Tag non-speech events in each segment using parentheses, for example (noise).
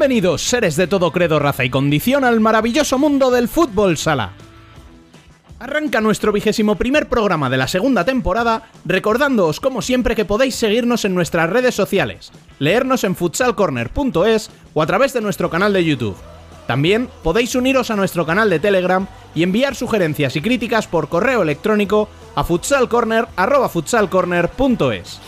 Bienvenidos, seres de todo credo, raza y condición, al maravilloso mundo del fútbol sala. Arranca nuestro vigésimo primer programa de la segunda temporada, recordándoos como siempre que podéis seguirnos en nuestras redes sociales, leernos en futsalcorner.es o a través de nuestro canal de YouTube. También podéis uniros a nuestro canal de Telegram y enviar sugerencias y críticas por correo electrónico a futsalcorner.futsalcorner.es.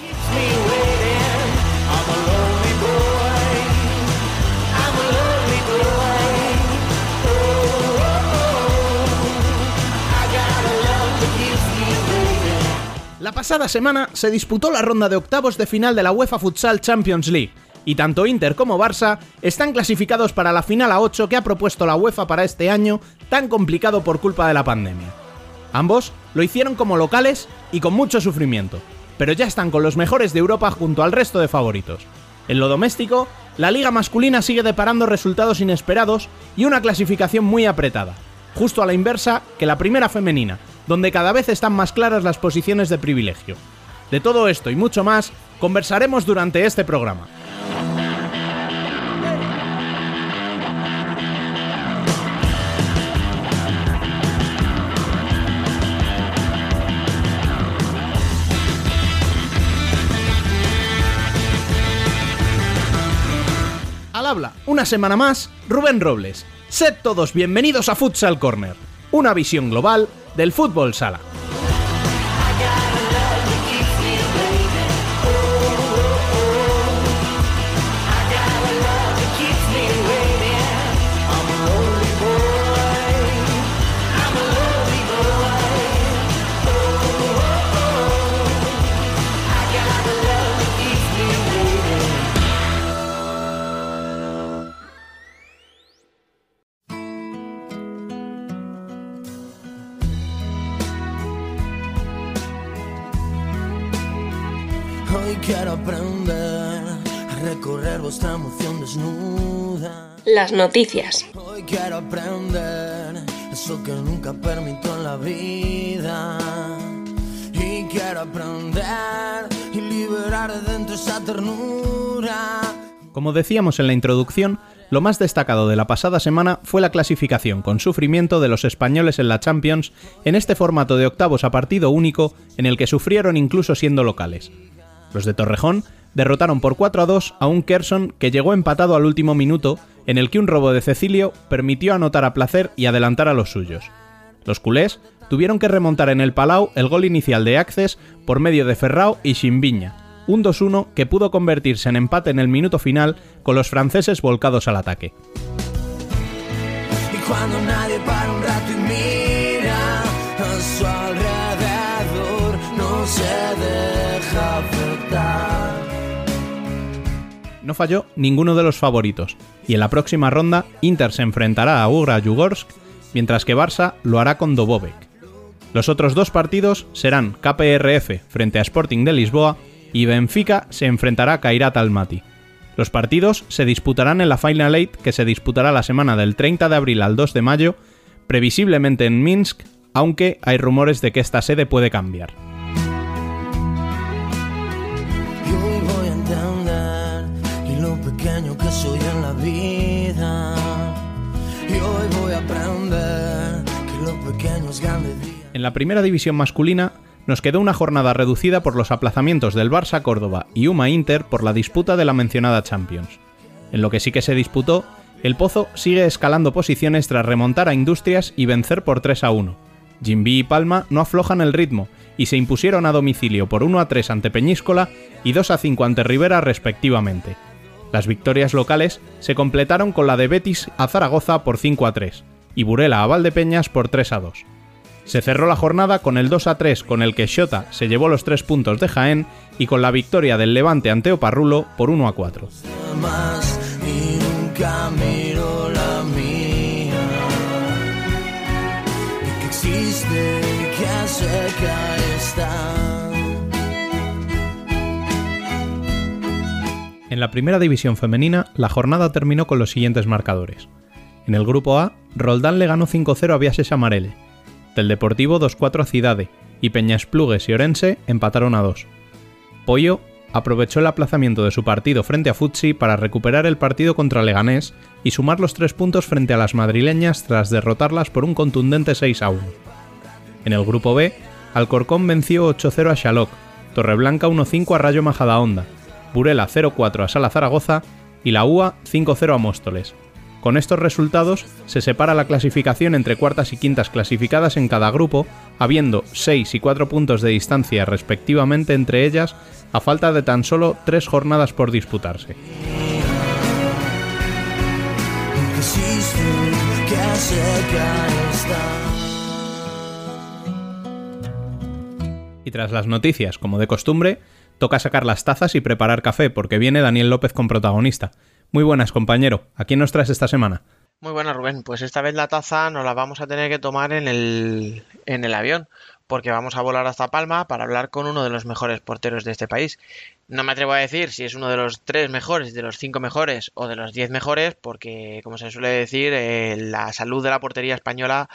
La pasada semana se disputó la ronda de octavos de final de la UEFA Futsal Champions League, y tanto Inter como Barça están clasificados para la final a 8 que ha propuesto la UEFA para este año tan complicado por culpa de la pandemia. Ambos lo hicieron como locales y con mucho sufrimiento, pero ya están con los mejores de Europa junto al resto de favoritos. En lo doméstico, la liga masculina sigue deparando resultados inesperados y una clasificación muy apretada, justo a la inversa que la primera femenina, donde cada vez están más claras las posiciones de privilegio. De todo esto y mucho más conversaremos durante este programa. Al habla, una semana más, Rubén Robles. Sed todos bienvenidos a Futsal Corner, una visión global del fútbol sala. Desnuda. Las noticias. Hoy quiero aprender eso que nunca permito en la vida. Y quiero aprender y liberar de dentro esa ternura. Como decíamos en la introducción, lo más destacado de la pasada semana fue la clasificación con sufrimiento de los españoles en la Champions en este formato de octavos a partido único en el que sufrieron incluso siendo locales. Los de Torrejón derrotaron por 4 a 2 a un Kerson que llegó empatado al último minuto, en el que un robo de Cecilio permitió anotar a placer y adelantar a los suyos. Los culés tuvieron que remontar en el Palau el gol inicial de Access por medio de Ferrao y Chimbiña, un 2-1 que pudo convertirse en empate en el minuto final con los franceses volcados al ataque. No falló ninguno de los favoritos, y en la próxima ronda Inter se enfrentará a Ugra Yugorsk, mientras que Barça lo hará con Dobovec. Los otros dos partidos serán KPRF frente a Sporting de Lisboa y Benfica se enfrentará a Kairat Almaty. Los partidos se disputarán en la Final Eight que se disputará la semana del 30 de abril al 2 de mayo, previsiblemente en Minsk, aunque hay rumores de que esta sede puede cambiar. En la primera división masculina nos quedó una jornada reducida por los aplazamientos del Barça Córdoba y Uma Inter por la disputa de la mencionada Champions. En lo que sí que se disputó, el Pozo sigue escalando posiciones tras remontar a Industrias y vencer por 3 a 1. Jimby y Palma no aflojan el ritmo y se impusieron a domicilio por 1 a 3 ante Peñíscola y 2 a 5 ante Rivera respectivamente. Las victorias locales se completaron con la de Betis a Zaragoza por 5 a 3 y Burela a Valdepeñas por 3 a 2. Se cerró la jornada con el 2 a 3 con el que Xota se llevó los 3 puntos de Jaén y con la victoria del Levante ante Oparrulo por 1 a 4. más y nunca miro la mía. Y que existe y que sé que ahí está. En la primera división femenina, la jornada terminó con los siguientes marcadores. En el grupo A, Roldán le ganó 5-0 a Viases Amarele. Del Deportivo 2-4 a Cidade y Peñasplugues y Orense empataron a 2. Pollo aprovechó el aplazamiento de su partido frente a Futsi para recuperar el partido contra Leganés y sumar los tres puntos frente a las madrileñas tras derrotarlas por un contundente 6 a 1. En el grupo B, Alcorcón venció 8-0 a Xaloc, Torreblanca 1-5 a Rayo Majadahonda, Burela 0-4 a Sala Zaragoza y la UA 5-0 a Móstoles. Con estos resultados se separa la clasificación entre cuartas y quintas clasificadas en cada grupo, habiendo 6 y 4 puntos de distancia respectivamente entre ellas, a falta de tan solo 3 jornadas por disputarse. Y tras las noticias, como de costumbre, toca sacar las tazas y preparar café porque viene Daniel López con protagonista. Muy buenas, compañero. ¿A quién nos traes esta semana? Muy buenas, Rubén. Pues esta vez la taza nos la vamos a tener que tomar en el, en el avión, porque vamos a volar hasta Palma para hablar con uno de los mejores porteros de este país. No me atrevo a decir si es uno de los tres mejores, de los cinco mejores o de los diez mejores, porque, como se suele decir, eh, la salud de la portería española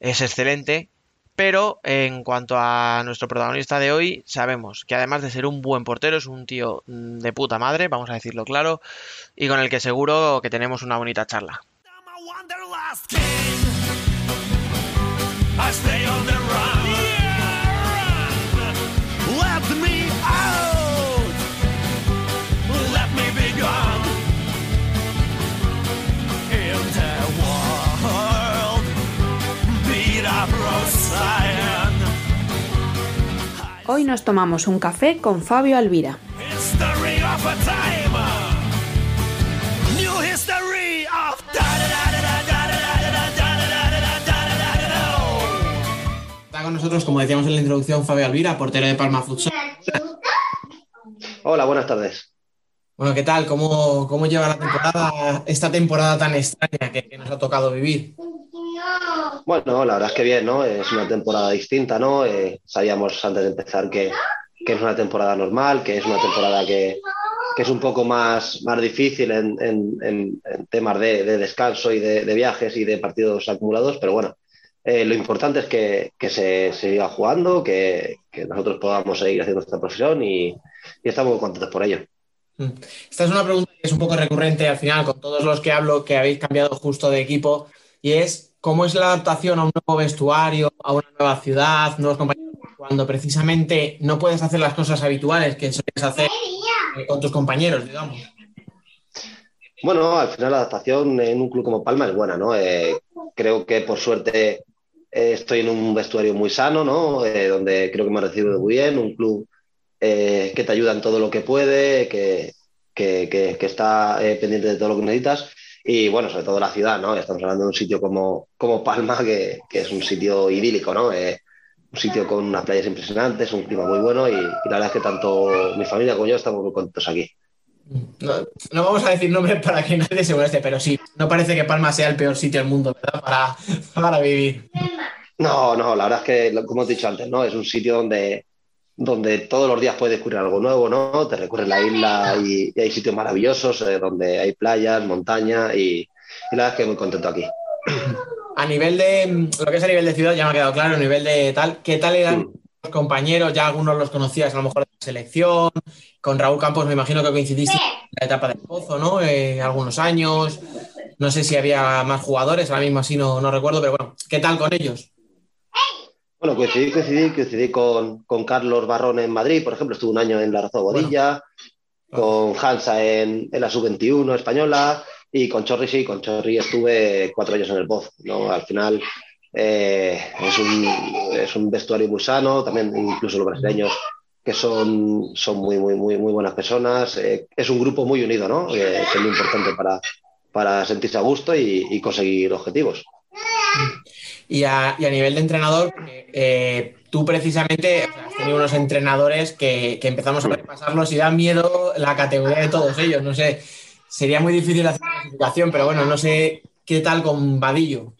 es excelente pero en cuanto a nuestro protagonista de hoy, sabemos que además de ser un buen portero, es un tío mm, de puta madre, vamos a decirlo claro, y con el que seguro que tenemos una bonita charla. Hoy nos tomamos un café con Fabio Alvira. Está con nosotros, como decíamos en la introducción, Fabio Alvira, portero de Palma Futsal. Hola, buenas tardes. Bueno, ¿qué tal? ¿Cómo, cómo lleva la temporada, esta temporada tan extraña que nos ha tocado vivir? Bueno, la verdad es que bien, ¿no? Es una temporada distinta, ¿no? Eh, sabíamos antes de empezar que, que, es una temporada normal, que es una temporada que, que es un poco más, más difícil en, en, en temas de, de, descanso y de, viajes y de partidos acumulados, pero bueno, eh, lo importante es que, que se, siga jugando, que, nosotros podamos seguir haciendo esta profesión y, y estamos contentos por ello. Mm. Esta es una pregunta que es un poco recurrente al final con todos los que hablo que habéis cambiado justo de equipo y es ¿Cómo es la adaptación a un nuevo vestuario, a una nueva ciudad, nuevos compañeros? Cuando precisamente no puedes hacer las cosas habituales que sueles hacer eh, con tus compañeros, digamos. Bueno, al final la adaptación en un club como Palma es buena, ¿no? Eh, creo que por suerte eh, estoy en un vestuario muy sano, ¿no? Donde creo que me ha recibido muy bien, un club eh, que te ayuda en todo lo que puede, que, que, que, que está pendiente de todo lo que necesitas y bueno, sobre todo la ciudad, ¿no? Estamos hablando de un sitio como, como Palma, que, que es un sitio idílico, ¿no? Eh, un sitio con unas playas impresionantes, un clima muy bueno y, y, la verdad es que tanto mi familia como yo estamos muy contentos aquí. No, no, vamos a decir nombres para que nadie se moleste, pero sí, no parece que Palma sea el peor sitio del mundo, ¿verdad? Para, para vivir. No, no, la verdad es que, como he dicho antes, ¿no? Es un sitio donde, donde todos los días puedes descubrir algo nuevo, ¿no? Te recorres la isla y, y hay sitios maravillosos eh, donde hay playas, montaña y, y, la verdad es que muy contento aquí. A nivel de, lo que es a nivel de ciudad ya me ha quedado claro, a nivel de tal, ¿qué tal eran sí. los compañeros? Ya algunos los conocías a lo mejor de la selección, con Raúl Campos me imagino que coincidiste en la etapa del Pozo, ¿no? Eh, algunos años, no sé si había más jugadores, ahora mismo así no, no recuerdo, pero bueno, ¿qué tal con ellos? Bueno, coincidí, coincidí, coincidí con, con, Carlos Barrón en Madrid, por ejemplo, estuvo un año en la Razo Bodilla, bueno. con Hansa en, en la Sub-21 española y con Chorri, sí, con Chorri estuve cuatro años en el Poz. ¿no? Al final eh, es, un, es un vestuario muy sano, también incluso los brasileños que son, son muy, muy, muy, muy buenas personas. Eh, es un grupo muy unido, ¿no? Eh, que es muy importante para, para sentirse a gusto y, y conseguir objetivos. Y a, nivel de entrenador, eh, tú precisamente has tenido unos entrenadores que, que, empezamos a repasarlos y da miedo la categoría de todos ellos. No sé, sería muy difícil hacer la clasificación, pero bueno, no sé qué tal con Vadillo.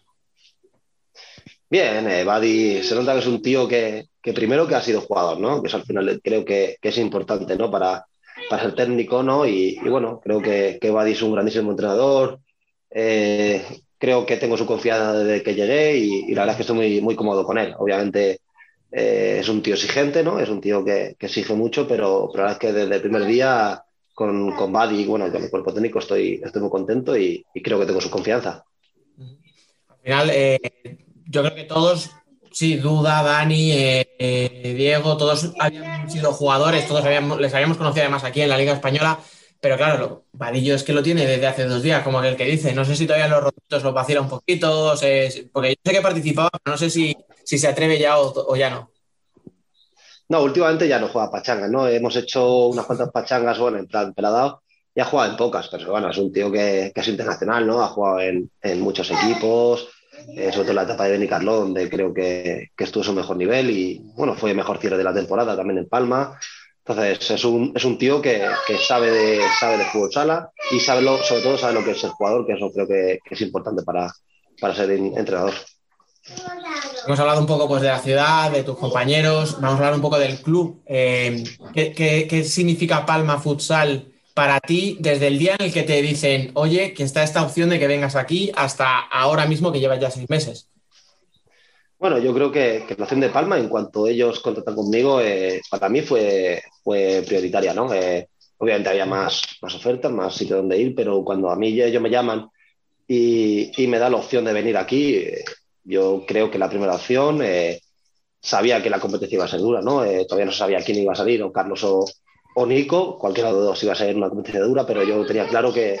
Bien, eh, Badi se nota que es un tío que, que, primero que ha sido jugador, ¿no? Que al final creo que, que es importante, ¿no? Para, para ser técnico, ¿no? Y, y bueno, creo que, que Badi es un grandísimo entrenador. Eh, creo que tengo su confianza desde que llegué y, la verdad es que estoy muy, muy cómodo con él. Obviamente Eh, es un tío exigente, ¿no? Es un tío que, exige mucho, pero, pero la verdad es que desde el primer día con, con Buddy, bueno, con el cuerpo técnico estoy, estoy muy contento y, creo que tengo su confianza. Al final, eh, yo creo que todos, sí, Duda, Dani, eh, Diego, todos habían sido jugadores, todos habíamos, les habíamos conocido además aquí en la Liga Española, pero claro, lo, Vadillo es que lo tiene desde hace dos días, como aquel que dice, no sé si todavía los rotitos lo vacila un poquito, sé, porque yo sé que participaba, pero no sé si, si se atreve ya o, o ya no. No, últimamente ya no juega pachangas, ¿no? Hemos hecho unas cuantas pachangas, bueno, en plan peladado, y ha jugado en pocas, pero bueno, es un tío que, que es internacional, ¿no? Ha jugado en, en muchos equipos, eh, sobre todo en la etapa de Beni Carlo, donde creo que, que, estuvo a su mejor nivel y, bueno, fue el mejor cierre de la temporada también en Palma. Entonces, es un, es un tío que, que, sabe, de, sabe de fútbol sala y sabe lo, sobre todo sabe lo que es el jugador, que eso creo que, es importante para, para ser entrenador. Hemos hablado un poco pues, de la ciudad, de tus compañeros, vamos a hablar un poco del club. Eh, ¿qué, qué, qué, significa Palma Futsal para ti desde el día en el que te dicen, oye, que está esta opción de que vengas aquí hasta ahora mismo que llevas ya seis meses? Bueno, yo creo que, la opción de Palma, en cuanto ellos contactan conmigo, eh, para mí fue, prioritaria, ¿no? Eh, obviamente había más, ofertas, más sitio donde ir, pero cuando a mí ellos me llaman y, y me da la opción de venir aquí, eh, yo creo que la primera opción, eh, sabía que la competencia iba a ser dura, ¿no? Eh, todavía no sabía quién iba a salir, o Carlos o, o, Nico, cualquiera de los dos iba a ser una competencia dura, pero yo tenía claro que,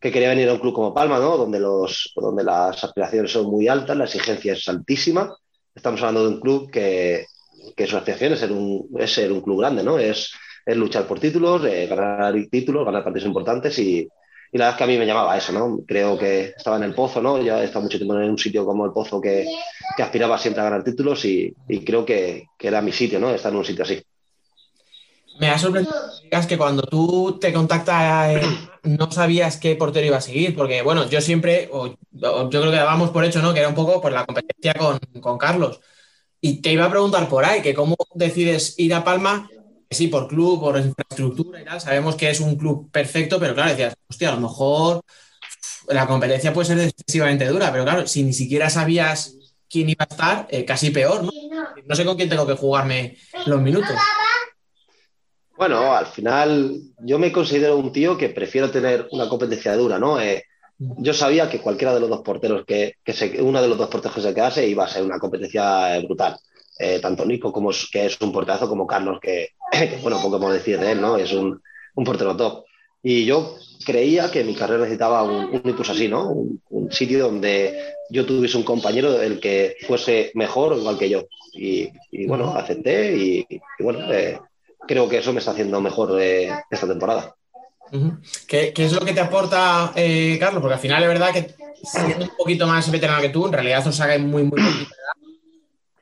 que, quería venir a un club como Palma, ¿no? Donde, los, donde las aspiraciones son muy altas, la exigencia es altísima. Estamos hablando de un club que, que su aspiración es ser un, es ser un club grande, ¿no? Es, es luchar por títulos, eh, ganar títulos, ganar partidos importantes y, y la verdad es que a mí me llamaba eso, ¿no? Creo que estaba en el Pozo, ¿no? Ya he estado mucho tiempo en un sitio como el Pozo que, aspiraba siempre a ganar títulos y, y creo que, que, era mi sitio, ¿no? Estar en un sitio así. Me ha sorprendido que cuando tú te contactas eh, no sabías qué portero iba a seguir, porque bueno, yo siempre, o, yo creo que dábamos por hecho, ¿no? Que era un poco por la competencia con, con Carlos. Y te iba a preguntar por ahí, que cómo decides ir a Palma sí, por club, por infraestructura y tal, sabemos que es un club perfecto, pero claro, decías, hostia, a lo mejor la competencia puede ser excesivamente dura, pero claro, si ni siquiera sabías quién iba a estar, eh, casi peor, ¿no? No sé con quién tengo que jugarme los minutos. Bueno, al final yo me considero un tío que prefiero tener una competencia dura, ¿no? Eh, yo sabía que cualquiera de los dos porteros que, que se, uno de los dos porteros que se quedase iba a ser una competencia brutal. Eh, tanto Nico, como que es un porterazo, como Carlos, que, (clears throat) que bueno, poco podemos decir de él, ¿no? Es un, un, portero top. Y yo creía que mi carrera necesitaba un, un impulso así, ¿no? Un, un, sitio donde yo tuviese un compañero el que fuese mejor o igual que yo. Y, y bueno, acepté y, y bueno, eh, creo que eso me está haciendo mejor eh, esta temporada. ¿Qué, ¿Qué, es lo que te aporta, eh, Carlos? Porque al final es verdad que siendo un poquito más veterano que tú, en realidad os haga muy, muy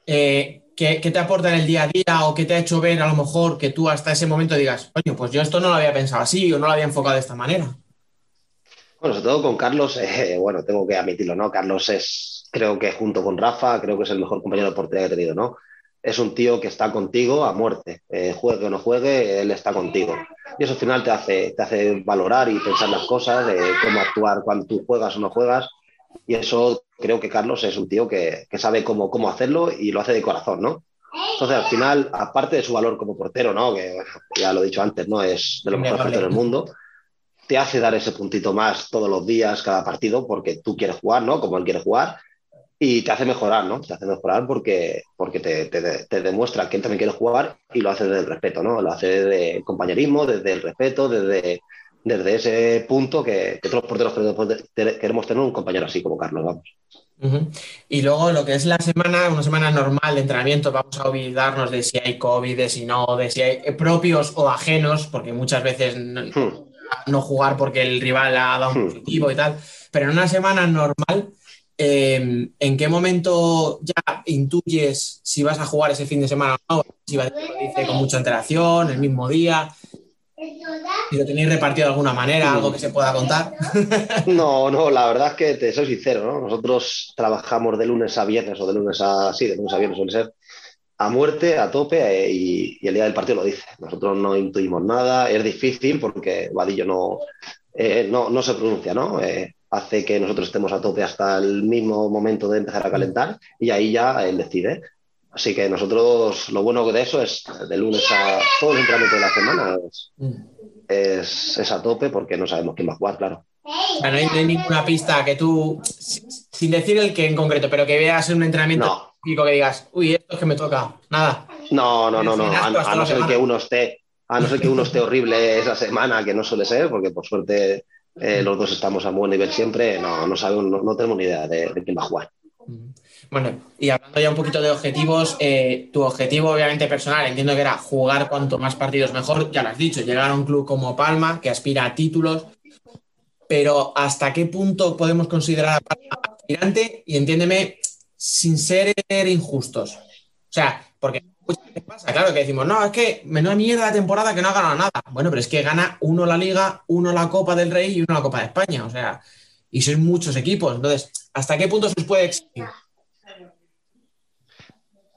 eh, ¿qué, ¿qué, te aporta en el día a día o qué te ha hecho ver a lo mejor que tú hasta ese momento digas, oye, pues yo esto no lo había pensado así o no lo había enfocado de esta manera? Bueno, sobre todo con Carlos, eh, (laughs) bueno, tengo que admitirlo, ¿no? Carlos es, creo que junto con Rafa, creo que es el mejor compañero de portería que he tenido, ¿no? Es un tío que está contigo a muerte, eh, juegue o no juegue, él está contigo. Y eso al final te hace, te hace valorar y pensar las cosas, eh, cómo actuar cuando tú juegas o no juegas. Y eso creo que Carlos es un tío que, que, sabe cómo, cómo hacerlo y lo hace de corazón, ¿no? Entonces, al final, aparte de su valor como portero, ¿no? Que ya lo he dicho antes, ¿no? Es de los mejores porteros del mundo. Te hace dar ese puntito más todos los días, cada partido, porque tú quieres jugar, ¿no? Como él quiere jugar. Y te hace mejorar, ¿no? Te hace mejorar porque, porque te, te, te demuestra que él también quiere jugar y lo hace desde el respeto, ¿no? Lo hace desde el compañerismo, desde el respeto, desde, desde ese punto que, que todos los porteros queremos tener un compañero así como Carlos, vamos. Uh -huh. Y luego lo que es la semana, una semana normal de entrenamiento, vamos a olvidarnos de si hay COVID, de si no, de si hay propios o ajenos, porque muchas veces no, hmm. no jugar porque el rival ha dado un positivo hmm. y tal, pero en una semana normal, eh, ¿en qué momento ya intuyes si vas a jugar ese fin de semana o no? Si va a dice con mucha antelación, el mismo día, si lo tenéis repartido de alguna manera, algo que se pueda contar. (laughs) No, no, la verdad es que te soy sincero, ¿no? Nosotros trabajamos de lunes a viernes o de lunes a, sí, de lunes a viernes suele ser, a muerte, a tope eh, y, y, el día del partido lo dice. Nosotros no intuimos nada, es difícil porque Vadillo no, eh, no, no, se pronuncia, ¿no? Eh, hace que nosotros estemos a tope hasta el mismo momento de empezar a calentar y ahí ya él decide. Así que nosotros lo bueno de eso es de lunes a todo el entrenamiento de la semana es, es, es a tope porque no sabemos quién va a jugar, claro. no, hay, no hay ninguna pista que tú, sin decir el que en concreto, pero que veas en un entrenamiento No. típico que digas, uy, esto es que me toca. Nada. No, no, no, no. A, no ser que uno esté, a no ser que uno esté horrible esa semana, que no suele ser, porque por suerte eh, los dos estamos a buen nivel siempre, no, no sabemos, no, tenemos ni idea de, quién va a jugar. Bueno, y hablando ya un poquito de objetivos, eh, tu objetivo obviamente personal, entiendo que era jugar cuanto más partidos mejor, ya lo has dicho, llegar a un club como Palma, que aspira a títulos, pero ¿hasta qué punto podemos considerar a Palma aspirante? Y entiéndeme, sin ser injustos. O sea, porque pasa, claro, que decimos, no, es que menuda mierda de temporada que no ha ganado nada. Bueno, pero es que gana uno la Liga, uno la Copa del Rey y uno la Copa de España, o sea, y son muchos equipos. Entonces, ¿hasta qué punto se puede exigir?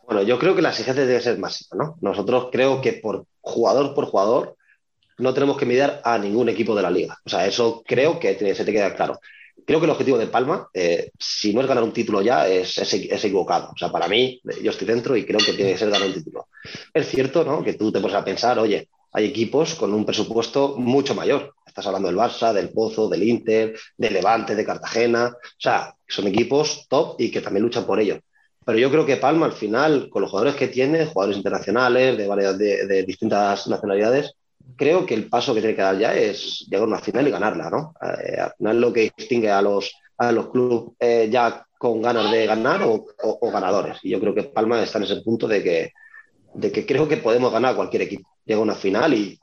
Bueno, yo creo que la exigencia debe ser máxima, ¿no? Nosotros creo que por jugador por jugador no tenemos que mirar a ningún equipo de la liga. O sea, eso creo que se te queda claro. Creo que el objetivo de Palma, eh, si no es ganar un título ya, es, es, equivocado. O sea, para mí, yo estoy dentro y creo que tiene que ser ganar un título. Es cierto, ¿no? Que tú te pones a pensar, oye, hay equipos con un presupuesto mucho mayor. Estás hablando del Barça, del Pozo, del Inter, del Levante, de Cartagena. O sea, son equipos top y que también luchan por ello. Pero yo creo que Palma, al final, con los jugadores que tiene, jugadores internacionales de, varias, de distintas nacionalidades, creo que el paso que tiene que dar ya es llegar a una final y ganarla, ¿no? Eh, al final lo que distingue a los, a los clubes eh, ya con ganas de ganar o, ganadores. Y yo creo que Palma está en ese punto de que, de que creo que podemos ganar a cualquier equipo. Llega una final y,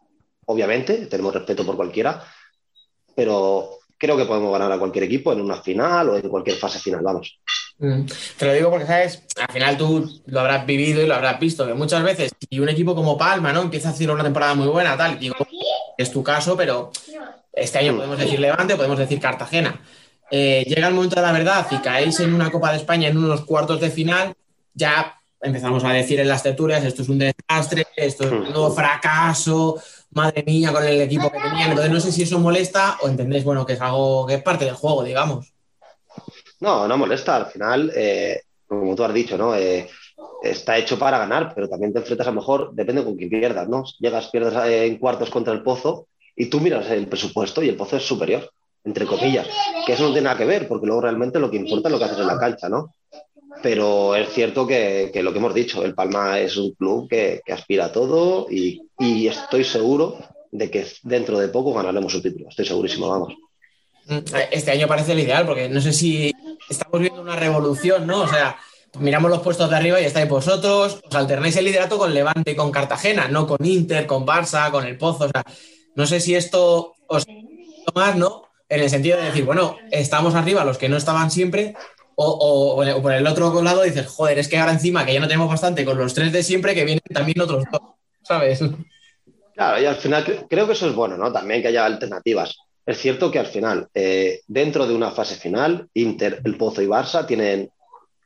obviamente, tenemos respeto por cualquiera, pero creo que podemos ganar a cualquier equipo en una final o en cualquier fase final, vamos. Mm. Te lo digo porque, ¿sabes? Al final tú lo habrás vivido y lo habrás visto, que muchas veces, si un equipo como Palma, ¿no? Empieza a hacer una temporada muy buena, tal, digo, es tu caso, pero este año podemos decir Levante, podemos decir Cartagena. Eh, llega el momento de la verdad y caéis en una Copa de España en unos cuartos de final, ya empezamos a decir en las tertulias, esto es un desastre, esto es un nuevo fracaso, madre mía, con el equipo que tenían. Entonces no sé si eso molesta o entendéis, bueno, que es algo que es parte del juego, digamos. No, no molesta. Al final, eh, como tú has dicho, ¿no? Eh, está hecho para ganar, pero también te enfrentas a lo mejor, depende con quién pierdas, ¿no? Llegas, pierdes en cuartos contra el Pozo y tú miras el presupuesto y el Pozo es superior, entre comillas. Que eso no tiene nada que ver, porque luego realmente lo que importa es lo que haces en la cancha, ¿no? Pero es cierto que, lo que hemos dicho, el Palma es un club que, aspira a todo y, y estoy seguro de que dentro de poco ganaremos un título. Estoy segurísimo, vamos. Este año parece el ideal, porque no sé si estamos viendo una revolución, ¿no? O sea, miramos los puestos de arriba y estáis vosotros, os alternáis el liderato con Levante y con Cartagena, no con Inter, con Barça, con el Pozo. O sea, no sé si esto os más, ¿no? En el sentido de decir, bueno, estamos arriba los que no estaban siempre, o, o, o, por el otro lado dices, joder, es que ahora encima que ya no tenemos bastante con los tres de siempre, que vienen también otros dos, ¿sabes? Claro, y al final creo que eso es bueno, ¿no? También que haya alternativas. Es cierto que al final, eh, dentro de una fase final, Inter, El Pozo y Barça tienen,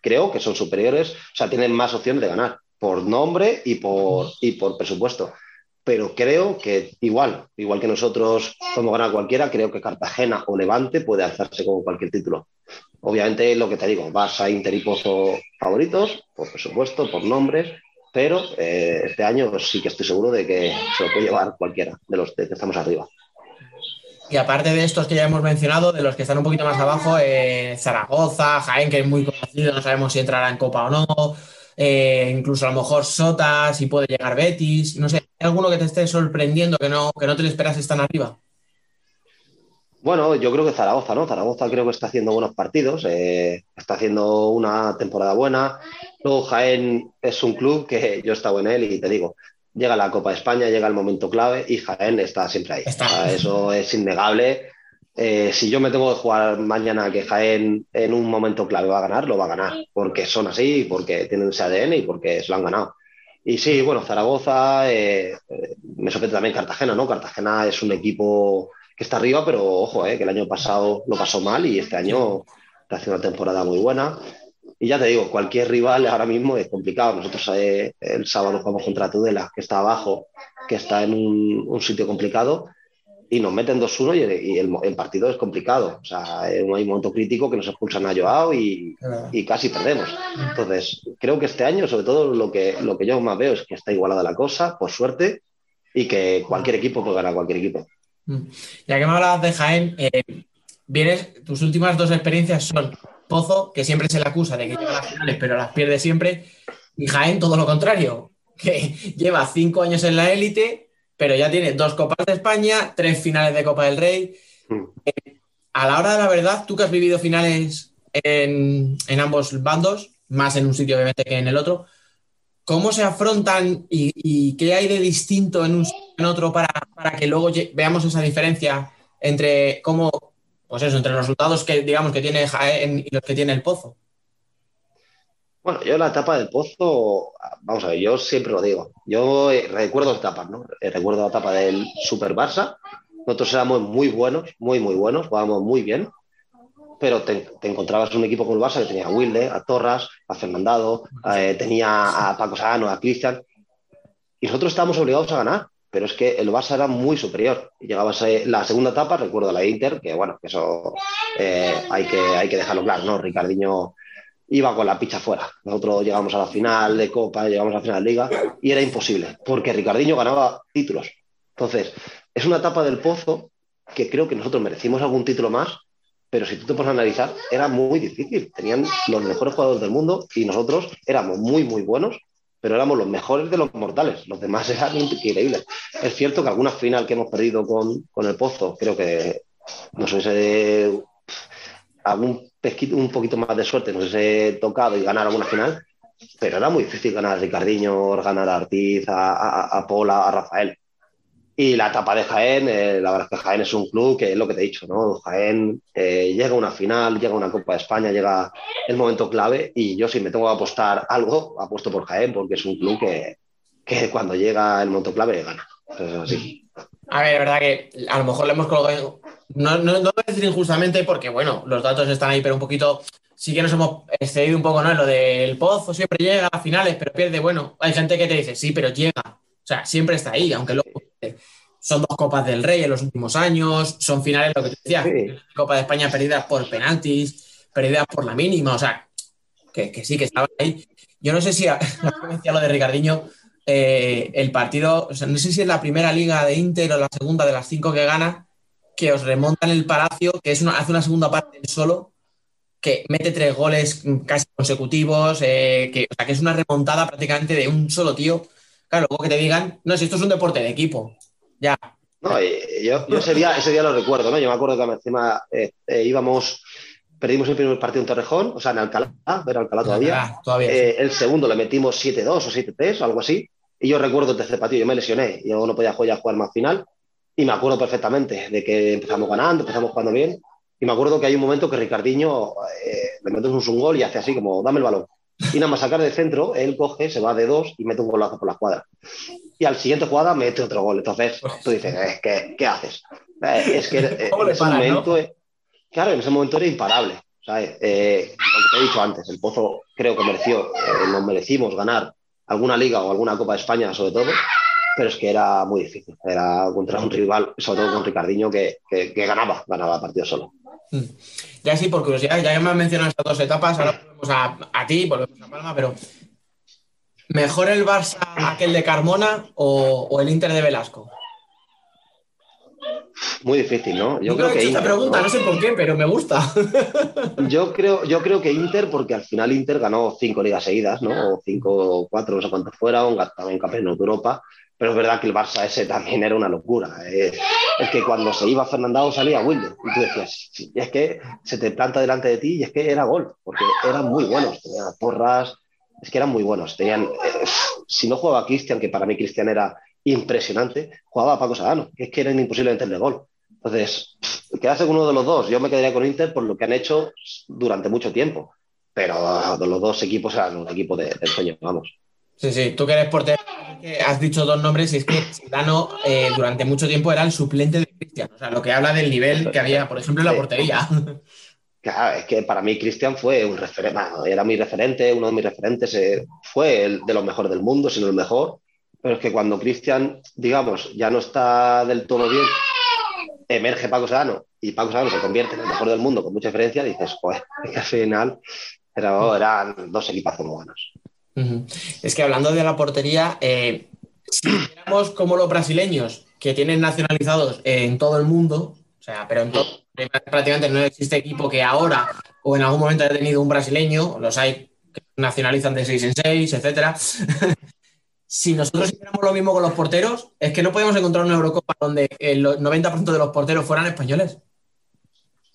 creo que son superiores, o sea, tienen más opciones de ganar por nombre y por, y por presupuesto. Pero creo que igual, igual que nosotros podemos ganar cualquiera, creo que Cartagena o Levante puede alzarse con cualquier título. Obviamente, lo que te digo, Barça, Inter y Pozo favoritos, por presupuesto, por nombres, pero eh, este año sí que estoy seguro de que se lo puede llevar cualquiera de los que estamos arriba. Y aparte de estos que ya hemos mencionado, de los que están un poquito más abajo, eh, Zaragoza, Jaén, que es muy conocido, no sabemos si entrará en Copa o no, eh, incluso a lo mejor Sota, si puede llegar Betis, no sé, ¿hay alguno que te esté sorprendiendo, que no, que no te lo esperas tan arriba? Bueno, yo creo que Zaragoza, ¿no? Zaragoza creo que está haciendo buenos partidos, eh, está haciendo una temporada buena. Luego Jaén es un club que yo he estado en él y te digo, llega la Copa de España, llega el momento clave y Jaén está siempre ahí. Está. O sea, eso es innegable. Eh, si yo me tengo que jugar mañana que Jaén en un momento clave va a ganar, lo va a ganar, porque son así, porque tienen ese ADN y porque se lo han ganado. Y sí, bueno, Zaragoza, eh, me sorprende también Cartagena, ¿no? Cartagena es un equipo que está arriba, pero ojo, eh, que el año pasado lo pasó mal y este año está haciendo una temporada muy buena. Y ya te digo, cualquier rival ahora mismo es complicado. Nosotros eh, el sábado jugamos contra Tudela, que está abajo, que está en un, un, sitio complicado. y nos meten 2-1 y, el, partido es complicado. O sea, hay un momento crítico que nos expulsan a Joao y, y, casi perdemos. Entonces, creo que este año, sobre todo, lo que, lo que yo más veo es que está igualada la cosa, por suerte, y que cualquier equipo puede ganar cualquier equipo. Mm. Ya que me hablabas de Jaén, eh, vienes, tus últimas dos experiencias son Pozo, que siempre se le acusa de que llega a las finales, pero las pierde siempre, y Jaén todo lo contrario, (laughs) que lleva cinco años en la élite, pero ya tiene dos Copas de España, tres finales de Copa del Rey. Mm. Eh, a la hora de la verdad, tú que has vivido finales en, ambos bandos, más en un sitio obviamente que en el otro, ¿cómo se afrontan y, qué hay de distinto en un en otro para, para que luego veamos esa diferencia entre cómo, pues eso, entre los resultados que digamos que tiene Jaén y los que tiene el Pozo? Bueno, yo la etapa del Pozo, vamos a ver, yo siempre lo digo. Yo eh, recuerdo etapas, ¿no? Eh, recuerdo la etapa del Super Barça. Nosotros éramos muy buenos, muy, muy buenos, jugábamos muy bien. Pero te, encontrabas un equipo con el Barça que tenía a Wilde, a Torras, a Fernandado, eh, tenía a Paco Sano, a Cristian. Y nosotros estábamos obligados a ganar. Pero es que el Barça era muy superior. Llegabas a la segunda etapa, recuerdo la Inter, que bueno, eso hay, que, hay que dejarlo claro, ¿no? Ricardiño iba con la picha fuera. Nosotros llegamos a la final de Copa, llegamos a la final de Liga y era imposible, porque Ricardiño ganaba títulos. Entonces, es una etapa del pozo que creo que nosotros merecimos algún título más, pero si tú te pones a analizar, era muy difícil. Tenían los mejores jugadores del mundo y nosotros éramos muy, muy buenos, pero éramos los mejores de los mortales. Los demás (laughs) eran increíbles. Es cierto que alguna final que hemos perdido con, con el pozo, creo que nos hubiese algún un poquito más de suerte, nos hubiese tocado y ganar alguna final, pero era muy difícil ganar a Ricardiño, ganar a Artiz, a, Pola, a Rafael. Y la etapa de Jaén, eh, la verdad es que Jaén es un club que es lo que te he dicho, ¿no? Jaén eh, llega a una final, llega a una Copa de España, llega el momento clave y yo si me tengo que apostar algo, apuesto por Jaén porque es un club que, que cuando llega el momento clave gana. Es así. A ver, la verdad que a lo mejor le hemos colgado no, no, no voy a decir injustamente porque, bueno, los datos están ahí, pero un poquito, sí que nos hemos excedido un poco, ¿no? En lo del Pozo siempre llega a finales, pero pierde. Bueno, hay gente que te dice, sí, pero llega. O sea, siempre está ahí, aunque luego son dos Copas del Rey en los últimos años, son finales, lo que te decía, Copa de España perdidas por penaltis, perdidas por la mínima, o sea, que, sí, que estaban ahí. Yo no sé si, (laughs) decía lo de Ricardiño, eh, el partido, o sea, no sé si es la primera liga de Inter o la segunda de las cinco que gana, que os remontan el Palacio, que es una, hace una segunda parte solo, que mete tres goles casi consecutivos, eh, que, o sea, que es una remontada prácticamente de un solo tío. Claro, luego que te digan, no, si esto es un deporte de equipo, ya. No, yo, ese, día, ese día lo recuerdo, ¿no? Yo me acuerdo que encima eh, eh, íbamos, perdimos el primer partido en Torrejón, o sea, en Alcalá, era Alcalá todavía. todavía El segundo le metimos 7-2 o 7-3, algo así. Y yo recuerdo el tercer partido, yo me lesioné, yo no podía jugar, jugar más final. Y me acuerdo perfectamente de que empezamos ganando, empezamos jugando bien. Y me acuerdo que hay un momento que Ricardiño eh, le mete un, gol y hace así como, dame el balón. Y nada más sacar de centro, él coge, se va de dos y mete un golazo por la cuadra. Y al siguiente jugada mete otro gol. Entonces tú dices, eh, ¿qué, ¿qué, haces? Eh, es que en ese momento, claro, en ese momento era imparable. ¿sabes? lo que te he dicho antes, el Pozo creo que mereció, nos merecimos ganar alguna liga o alguna Copa de España sobre todo, pero es que era muy difícil. Era contra un rival, sobre todo con Ricardiño, que, que, ganaba, ganaba partido solo. Ya sí, por curiosidad, ya que me has mencionado estas dos etapas, ahora volvemos a, a ti, volvemos a Palma, pero ¿mejor el Barça aquel de Carmona o, o el Inter de Velasco? Muy difícil, ¿no? Yo, creo que Inter, pregunta, ¿no? sé por qué, pero me gusta. (laughs) yo creo, yo creo que Inter, porque al final Inter ganó cinco ligas seguidas, ¿no? O cinco o cuatro, no sé cuántos fueron, también campeón de Europa. Pero es verdad que el Barça ese también era una locura. Es, que cuando se iba Fernandao salía Wilde. Y tú decías, es que se te planta delante de ti y es que era gol, porque eran muy buenos. Tenían porras, es que eran muy buenos. Tenían, eh, si no jugaba Cristian, que para mí Cristian era impresionante, jugaba Paco Sadano, es que era imposible meterle gol. Entonces, quedarse con uno de los dos. Yo me quedaría con Inter por lo que han hecho durante mucho tiempo. Pero los dos equipos eran un equipo de, de sueño, vamos. Sí, sí, tú que eres portero, has dicho dos nombres y es que Zidane eh, durante mucho tiempo era el suplente de Cristian, o sea, lo que habla del nivel que había, por ejemplo, en la portería. (laughs) Claro, es que para mí Cristian fue un referente, era mi referente, uno de mis referentes, eh, fue el de los mejores del mundo, sino el mejor, pero es que cuando Cristian, digamos, ya no está del todo bien, emerge Paco Sedano y Paco Sedano se convierte en el mejor del mundo con mucha diferencia, dices, joder, (laughs) es que al final pero eran dos equipos muy buenos. Es que hablando de la portería, eh, si miramos como los brasileños que tienen nacionalizados en todo el mundo, o sea, pero en todo, prácticamente no existe equipo que ahora o en algún momento haya tenido un brasileño, los hay que nacionalizan de 6 en 6, etcétera. (laughs) si nosotros hiciéramos lo mismo con los porteros, es que no podemos encontrar una Eurocopa donde el 90% de los porteros fueran españoles.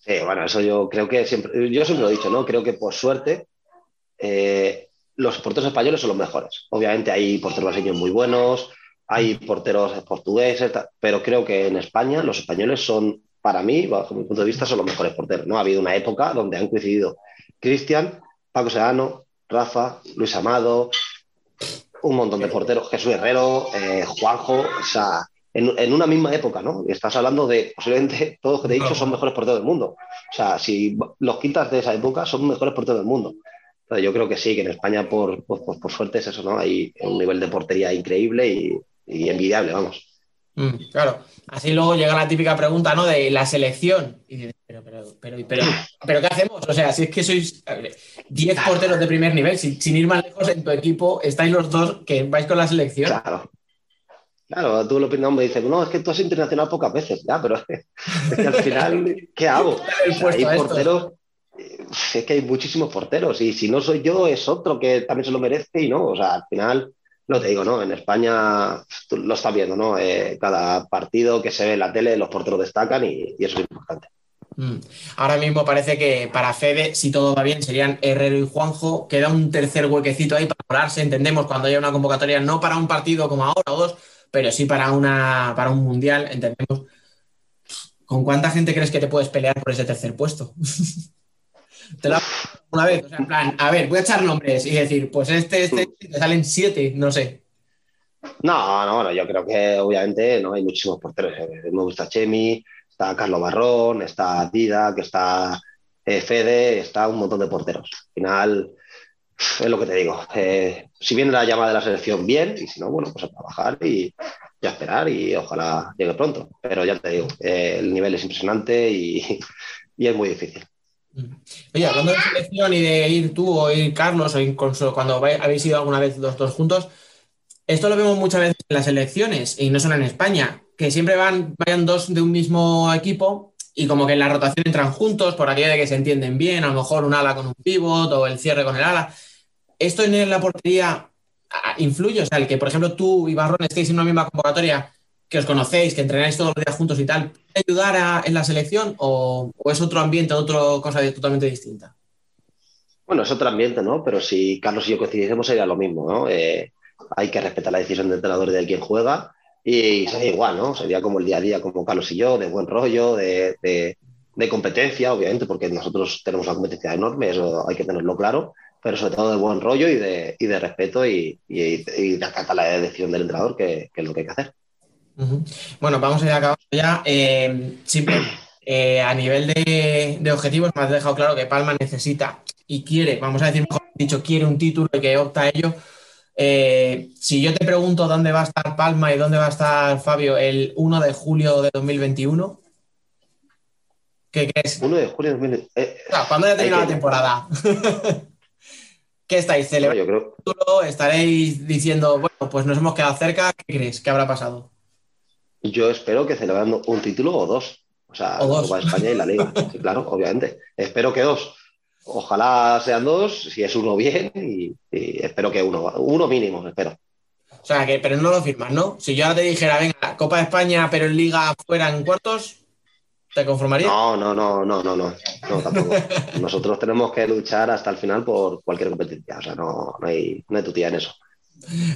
Sí, bueno, eso yo creo que siempre, yo siempre lo he dicho, ¿no? Creo que por suerte eh, los porteros españoles son los mejores. Obviamente hay porteros brasileños muy buenos, hay porteros portugueses, pero creo que en España los españoles son, para mí, bajo mi punto de vista, son los mejores porteros. ¿no? Ha habido una época donde han coincidido Cristian, Paco Sedano, Rafa, Luis Amado, un montón de porteros, Jesús Herrero, eh, Juanjo, o sea, en, una misma época, ¿no? Estás hablando de, posiblemente, todos los que te he dicho son mejores porteros del mundo. O sea, si los quitas de esa época, son mejores porteros del mundo. Yo creo que sí, que en España, por, por, suerte, es eso, ¿no? Hay un nivel de portería increíble y, y envidiable, vamos. Mm, claro. Así luego llega la típica pregunta, ¿no? De la selección. Y pero, pero, pero, pero, (laughs) pero, ¿qué hacemos? O sea, si es que sois 10 porteros de primer nivel, sin ir más lejos en tu equipo, estáis los dos que vais con la selección. Claro. Claro, tú lo opinas me dices, no, es que tú has internacional pocas veces, ya, pero (laughs) es que, al final, ¿qué hago? (laughs) hay porteros, es que hay muchísimos porteros y si no soy yo es otro que también se lo merece y no, o sea, al final no te digo, ¿no? En España lo estás viendo, ¿no? Eh, cada partido que se ve en la tele, los porteros destacan y, eso es importante. Mm. Ahora mismo parece que para Fede, si todo va bien, serían Herrero y Juanjo. Queda un tercer huequecito ahí para pararse, entendemos, cuando haya una convocatoria, no para un partido como ahora o dos, pero sí para, una, para un mundial, entendemos. ¿Con cuánta gente crees que te puedes pelear por ese tercer puesto? (laughs) te lo una vez, o sea, en plan, a ver, voy a echar nombres y decir, pues este, este, te salen siete, no sé. No, no, bueno, yo creo que obviamente no hay muchísimos porteros. Eh, me gusta Chemi, está Carlos Barrón, está Dida, que está eh, Fede, está un montón de porteros. Al final, es lo que te digo. Eh, si viene la llamada de la selección, bien, y si no, bueno, pues a trabajar y, a esperar y ojalá llegue pronto. Pero ya te digo, el nivel es impresionante y (laughs) es muy difícil. Oye, hablando de selección y de ir tú o ir Carlos o incluso cuando habéis ido alguna vez los dos juntos, esto lo vemos muchas veces en las elecciones y no solo en España, que siempre van, vayan dos de un mismo equipo y como que en la rotación entran juntos por aquello de que se entienden bien, a lo mejor un ala con un pivot o el cierre con el ala. ¿Esto en la portería influye? O sea, el que, por ejemplo, tú y Barrón estéis en una misma convocatoria, que os conocéis, que entrenáis todos los días juntos y tal, ¿puede ayudar en la selección o, es otro ambiente, otra cosa totalmente distinta? Bueno, es otro ambiente, ¿no? Pero si Carlos y yo coincidiésemos sería lo mismo, ¿no? Eh, hay que respetar la decisión del entrenador y de quien juega y sería igual, ¿no? Sería como el día a día, como Carlos y yo, de buen rollo, de, competencia, obviamente, porque nosotros tenemos una competencia enorme, eso hay que tenerlo claro, pero sobre todo de buen rollo y de, respeto y, de acatar la decisión del entrenador, que, es lo que hay que hacer. Bueno, vamos a ir acabando ya. Eh, eh, a nivel de, objetivos, me has dejado claro que Palma necesita y quiere, vamos a decir mejor dicho, quiere un título y que opta a ello. Eh, si yo te pregunto dónde va a estar Palma y dónde va a estar Fabio el 1 de julio de 2021, ¿qué crees? 1 de julio de 2021. ¿Cuándo ya termina la temporada? (laughs) ¿Qué estáis celebrando? yo creo... ¿Estaréis diciendo, bueno, pues nos hemos quedado cerca? ¿Qué crees? ¿Qué habrá pasado? Yo espero que celebrando un título o dos. O sea, la Copa de España y la Liga. (laughs) Sí, claro, obviamente. Espero que dos. Ojalá sean dos, si es uno bien, y, espero que uno, uno mínimo, espero. O sea, que, pero no lo firmas, ¿no? Si yo ahora te dijera, venga, Copa de España, pero en Liga fuera en cuartos, ¿te conformaría? No, no, no, no, no, no, no tampoco. Nosotros tenemos que luchar hasta el final por cualquier competencia. O sea, no, no hay, no hay tutía en eso.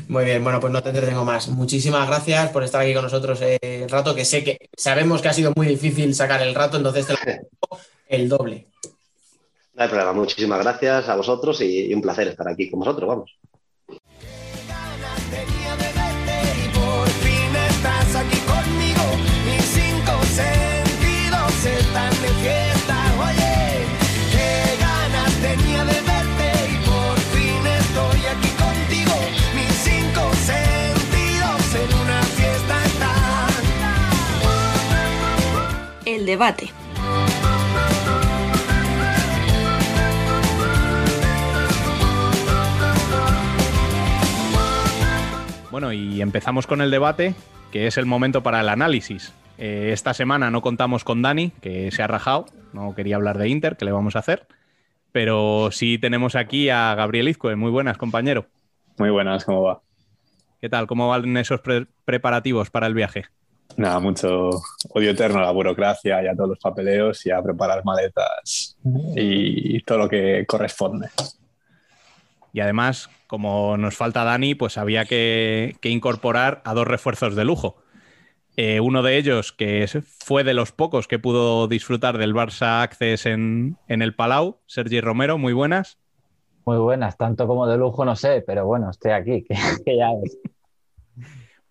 Muy bien, bueno, pues no te entretengo más. Muchísimas gracias por estar aquí con nosotros el eh, rato, que sé que sabemos que ha sido muy difícil sacar el rato, entonces te lo (laughs) el doble. No hay problema, muchísimas gracias a vosotros y un placer estar aquí con vosotros, vamos. Debate. Bueno, y empezamos con el debate, que es el momento para el análisis. Eh, esta semana no contamos con Dani, que se ha rajado, no quería hablar de Inter, que le vamos a hacer, pero sí tenemos aquí a Gabriel Izcue. Muy buenas, compañero. Muy buenas, ¿cómo va? ¿Qué tal? ¿Cómo van esos pre- preparativos para el viaje? Nada, mucho odio eterno a la burocracia y a todos los papeleos y a preparar maletas y todo lo que corresponde. Y además, como nos falta Dani, pues había que, que incorporar a dos refuerzos de lujo. Eh, uno de ellos, que fue de los pocos que pudo disfrutar del Barça Access en, en el Palau, Sergi Romero, muy buenas. Muy buenas, tanto como de lujo no sé, pero bueno, estoy aquí, (laughs) que, que ya ves.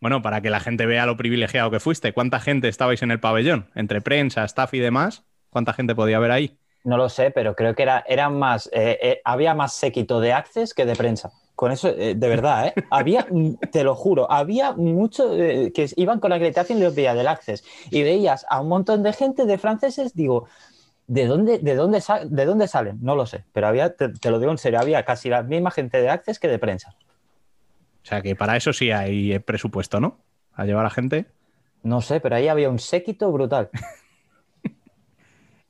Bueno, para que la gente vea lo privilegiado que fuiste, ¿cuánta gente estabais en el pabellón? Entre prensa, staff y demás, ¿cuánta gente podía haber ahí? No lo sé, pero creo que era, eran más, eh, eh, había más séquito de Access que de prensa. Con eso, eh, de verdad, ¿eh? (laughs) Había, mm, te lo juro, había mucho eh, que iban con la acreditación y los veía del Access. Y veías a un montón de gente de franceses, digo, ¿de dónde, de dónde, de dónde salen? No lo sé, pero había, te, te lo digo en serio, había casi la misma gente de Access que de prensa. O sea que para eso sí hay eh, presupuesto, ¿no? A llevar a gente. No sé, pero ahí había un séquito brutal. (laughs)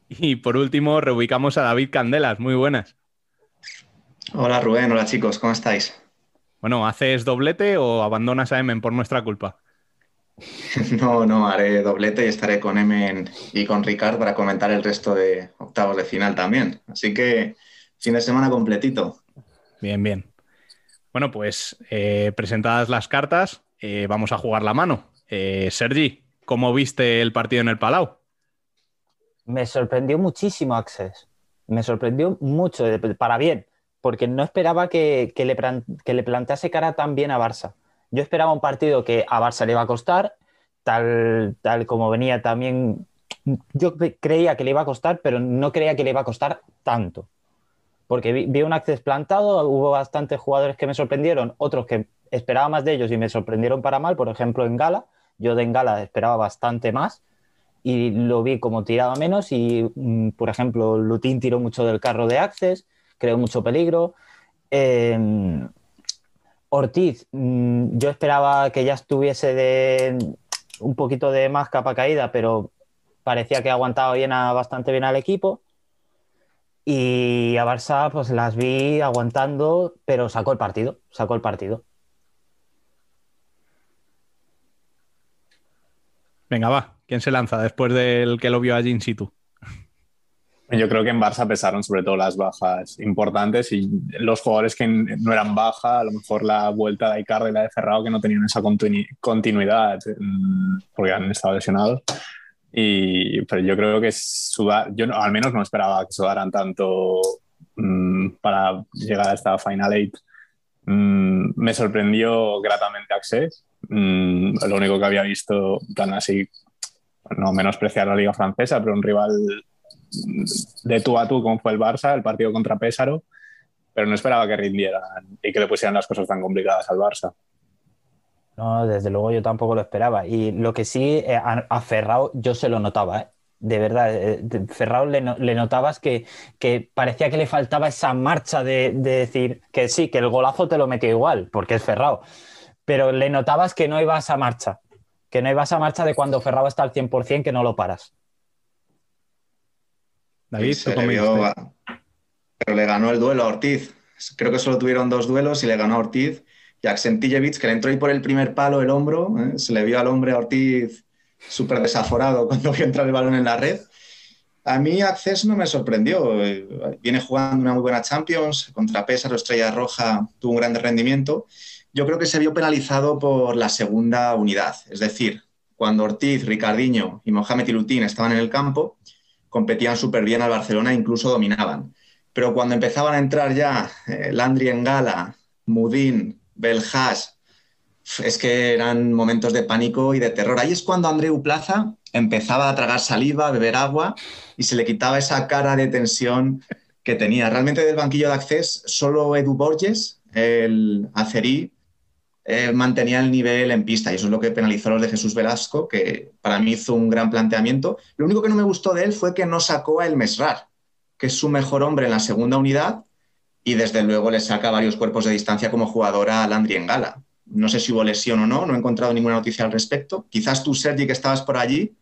Y por último, reubicamos a David Candelas, muy buenas. Hola Rubén, hola chicos, ¿cómo estáis? Bueno, ¿haces doblete o abandonas a Emen por nuestra culpa? (laughs) No, no, haré doblete y estaré con Emen y con Ricard para comentar el resto de octavos de final también. Así que fin de semana completito. Bien, bien. Bueno, pues eh, presentadas las cartas, eh, vamos a jugar la mano. Eh, Sergi, ¿cómo viste el partido en el Palau? Me sorprendió muchísimo Access. Me sorprendió mucho, para bien, porque no esperaba que, le, que le plantease cara tan bien a Barça. Yo esperaba un partido que a Barça le iba a costar, tal, tal como venía también. Yo cre- creía que le iba a costar, pero no creía que le iba a costar tanto. Porque vi, vi un Access plantado, hubo bastantes jugadores que me sorprendieron, otros que esperaba más de ellos y me sorprendieron para mal, por ejemplo en Gala. Yo de en Gala esperaba bastante más y lo vi como tiraba menos y, mm, por ejemplo, Lutín tiró mucho del carro de Access, creó mucho peligro. Eh, Ortiz, mm, yo esperaba que ya estuviese de un poquito de más capa caída, pero parecía que aguantaba bien a- bastante bien al equipo. Y a Barça, pues las vi aguantando, pero sacó el partido, sacó el partido. Venga, va. ¿Quién se lanza después del que lo vio allí in situ? Yo creo que en Barça pesaron sobre todo las bajas importantes y los jugadores que no eran baja, a lo mejor la vuelta de Icardi y la de Ferrao que no tenían esa continu- continuidad mm, porque han estado lesionados. Y, pero yo creo que sudar, yo no- al menos no esperaba que sudaran tanto mm, para llegar a esta Final Eight. Mm, me sorprendió gratamente Access. Mm, lo único que había visto tan así, no menospreciar la liga francesa, pero un rival de tú a tú como fue el Barça, el partido contra Pésaro, pero no esperaba que rindieran y que le pusieran las cosas tan complicadas al Barça. No, desde luego yo tampoco lo esperaba. Y lo que sí, eh, a, a Ferrao yo se lo notaba, ¿eh? De verdad, eh, de- Ferrao le, no- le notabas que, que parecía que le faltaba esa marcha de, de decir que sí, que el golazo te lo metió igual, porque es Ferrao. Pero le notabas que no iba a esa marcha, que no iba a esa marcha de cuando Ferrao está al 100% que no lo paras. David, se ¿tú le vio pero le ganó el duelo a Ortiz. Creo que solo tuvieron dos duelos y le ganó a Ortiz. Y Aksentijevich, que le entró ahí por el primer palo el hombro, ¿eh? se le vio al hombre a Ortiz súper desaforado (laughs) cuando vio entrar el balón en la red. A mí Access no me sorprendió. Viene jugando una muy buena Champions, contra Pésaro, Estrella Roja, tuvo un gran rendimiento. Yo creo que se vio penalizado por la segunda unidad. Es decir, cuando Ortiz, Ricardinho y Mohamed Ilutín estaban en el campo, competían súper bien al Barcelona e incluso dominaban. Pero cuando empezaban a entrar ya eh, Landry en gala, Mudín, Beljas, es que eran momentos de pánico y de terror. Ahí es cuando Andreu Plaza empezaba a tragar saliva, a beber agua y se le quitaba esa cara de tensión que tenía. Realmente del banquillo de Access, solo Edu Borges, el azerí, eh, mantenía el nivel en pista y eso es lo que penalizó a los de Jesús Velasco, que para mí hizo un gran planteamiento. Lo único que no me gustó de él fue que no sacó a El Mesrar, que es su mejor hombre en la segunda unidad y desde luego le saca varios cuerpos de distancia como jugadora a Landry en Gala. No sé si hubo lesión o no, no he encontrado ninguna noticia al respecto. Quizás tú, Sergi, que estabas por allí,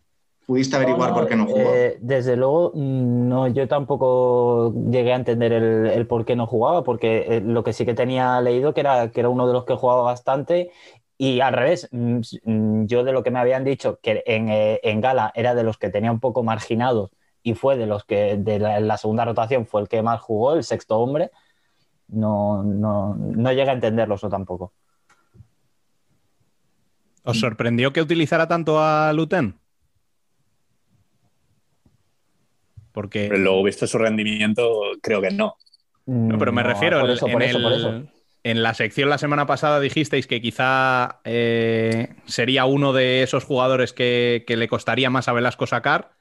pudiste averiguar por qué no jugó. Eh, desde luego, mm, no, yo tampoco llegué a entender el, el por qué no jugaba, porque eh, lo que sí que tenía leído que era, que era uno de los que jugaba bastante. Y al revés, mm, mm, yo de lo que me habían dicho, que en, eh, en Gala era de los que tenía un poco marginados y fue de los que de la, la segunda rotación fue el que más jugó, el sexto hombre, no, no, no llegué a entenderlo eso tampoco. ¿Os sorprendió que utilizara tanto a Luten? Porque. Pero luego, visto su rendimiento, creo que no. No, pero me No, refiero, por eso, en, por eso, el- por eso. en la sección la semana pasada dijisteis que quizá eh, sería uno de esos jugadores que, que le costaría más a Velasco sacar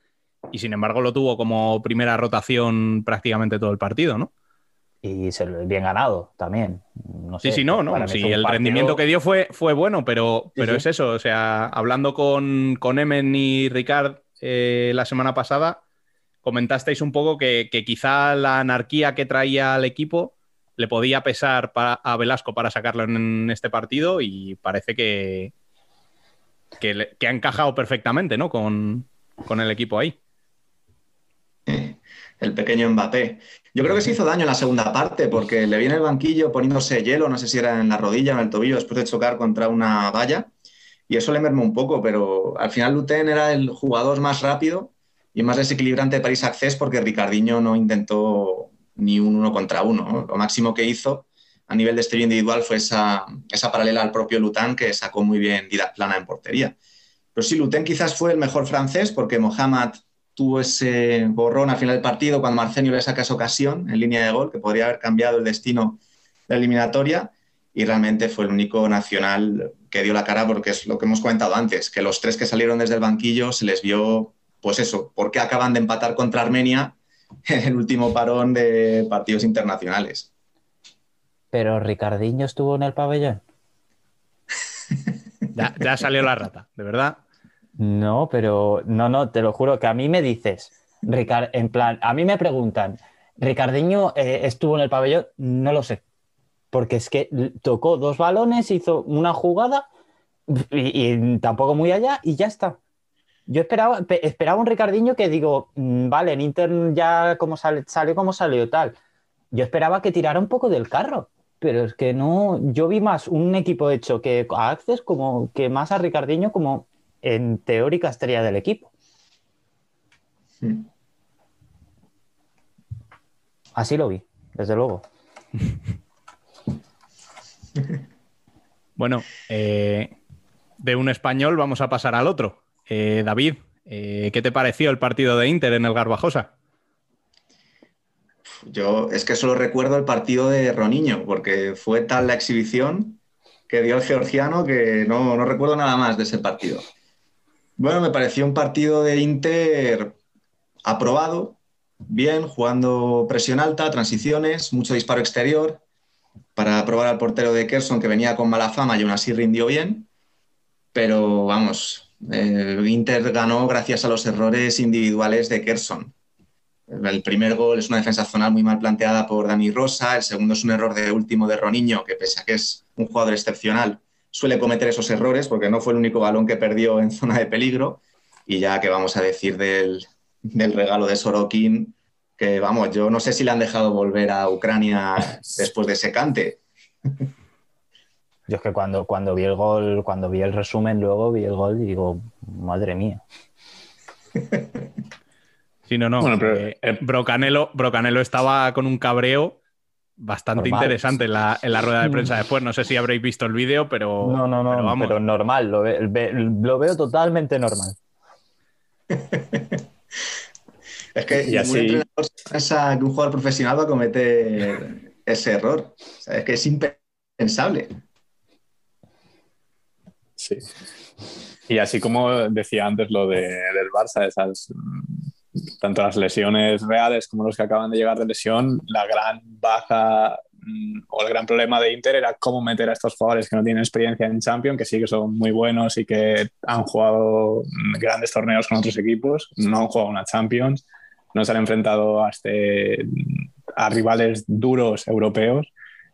y sin embargo lo tuvo como primera rotación prácticamente todo el partido, ¿no? Y se lo bien ganado también. No Sí, sé, sí, no, no. para mí Sí, el partido- rendimiento que dio fue, fue bueno, pero, Sí, pero sí. es eso. O sea, hablando con, con Emen y Ricard eh, la semana pasada, comentasteis un poco que, que quizá la anarquía que traía al equipo le podía pesar pa- a Velasco para sacarlo en este partido y parece que, que, le- que ha encajado perfectamente ¿no? con, con el equipo ahí. el pequeño Mbappé. Yo creo que se hizo daño en la segunda parte porque le viene el banquillo poniéndose hielo, no sé si era en la rodilla o en el tobillo, después de chocar contra una valla, y eso le mermó un poco, pero al final Luten era el jugador más rápido y más desequilibrante de París Access porque Ricardiño no intentó ni un uno contra uno. ¿no? Lo máximo que hizo a nivel de estilo individual fue esa, esa paralela al propio Lutan que sacó muy bien Didac Plana en portería. Pero sí, Luten quizás fue el mejor francés porque Mohamed tuvo ese borrón al final del partido cuando Marcenio le saca esa ocasión en línea de gol que podría haber cambiado el destino de la eliminatoria y realmente fue el único nacional que dio la cara porque es lo que hemos comentado antes, que los tres que salieron desde el banquillo se les vio, pues eso, porque acaban de empatar contra Armenia en el último parón de partidos internacionales. Pero Ricardiño estuvo en el pabellón. Ya, ya salió la rata, de verdad. No, pero no, no, te lo juro que a mí me dices, Ricard, en plan, a mí me preguntan, ¿Ricardiño eh, estuvo en el pabellón? No lo sé, porque es que tocó dos balones, hizo una jugada y, tampoco muy allá y ya está. Yo esperaba, pe- esperaba un Ricardiño que digo, mm, vale, en Inter ya como salió como salió tal. Yo esperaba que tirara un poco del carro, pero es que no, yo vi más un equipo hecho que a Access como que más a Ricardiño como en teórica estrella del equipo. Así lo vi, desde luego. (laughs) Bueno, eh, de un español vamos a pasar al otro. Eh, David, eh, ¿qué te pareció el partido de Inter en el Garbajosa? Yo es que solo recuerdo el partido de Roniño, porque fue tal la exhibición que dio el georgiano que no, no recuerdo nada más de ese partido. Bueno, me pareció un partido de Inter aprobado, bien, jugando presión alta, transiciones, mucho disparo exterior, para probar al portero de Kerson que venía con mala fama y aún así rindió bien. Pero vamos, eh, Inter ganó gracias a los errores individuales de Kerson. El primer gol es una defensa zonal muy mal planteada por Dani Rosa, el segundo es un error de último de Roniño, que pese a que es un jugador excepcional, suele cometer esos errores porque no fue el único balón que perdió en zona de peligro. Y ya que vamos a decir del, del regalo de Sorokin, que vamos, yo no sé si le han dejado volver a Ucrania (laughs) después de ese cante. Yo es que cuando, cuando vi el gol, cuando vi el resumen, luego vi el gol y digo, madre mía. (laughs) Sí, no, no. Bueno, pero- eh, Brocanelo, Brocanelo estaba con un cabreo bastante Normal. interesante en la, en la rueda de prensa después. No sé si habréis visto el vídeo, pero. No, no, no, pero normal, lo, ve- lo veo totalmente normal. (laughs) Es que Y así- entrenador se piensa que un jugador profesional va a cometer (laughs) ese error. O sea, es que es impensable. Sí. Y así como decía antes lo de, del Barça, esas tanto las lesiones reales como los que acaban de llegar de lesión, la gran baja mm, o el gran problema de Inter era cómo meter a estos jugadores que no tienen experiencia en Champions, que sí que son muy buenos y que han jugado mm, grandes torneos con otros equipos, no han jugado una Champions, no se han enfrentado a, este, a rivales duros europeos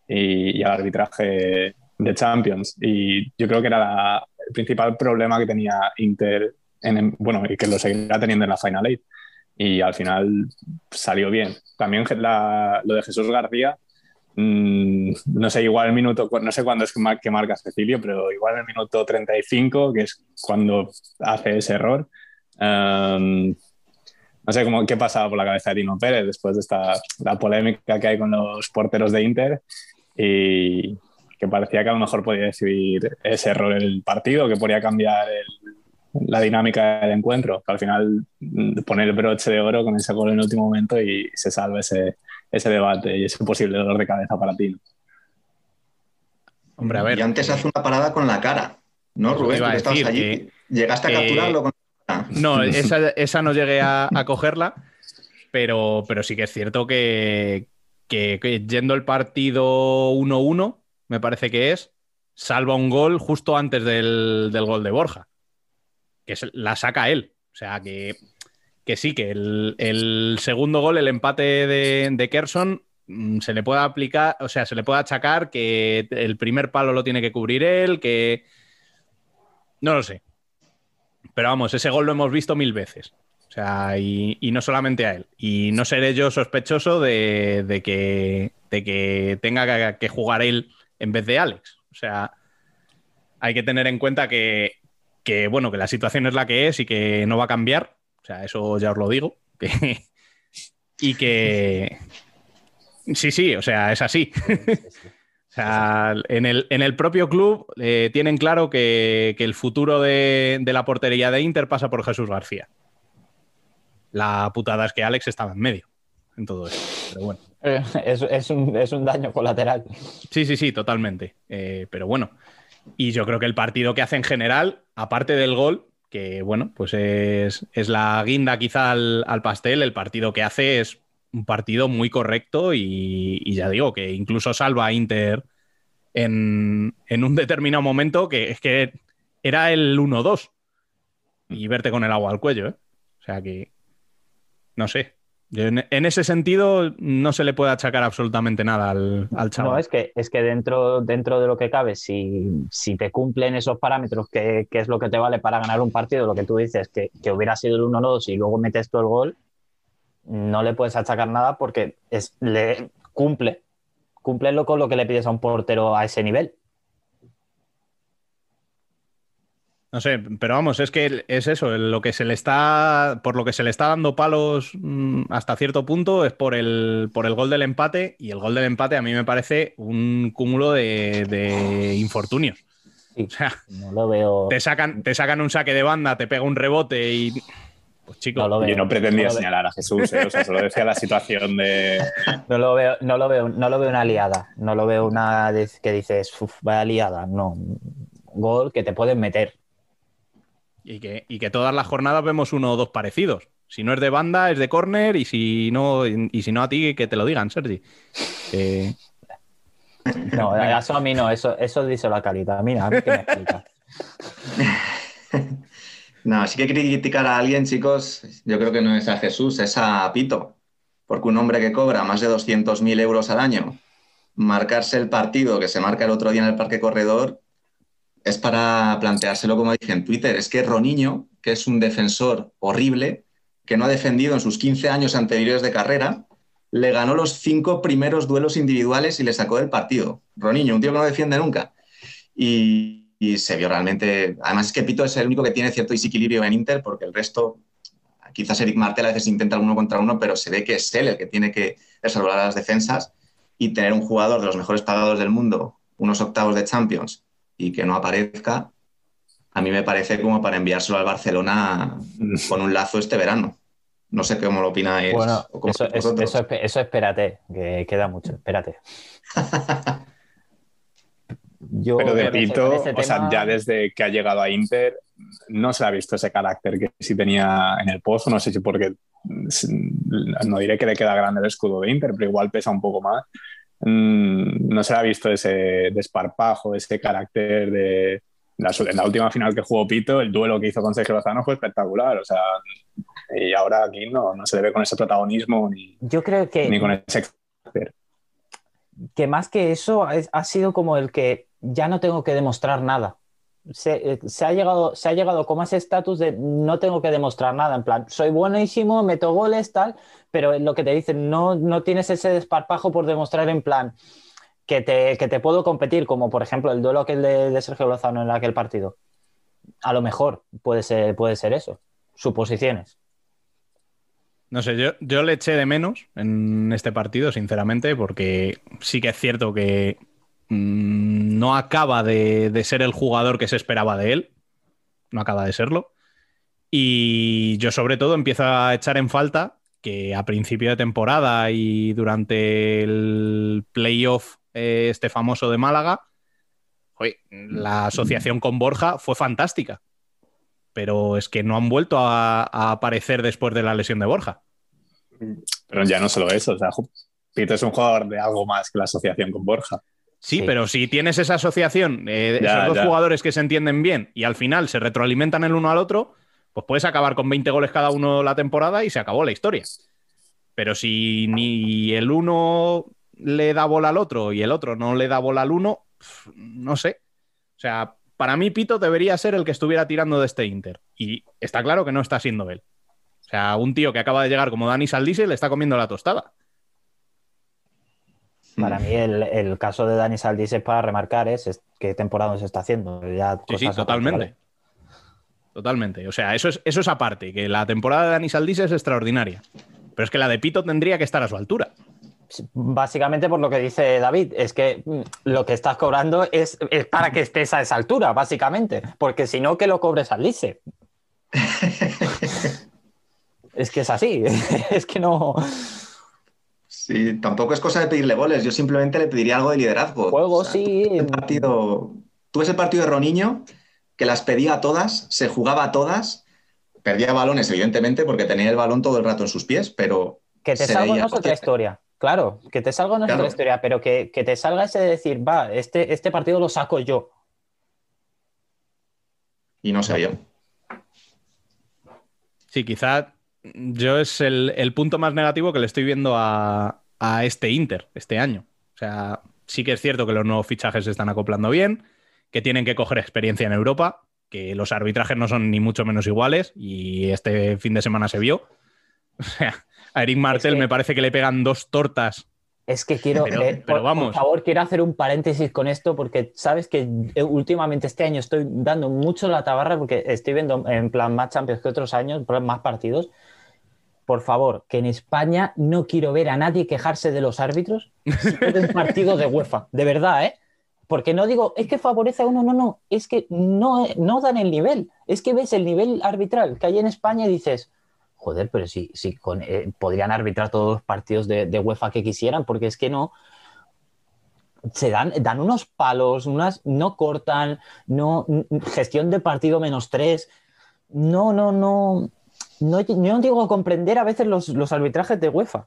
y, y al arbitraje de Champions. Y yo creo que era la- el principal problema que tenía Inter, en, bueno, y que lo seguirá teniendo en la Final Eight. Y al final salió bien. También la- lo de Jesús García, mm, no sé, igual el minuto, no sé cuándo es que, mar- que marca Cecilio, pero igual el minuto 35, que es cuando hace ese error. em, no sé cómo, qué pasaba por la cabeza de Tino Pérez después de esta la polémica que hay con los porteros de Inter y que parecía que a lo mejor podía decidir ese error el partido, que podía cambiar el- la dinámica del encuentro, que al final mm, pone el broche de oro con ese gol en el último momento y se salva ese, ese debate y ese posible dolor de cabeza para ti. Hombre, a ver. Y antes eh, hace una parada con la cara, ¿no, Rubén? Tú estabas decir, allí. que- Llegaste a que- capturarlo con la cara. No, (laughs) esa, esa no llegué a, a cogerla, pero, pero sí que es cierto que, que- que yendo el partido 1-1, me parece que es, salva un gol justo antes del, del gol de Borja, que la saca él. O sea, que, que sí, que el, el segundo gol, el empate de, de Kerson, mm, se le puede aplicar, o sea, se le puede achacar que el primer palo lo tiene que cubrir él, que... No lo sé. Pero vamos, ese gol lo hemos visto mil veces. O sea, y, y no solamente a él. Y no seré yo sospechoso de, de que, de que tenga que jugar él en vez de Alex. O sea, hay que tener en cuenta que, que, bueno, que la situación es la que es y que no va a cambiar. O sea, eso ya os lo digo. que- (laughs) y que... Sí, sí, o sea, es así. (laughs) O sea, en el, en el propio club eh, tienen claro que, que el futuro de, de la portería de Inter pasa por Jesús García. La putada es que Alex estaba en medio en todo esto. Pero bueno. Eh, Es, es un, es un daño colateral. Sí, sí, sí, totalmente. Eh, pero bueno. Y yo creo que el partido que hace en general, aparte del gol, que bueno, pues es, es la guinda quizá al, al pastel, el partido que hace es un partido muy correcto y, y ya digo que incluso salva a Inter en, en un determinado momento que es que era el 1-2 y verte con el agua al cuello, ¿eh? O sea que, no sé. En ese sentido no se le puede achacar absolutamente nada al, al chaval. No, es que, es que dentro, dentro de lo que cabe, si, si te cumplen esos parámetros, que, que es lo que te vale para ganar un partido, lo que tú dices, que, que hubiera sido el 1-2 y luego metes tú el gol, no le puedes achacar nada porque es, le cumple. Cúmplelo con lo que le pides a un portero a ese nivel. No sé, pero vamos, es que es eso, lo que se le está, por lo que se le está dando palos mm, hasta cierto punto es por el, por el gol del empate y el gol del empate a mí me parece un cúmulo de, de infortunios. Sí, O sea, no lo veo. te sacan, te sacan un saque de banda, te pega un rebote y... Pues chico, No lo veo. Yo no pretendía No señalar a Jesús, ¿eh? o sea, solo decía la situación de... No lo veo, no lo veo, no lo veo una liada. No lo veo una que dices, "Uf, vaya liada. No. Gol que te pueden meter. Y, que, y que todas las jornadas vemos uno o dos parecidos. Si no es de banda, es de córner y si no, y si no a ti, que te lo digan, Sergi. Eh, (laughs) No, eso a mí no, eso, eso díselo a Calita. Mira, a mí que me explica. (laughs) No, si hay que criticar a alguien, chicos, yo creo que no es a Jesús, es a Pito. Porque un hombre que cobra más de 200.000 euros al año, marcarse el partido que se marca el otro día en el Parque Corredor, es para planteárselo como dije en Twitter. Es que Roniño, que es un defensor horrible, que no ha defendido en sus 15 años anteriores de carrera, le ganó los cinco primeros duelos individuales y le sacó del partido. Roniño, un tío que no defiende nunca. Y, y se vio realmente. Además, es que Pito es el único que tiene cierto desequilibrio en Inter, porque el resto, quizás Eric Martel a veces intenta uno contra uno, pero se ve que es él el que tiene que resolver las defensas y tener un jugador de los mejores pagados del mundo, unos octavos de Champions, y que no aparezca, a mí me parece como para enviárselo al Barcelona con un lazo este verano. No sé cómo lo opináis. Bueno, o cómo eso, eso, eso espérate, que queda mucho, espérate. (laughs) Yo Pero de Pito, o sea, tema- ya desde que ha llegado a Inter, no se le ha visto ese carácter que sí tenía en el pozo. No sé si porque, no diré que le queda grande el escudo de Inter, pero igual pesa un poco más. Mm, no se le ha visto ese desparpajo, ese carácter de... La, en la última final que jugó Pito, el duelo que hizo con Sergio Lozano fue espectacular. O sea, y ahora aquí no, no se le ve con ese protagonismo ni, Yo creo que, ni con ese carácter. que más que eso es- ha sido como el que ya no tengo que demostrar nada. Se, eh, se ha llegado, se ha llegado como a ese estatus de no tengo que demostrar nada, en plan, soy buenísimo, meto goles, tal, pero lo que te dicen, no, no tienes ese desparpajo por demostrar en plan que te, que te puedo competir, como por ejemplo el duelo aquel de, de Sergio Lozano en aquel partido. A lo mejor puede ser, puede ser eso, suposiciones. No sé, yo, yo le eché de menos en este partido, sinceramente, porque sí que es cierto que mm, no acaba de, ser el jugador que se esperaba de él. No acaba de serlo. Y yo, sobre todo, empiezo a echar en falta que a principio de temporada y durante el playoff eh, este famoso de Málaga, la asociación con Borja fue fantástica. Pero es que no han vuelto a, aparecer después de la lesión de Borja. Pero ya no solo eso, o sea, Pito es un jugador de algo más que la asociación con Borja. Sí, Sí. pero si tienes esa asociación, eh, Ya, esos dos ya. jugadores que se entienden bien y al final se retroalimentan el uno al otro, pues puedes acabar con 20 goles cada uno la temporada y se acabó la historia. Pero si ni el uno le da bola al otro y el otro no le da bola al uno, no sé. O sea, para mí Pito debería ser el que estuviera tirando de este Inter. Y está claro que no está siendo él. O sea, un tío que acaba de llegar como Dani Saldise le está comiendo la tostada. Para mí el, el caso de Dani Saldís es para remarcar es, es qué temporada se está haciendo. Ya Sí, sí, aparte, totalmente. ¿vale? Totalmente. O sea, eso es, eso es aparte, que la temporada de Dani Saldís es extraordinaria. Pero es que la de Pito tendría que estar a su altura. Básicamente por lo que dice David, es que mm, lo que estás cobrando es, es para que estés a esa altura, básicamente. Porque si no, que lo cobres al Lice. es que es así. (laughs) es que no. Sí, tampoco es cosa de pedirle goles, yo simplemente le pediría algo de liderazgo. Juego, O sea, sí. tú ves el partido, tú ves el partido de Roniño, que las pedía a todas, se jugaba a todas, perdía balones, evidentemente, porque tenía el balón todo el rato en sus pies, pero Que te salga no es otra historia. Claro, que te salga no es Claro. otra historia, pero que, que te salga ese de decir, va, este, este partido lo saco yo. Y no se vio. Sí, quizá yo es el, el punto más negativo que le estoy viendo a, a este Inter este año. O sea, sí que es cierto que los nuevos fichajes se están acoplando bien, que tienen que coger experiencia en Europa, que los arbitrajes no son ni mucho menos iguales y este fin de semana se vio. O sea, a Eric Martel que- me parece que le pegan dos tortas. Es que quiero, Pero- eh, pero por, vamos. por favor, quiero hacer un paréntesis con esto porque sabes que últimamente este año estoy dando mucho la tabarra porque estoy viendo en plan más Champions que otros años, más partidos. Por favor, que en España no quiero ver a nadie quejarse de los árbitros si partido de UEFA, de verdad, ¿eh? Porque no digo, es que favorece a uno, no, no, es que no, no dan el nivel. Es que ves el nivel arbitral que hay en España y dices, joder, pero si con, eh, podrían arbitrar todos los partidos de, de UEFA que quisieran, porque es que no. Se dan, dan unos palos, unas, no cortan, no, gestión de partido menos tres. No, no, no. No, yo no a comprender a veces los, los arbitrajes de UEFA.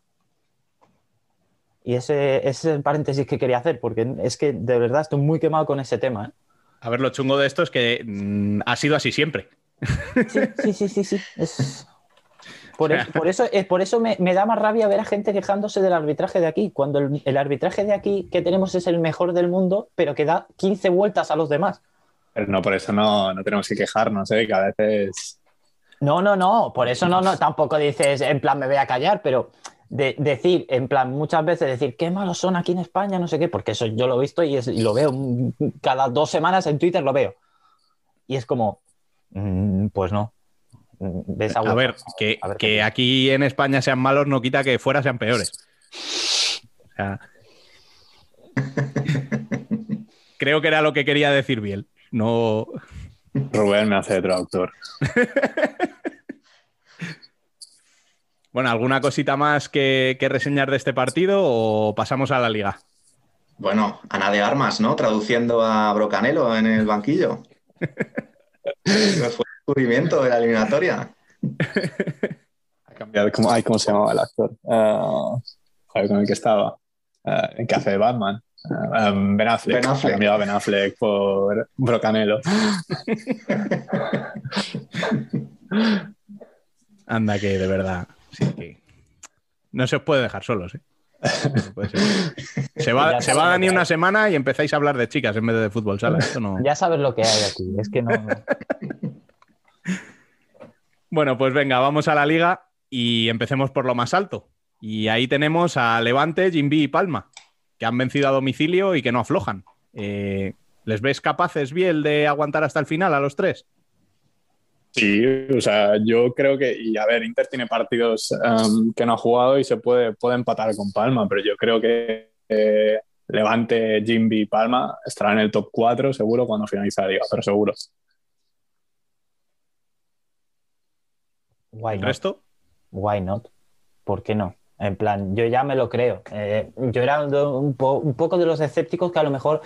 Y ese, ese es el paréntesis que quería hacer, porque es que de verdad estoy muy quemado con ese tema. ¿eh? A ver, lo chungo de esto es que mm, ha sido así siempre. Sí, sí, sí, sí. sí. Es- Por, por eso, es, por eso me, me da más rabia ver a gente quejándose del arbitraje de aquí, cuando el, el arbitraje de aquí que tenemos es el mejor del mundo, pero que da 15 vueltas a los demás. Pero no, por eso no, no tenemos que quejarnos, ¿eh? que a veces No, no, no, por eso no, no, tampoco dices en plan me voy a callar, pero de, decir, en plan, muchas veces decir qué malos son aquí en España, no sé qué, porque eso yo lo he visto y, es- y lo veo mm, cada dos semanas en Twitter, lo veo. Y es como, mm, pues no. Mm, Ves A ver, que, A ver que aquí en España sean malos no quita que fuera sean peores. O sea, (laughs) creo que era lo que quería decir Biel. No. Rubén me hace de traductor. (laughs) Bueno, ¿alguna cosita más que, que reseñar de este partido o pasamos a la liga? Bueno, Ana de Armas, ¿no? Traduciendo a Brocanelo en el banquillo. (laughs) Fue el descubrimiento de la eliminatoria. (laughs) Ha cambiado, ¿cómo, ay, ¿cómo se llamaba el actor? Ah, joder, con el que estaba. eh, que hace de Batman. Eh, um, ben Affleck. Ben Affleck. Ha cambiado a Ben Affleck por Brocanelo. (laughs) Anda, que de verdad. Sí, que No se os puede dejar solos, ¿eh? No puede ser. (laughs) Se va, se va Dani una semana y empezáis a hablar de chicas en vez de fútbol sala. Esto no... Ya sabes lo que hay aquí. Es que no. (laughs) Bueno, pues venga, vamos a la liga y empecemos por lo más alto. Y ahí tenemos a Levante, Jimby y Palma, que han vencido a domicilio y que no aflojan. Eh, ¿Les ves capaces, Biel, de aguantar hasta el final a los tres? Sí, o sea, yo creo que, y a ver, Inter tiene partidos um, que no ha jugado y se puede, puede empatar con Palma, pero yo creo que eh, Levante, Jimby y Palma estarán en el top 4 seguro cuando finalice la liga, pero seguro. Why ¿El not? resto? Why not? ¿Por qué no? En plan, yo ya me lo creo. Eh, yo era un, un po- un poco de los escépticos que a lo mejor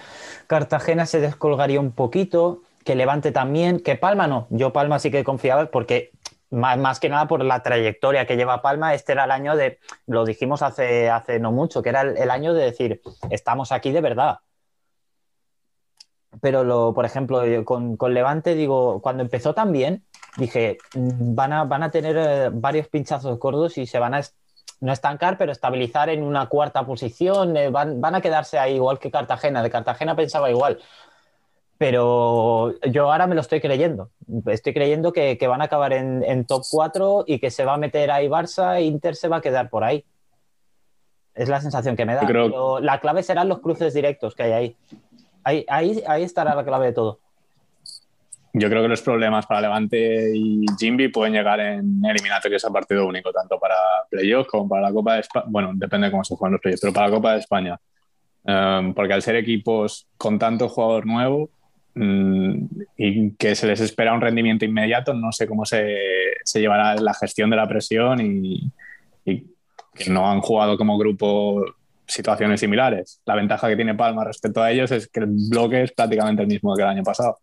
Cartagena se descolgaría un poquito, que Levante también, que Palma no. Yo Palma sí que confiaba porque más, más que nada por la trayectoria que lleva Palma, este era el año de, lo dijimos hace, hace no mucho, que era el, año de decir, estamos aquí de verdad. Pero, lo, por ejemplo, con, con Levante, digo, cuando empezó tan bien, dije, mm, van a, van a tener eh, varios pinchazos gordos y se van a no estancar, pero estabilizar en una cuarta posición, eh, van, van a quedarse ahí igual que Cartagena. De Cartagena pensaba igual. Pero yo ahora me lo estoy creyendo. Estoy creyendo que, que van a acabar en, en top 4 y que se va a meter ahí Barça e Inter se va a quedar por ahí. Es la sensación que me da. Creo- Pero la clave serán los cruces directos que hay ahí. Ahí, ahí, ahí estará la clave de todo. Yo creo que los problemas para Levante y Jimby pueden llegar en eliminatorios a partido único, tanto para playoffs como para la Copa de España. Bueno, depende de cómo se juegan los playoffs, pero para la Copa de España. Um, porque al ser equipos con tanto jugador nuevo y que se les espera un rendimiento inmediato, no sé cómo se, se llevará la gestión de la presión y, y que no han jugado como grupo situaciones similares. La ventaja que tiene Palma respecto a ellos es que el bloque es prácticamente el mismo que el año pasado.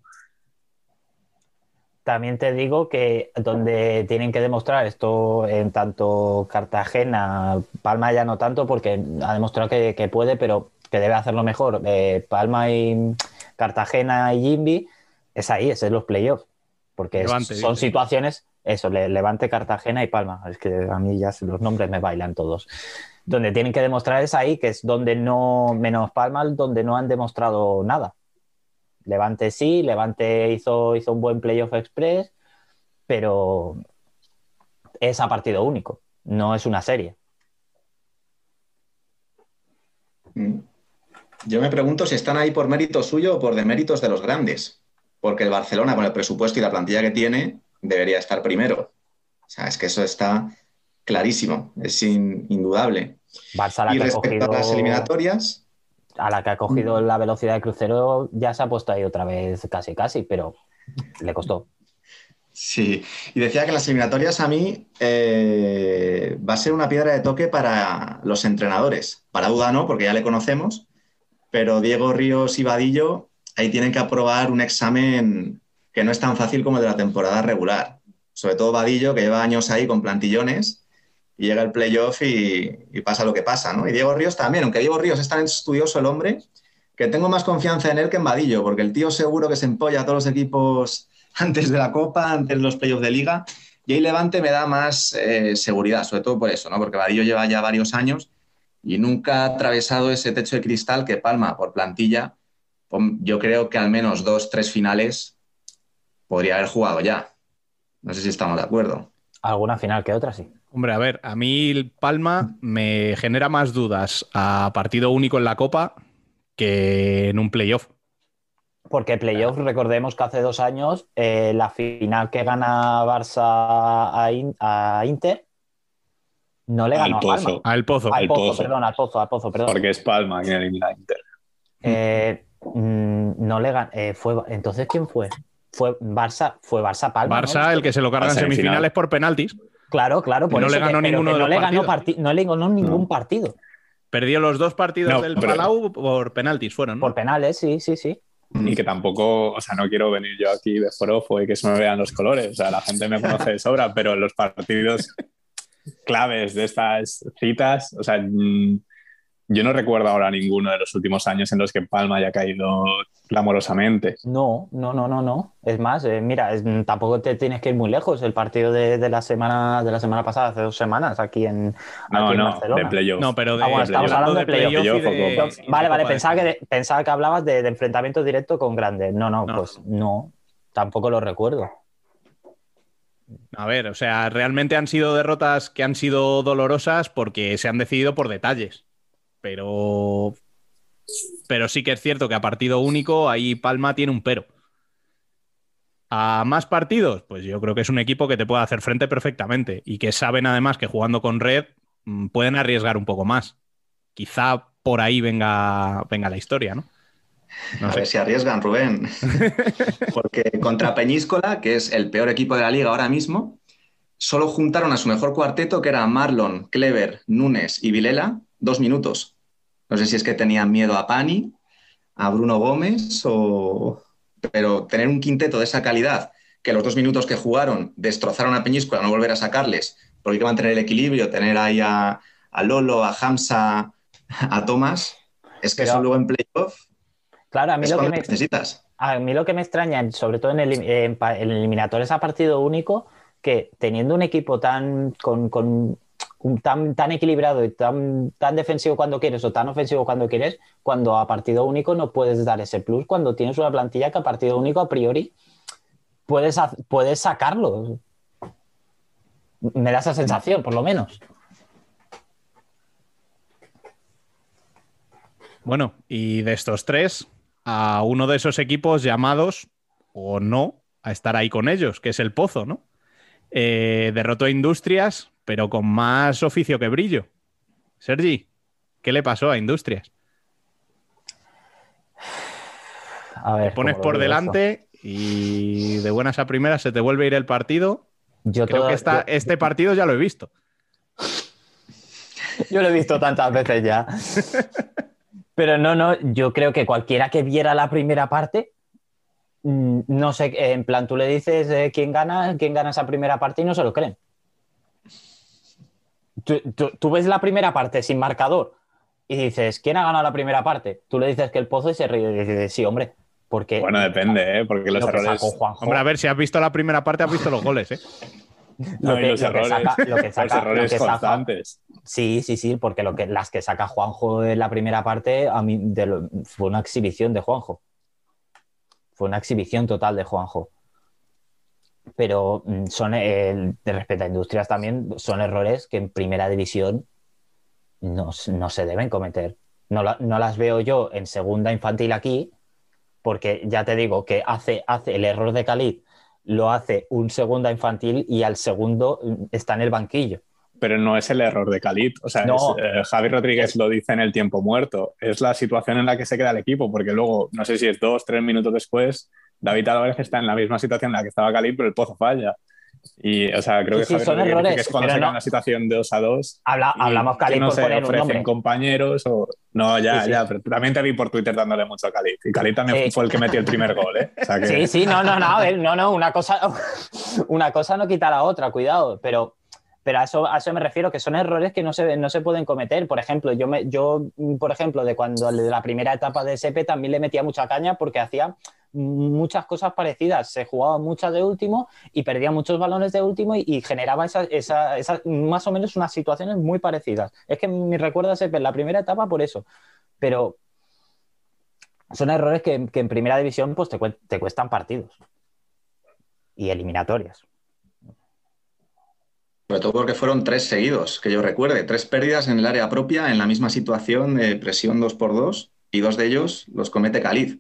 También te digo que donde tienen que demostrar esto en tanto Cartagena, Palma ya no tanto porque ha demostrado que, que puede, pero que debe hacerlo mejor. eh, Palma y Cartagena y Jimby es ahí, es en los playoffs. Porque es- son dice. situaciones, eso, Le- Levante, Cartagena y Palma. Es que a mí ya los nombres me bailan todos. Donde tienen que demostrar es ahí, que es donde no, menos Palma, donde no han demostrado nada. Levante sí, Levante hizo, hizo un buen playoff express, pero es a partido único, no es una serie. Mm. Yo me pregunto si están ahí por mérito suyo o por deméritos de los grandes. Porque el Barcelona, con el presupuesto y la plantilla que tiene, debería estar primero. O sea, es que eso está clarísimo, es in- indudable. Barça, la Y que ha respecto cogido, a las eliminatorias, a la que ha cogido la velocidad de crucero, ya se ha puesto ahí otra vez casi, casi, pero le costó. sí. Y decía que las eliminatorias a mí eh, va a ser una piedra de toque para los entrenadores. Para Duda no, porque ya le conocemos, pero Diego Ríos y Vadillo ahí tienen que aprobar un examen que no es tan fácil como el de la temporada regular. Sobre todo Vadillo, que lleva años ahí con plantillones y llega el playoff y, pasa lo que pasa, ¿no? Y Diego Ríos también, aunque Diego Ríos es tan estudioso el hombre, que tengo más confianza en él que en Vadillo, porque el tío seguro que se empolla a todos los equipos (laughs) antes de la Copa, antes de los playoffs de Liga, y ahí Levante me da más eh, seguridad, sobre todo por eso, ¿no? Porque Vadillo lleva ya varios años y nunca ha atravesado ese techo de cristal que Palma, por plantilla, yo creo que al menos dos, tres finales podría haber jugado ya. No sé si estamos de acuerdo. Alguna final que otra, sí. Hombre, a ver, a mí Palma me genera más dudas a partido único en la Copa que en un playoff. Porque playoff, recordemos que hace dos años, eh, la final que gana Barça a, In- a Inter, no le Al ganó a Palma. Pozo. Al Pozo. Al al Pozo, Pozo. perdón, al Pozo, al Pozo, perdón. Porque es Palma quien elimina a Inter. Eh, mm, no le gan- eh, fue entonces quién fue fue Barça fue Barça Palma ¿no? Barça, el que se lo carga en semifinales final. por penaltis. claro claro por no le eso ganó ninguno que de no los le ganó partidos. parti- no le ganó ningún No. partido Perdió los dos partidos No, del pero- Palau por penaltis, fueron. ¿no? por penales sí sí sí Y que tampoco, o sea, no quiero venir yo aquí de forofo y que se me vean los colores. O sea, la gente me conoce de sobra, pero los partidos claves de estas citas, o sea, mm, Yo no recuerdo ahora ninguno de los últimos años en los que Palma haya caído clamorosamente. No, no, no, no, no. Es más, eh, mira, es- tampoco te tienes que ir muy lejos. El partido de, de la semana de la semana pasada, hace dos semanas, aquí en, No, aquí en no, Barcelona. de playoff. No, pero de, Ah, bueno, estamos hablando de playoff. Vale, vale, pensaba de- que, pensaba que hablabas de, de enfrentamiento directo con grandes. No, no, No. pues no, tampoco lo recuerdo. A ver, o sea, realmente han sido derrotas que han sido dolorosas porque se han decidido por detalles. Pero. Pero sí que es cierto que a partido único ahí Palma tiene un pero. A más partidos, pues yo creo que es un equipo que te puede hacer frente perfectamente y que saben además que jugando con red mm, pueden arriesgar un poco más. Quizá por ahí venga, venga la historia, ¿no? No a sé. ver si arriesgan, Rubén. (laughs) Porque contra Peñíscola, que es el peor equipo de la liga ahora mismo, solo juntaron a su mejor cuarteto, que era Marlon, Clever, Nunes y Vilela, dos minutos. No sé si es que tenían miedo a Pani, a Bruno Gómez, o... pero tener un quinteto de esa calidad, que los dos minutos que jugaron destrozaron a Peñíscola, no volver a sacarles, porque hay que mantener el equilibrio, tener ahí a, a Lolo, a Hamza, a Tomás, es que eso luego en playoff Claro, a mí es lo que me, necesitas. A mí lo que me extraña, sobre todo en el, en en eliminatorias a partido único, que teniendo un equipo tan, con, con un- tan, tan equilibrado y tan, tan defensivo cuando quieres o tan ofensivo cuando quieres, cuando a partido único no puedes dar ese plus, cuando tienes una plantilla que a partido único a priori puedes, puedes sacarlo. Me da esa sensación, por lo menos. Bueno, y de estos tres, a uno de esos equipos llamados, o no, a estar ahí con ellos, que es el Pozo, ¿no? Eh, derrotó a Industrias, pero con más oficio que brillo. Sergi, ¿qué le pasó a Industrias? A ver, Te pones ¿cómo lo por delante y de buenas a primeras se te vuelve a ir el partido. Yo, Creo que esta- yo- este partido ya lo he visto. (laughs) Yo lo he visto tantas veces ya. (laughs) Pero no, no, yo creo que cualquiera que viera la primera parte, mm, no sé, en plan, tú le dices eh, quién gana, quién gana esa primera parte y no se lo creen. Tú, tú- tú ves la primera parte sin marcador y dices, ¿quién ha ganado la primera parte? Tú le dices que el pozo y se ríe y dices, sí, hombre, porque Bueno, depende, ¿eh? Porque los lo errores. Hombre, a ver, si has visto la primera parte, has visto los goles, ¿eh? No, lo y que- los lo que errores. saca- lo que los saca- lo que saca- constantes. Sí, sí, sí, porque lo que, las que saca Juanjo en la primera parte a mí lo- fue una exhibición de Juanjo. Fue una exhibición total de Juanjo. Pero mm, son, eh, de respecto a Industrias también, son errores que en primera división no, no se deben cometer. No, no las veo yo en segunda infantil aquí, porque ya te digo que hace, hace el error de Khalid, lo hace un segunda infantil y al segundo mm, está en el banquillo. Pero no es el error de Khalid. O sea, No. es, eh, Javi Rodríguez lo dice en el tiempo muerto. Es la situación en la que se queda el equipo, porque luego, no sé si es dos, tres minutos después, David Álvarez está en la misma situación en la que estaba Khalid, pero el pozo falla. Y, o sea, creo Sí, que sí, son errores, que es cuando se no- una situación de 2 a 2. Habla- hablamos que no por se poner un ofrecen nombre. compañeros o... No, ya, Sí, ya, pero también te vi por Twitter dándole mucho a Khalid. Y Khalid también fue el que metió el primer gol, ¿eh? O sea que- Sí, sí, no, no, no, a ver, no, no, una cosa, (laughs) una cosa no quita la otra, cuidado, pero, pero a, eso, a eso me refiero, que son errores que no se, no se pueden cometer. Por ejemplo, yo, me, yo, por ejemplo, de cuando de la primera etapa de SP también le metía mucha caña porque hacía muchas cosas parecidas, se jugaba muchas de último y perdía muchos balones de último y, generaba esa, esa, más o menos unas situaciones muy parecidas. Es que mi recuerdo a SP en la primera etapa por eso, pero son errores que, que en primera división pues, te cuestan partidos y eliminatorias. Sobre todo porque fueron tres seguidos, que yo recuerde, tres pérdidas en el área propia en la misma situación de presión 2 por 2 y dos de ellos los comete Khalid.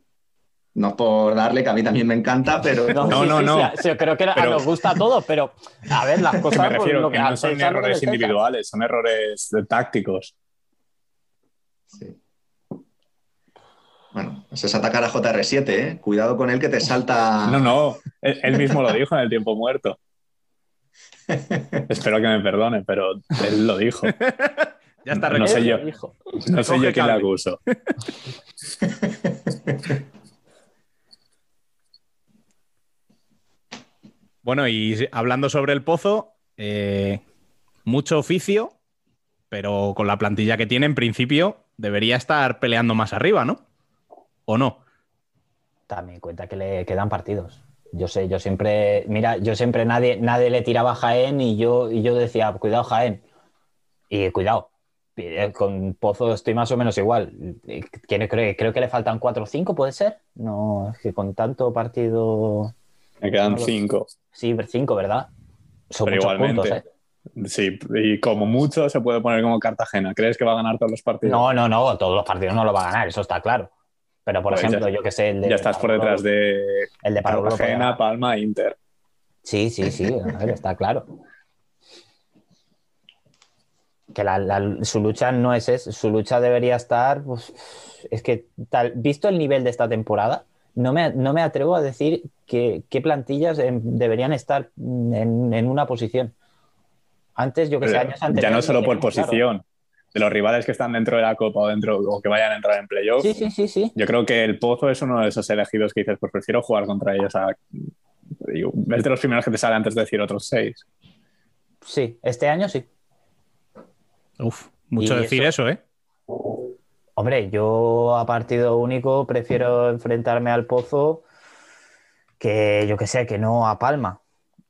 No por darle, que a mí también me encanta, pero (laughs) No, sí, no, sí, no. sí, sí, creo que a- Pero- nos gusta a todos, pero a ver, las (laughs) que cosas me pues, refiero lo que que no son errores individuales, son errores de tácticos. Sí. Bueno, eso es atacar a JR7, ¿eh? Cuidado con él que te salta. No, no, él, él mismo lo dijo en el tiempo muerto. Espero que me perdone, pero él lo dijo. (laughs) Ya está No sé recogido. yo. No sé yo quién le acuso. (laughs) Bueno, y hablando sobre el pozo, eh, mucho oficio, pero con la plantilla que tiene, en principio, debería estar peleando más arriba, ¿no? ¿O no? También cuenta que le quedan partidos. Yo sé, yo siempre, mira, yo siempre nadie, nadie le tiraba a Jaén y yo, y yo decía, cuidado Jaén. Y cuidado, eh, con Pozo estoy más o menos igual. Creo, creo, creo que le faltan 4 o 5, ¿puede ser? No, es que con tanto partido... Me quedan No lo- 5. Sí, 5, ¿verdad? Son Pero muchos igualmente. puntos, ¿eh? Sí, y como mucho se puede poner como Cartagena. ¿Crees que va a ganar todos los partidos? No, no, no, todos los partidos no lo va a ganar, eso está claro. Pero, por Pues ya- ejemplo, yo que sé, el de... ya estás por detrás de El de ganar. Palma e Inter. Sí, sí, sí, ver, está claro. Que la- la- su lucha no es eso, su lucha debería estar, pues, es que tal, visto el nivel de esta temporada, no me, no me atrevo a decir que, qué plantillas deberían estar en, en una posición. Antes, yo que sé, años ya anteriores. no solo por claro. De los rivales que están dentro de la Copa o dentro o que vayan a entrar en playoffs. Sí, sí, sí, sí. Yo creo que el Pozo es uno de esos elegidos que dices, pues prefiero jugar contra ellos. A, digo, es de los primeros que te sale antes de decir otros seis. Sí, este año sí. Uf, mucho decir eso, ¿eh? Hombre, yo a partido único prefiero enfrentarme al Pozo que yo que sé, que no a Palma.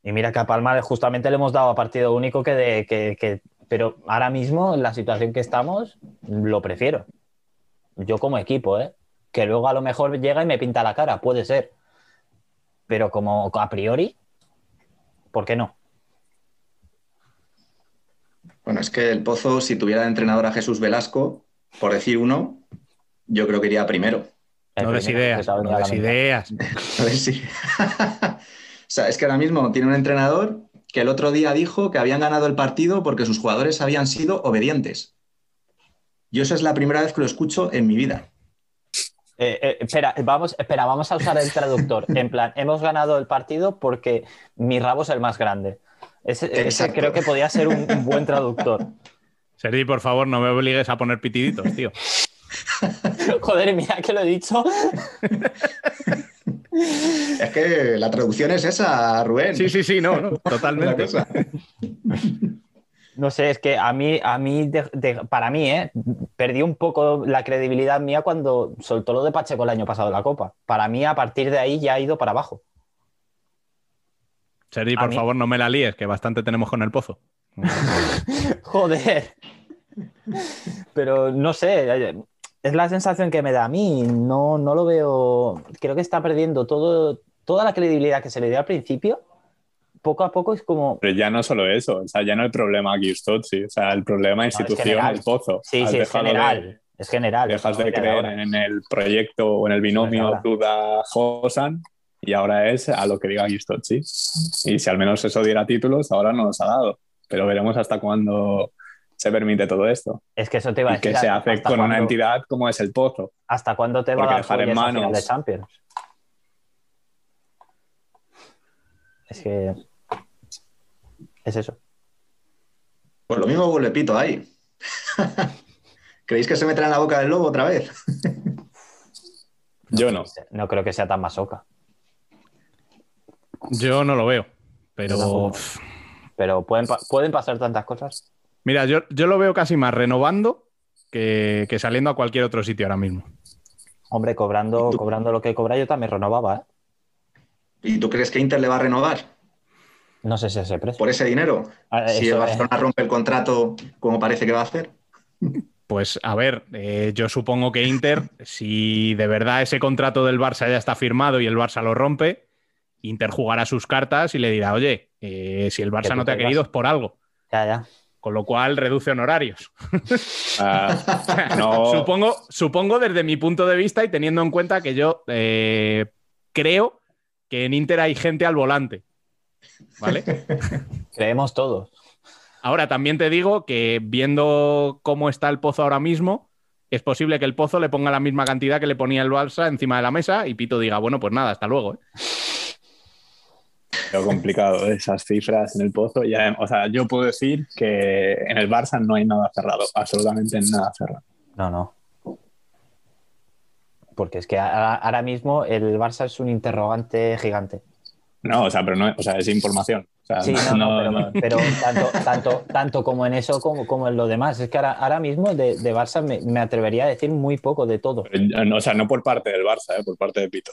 Y mira que a Palma justamente le hemos dado a partido único que de que, que- pero ahora mismo en la situación que estamos lo prefiero. Yo como equipo, ¿eh? Que luego a lo mejor llega y me pinta la cara, puede ser. Pero como a priori, ¿por qué no? Bueno, es que el Pozo, si tuviera de entrenador a Jesús Velasco, por decir uno, yo creo que iría primero. No des ideas, no des ideas. (laughs) A ver si. (laughs) o sea, es que ahora mismo tiene un entrenador que el otro día dijo que habían ganado el partido porque sus jugadores habían sido obedientes. Yo esa es la primera vez que lo escucho en mi vida. Eh, eh, espera, vamos, espera, vamos a usar el traductor. (laughs) En plan, hemos ganado el partido porque mi rabo es el más grande. Ese, creo que podía ser un, un buen traductor. (laughs) Sergi, por favor, no me obligues a poner pitiditos, tío. (laughs) Joder, mira que lo he dicho. Es que la traducción es esa, Rubén. Sí, sí, sí, no, no, (laughs) totalmente. cosa. No sé, es que a mí, a mí de- de- para mí, ¿eh? perdí un poco la credibilidad mía cuando soltó lo de Pacheco el año pasado en la Copa. Para mí, a partir de ahí ya ha ido para abajo. Sergi, por mí- favor, no me la líes, que bastante tenemos con el pozo. (laughs) Joder. Pero no sé, es la sensación que me da a mí. No, no lo veo. Creo que está perdiendo todo, toda la credibilidad que se le dio al principio. Poco a poco es como. Pero ya no solo eso, o sea, ya no el problema Totsi, o sea, el problema institución, general. el Pozo. Sí, Has sí, es general. de- Es general. dejas de No, creer ahora. en el proyecto o en el binomio ahora. Duda-Josan y ahora es a lo que diga Gistotsi. Y si al menos eso diera títulos, ahora no los ha dado. Pero veremos hasta cuándo se permite todo esto. Es que eso te iba a decir. que se hace ¿hasta con una entidad como es el Pozo. ¿Hasta cuándo te va a dejar en final manos- de Champions? Es que. Es eso. Pues lo mismo vuelve pito ahí. (laughs) ¿Creéis que se meterá en la boca del lobo otra vez? Yo no. No creo que sea tan masoca. Yo no lo veo. Pero. Pero pueden, pa- pueden pasar tantas cosas. Mira, yo, yo lo veo casi más renovando que, que saliendo a cualquier otro sitio ahora mismo. Hombre, cobrando, cobrando lo que cobra, yo también renovaba, ¿eh? ¿Y tú crees que Inter le va a renovar No sé si ese precio. por ese dinero? Ah, Si el eso, Barcelona rompe el contrato como parece que va a hacer. Pues a ver, eh, yo supongo que Inter, si de verdad ese contrato del Barça ya está firmado y el Barça lo rompe, Inter jugará sus cartas y le dirá, oye, eh, si el Barça no te ha querido es por algo. Ya, ya. Con lo cual reduce honorarios. (laughs) Ah, no, (laughs) Supongo, supongo desde mi punto de vista y teniendo en cuenta que yo eh, creo que en Inter hay gente al volante. ¿Vale? (laughs) Creemos todos. Ahora también te digo que viendo cómo está el pozo ahora mismo, es posible que el pozo le ponga la misma cantidad que le ponía el Balsa encima de la mesa y Pito diga, bueno, pues nada, hasta luego. ¿eh? Lo (laughs) complicado de esas cifras en el Pozo. Ya, o sea, yo puedo decir que en el Barça no hay nada cerrado, absolutamente nada cerrado. No, no. Porque es que ahora mismo el Barça es un interrogante gigante. No, o sea, pero no, o sea, es información. O sea, Sí, no, no, pero, no- pero (laughs) tanto, tanto, tanto como en eso como, como en lo demás. Es que ahora, ahora mismo de, de Barça me, me atrevería a decir muy poco de todo. o sea, no por parte del Barça, ¿eh? por parte de Pito.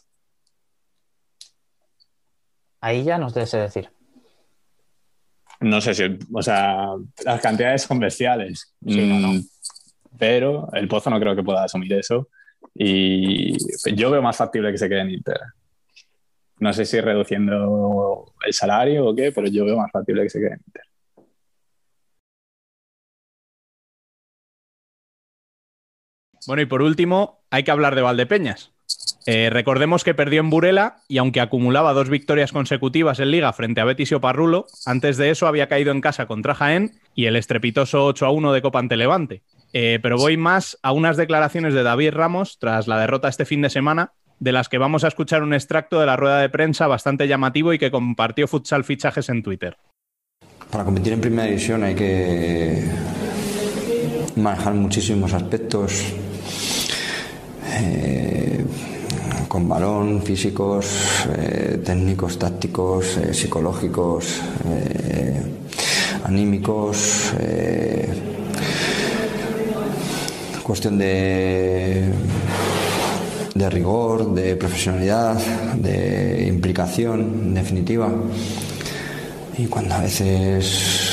Ahí ya nos sé decir. No sé si, o sea, las cantidades son bestiales. Sí, no, no. Mm, Pero el Pozo no creo que pueda asumir eso. Y yo veo más factible que se quede en Inter. No sé si reduciendo el salario o qué, pero yo veo más factible que se quede en Inter. Bueno, y por último, hay que hablar de Valdepeñas. Eh, recordemos que perdió en Burela y aunque acumulaba dos victorias consecutivas en Liga frente a Betis y Oparrulo, antes de eso había caído en casa contra Jaén y el estrepitoso 8 a 1 de Copa ante Levante. Eh, pero voy más a unas declaraciones de David Ramos tras la derrota este fin de semana, de las que vamos a escuchar un extracto de la rueda de prensa bastante llamativo y que compartió Futsal Fichajes en Twitter. Para competir en primera división hay que manejar muchísimos aspectos eh, con balón, físicos, eh, técnicos, tácticos, eh, psicológicos, eh, anímicos, cuestión de, de rigor, de profesionalidad, de implicación, en definitiva. Y cuando a veces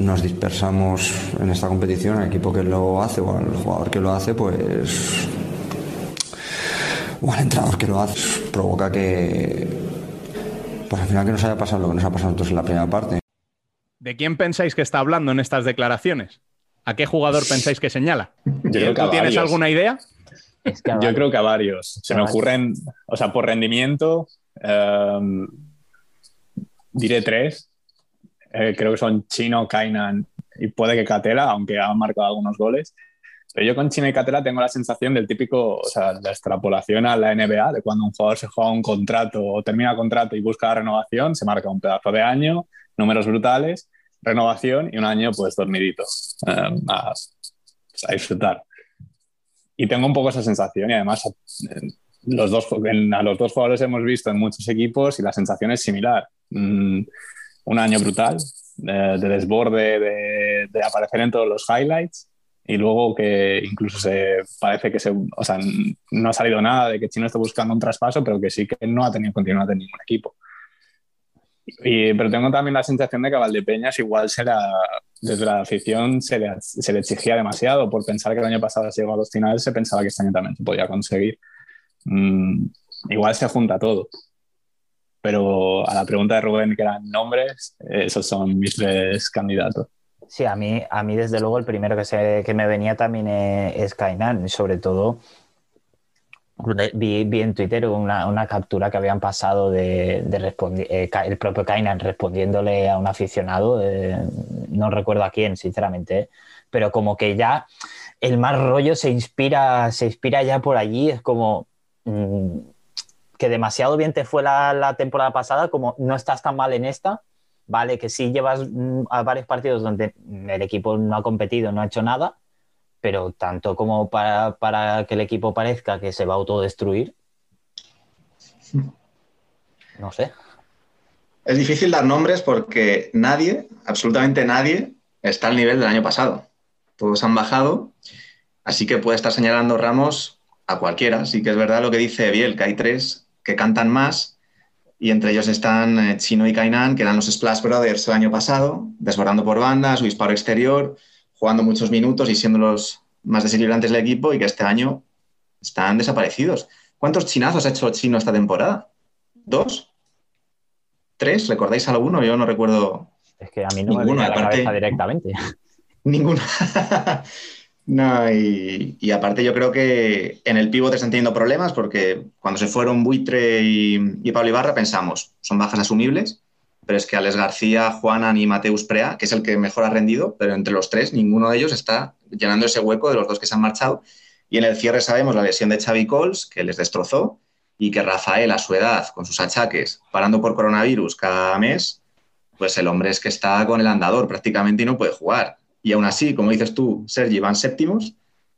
nos dispersamos en esta competición, el equipo que lo hace o al jugador que lo hace, pues. O al entrenador que lo hace, provoca que. Pues al final que nos haya pasado lo que nos ha pasado a nosotros en la primera parte. ¿De quién pensáis que está hablando en estas declaraciones? ¿A qué jugador pensáis que señala? Yo creo que a ¿Tú tienes varios. alguna idea? Es que Yo creo que a varios. Se me ocurren, o sea, por rendimiento, em, diré tres. Eh, creo que son Chino, Kainan y puede que Catela, aunque han marcado algunos goles. Pero yo con Chino y Catela tengo la sensación del típico, o sea, la extrapolación a la NBA, de cuando un jugador se juega un contrato o termina contrato y busca la renovación, se marca un pedazo de año, números brutales, renovación y un año pues dormidito, em, a, pues, a disfrutar. Y tengo un poco esa sensación y además eh, los dos, en- a los dos jugadores hemos visto en muchos equipos y la sensación es similar. Mm, un año brutal, de, de desborde, de, de aparecer en todos los highlights y luego que incluso se parece que se, o sea, no ha salido nada de que Chino esté buscando un traspaso, pero que sí que no ha tenido continuidad en ningún equipo. Y, pero tengo también la sensación de que a Valdepeñas igual se la, desde la afición se le, se le exigía demasiado por pensar que el año pasado se llegó a los finales, se pensaba que este año también se podía conseguir. Mm, igual se junta todo. Pero a la pregunta de Rubén, que eran nombres, eh, esos son mis tres candidatos. Sí, a mí, a mí desde luego el primero que, se, que me venía también eh, es Kainan, sobre todo vi, vi en Twitter una, una captura que habían pasado de, de eh, el propio Kainan respondiéndole a un aficionado, eh, no recuerdo a quién, sinceramente, eh, pero como que ya el más rollo se inspira, se inspira ya por allí, es como mm, que demasiado bien te fue la, la temporada pasada, como no estás tan mal en esta, vale, que sí llevas mm, a varios partidos donde el equipo no ha competido, no ha hecho nada, pero tanto como para, para que el equipo parezca que se va a autodestruir, (laughs) no sé. Es difícil dar nombres porque nadie, absolutamente nadie, está al nivel del año pasado. Todos han bajado, así que puede estar señalando Ramos a cualquiera. Sí que es verdad lo que dice Biel, que hay tres que cantan más y entre ellos están eh, Chino y Kainan, que eran los Splash Brothers el año pasado, desbordando por banda, su disparo exterior, jugando muchos minutos y siendo los más desequilibrantes del equipo y que este año están desaparecidos. ¿Cuántos chinazos ha hecho Chino esta temporada? ¿Dos? ¿Tres? ¿Recordáis alguno? Yo no recuerdo Es que a mí no me Ninguno, viene a la aparte- cabeza directamente. (laughs) ninguno. No, y, aparte yo creo que en el pivote están teniendo problemas porque cuando se fueron Buitre y, y Pablo Ibarra pensamos, son bajas asumibles, pero es que Alex García, Juanan y Mateus Prea, que es el que mejor ha rendido, pero entre los tres ninguno de ellos está llenando ese hueco de los dos que se han marchado. Y en el cierre sabemos la lesión de Xavi Coles, que les destrozó, y que Rafael, a su edad, con sus achaques, parando por coronavirus cada mes, pues el hombre es que está con el andador prácticamente y no puede jugar. Y aún así, como dices tú, Sergi, van séptimos,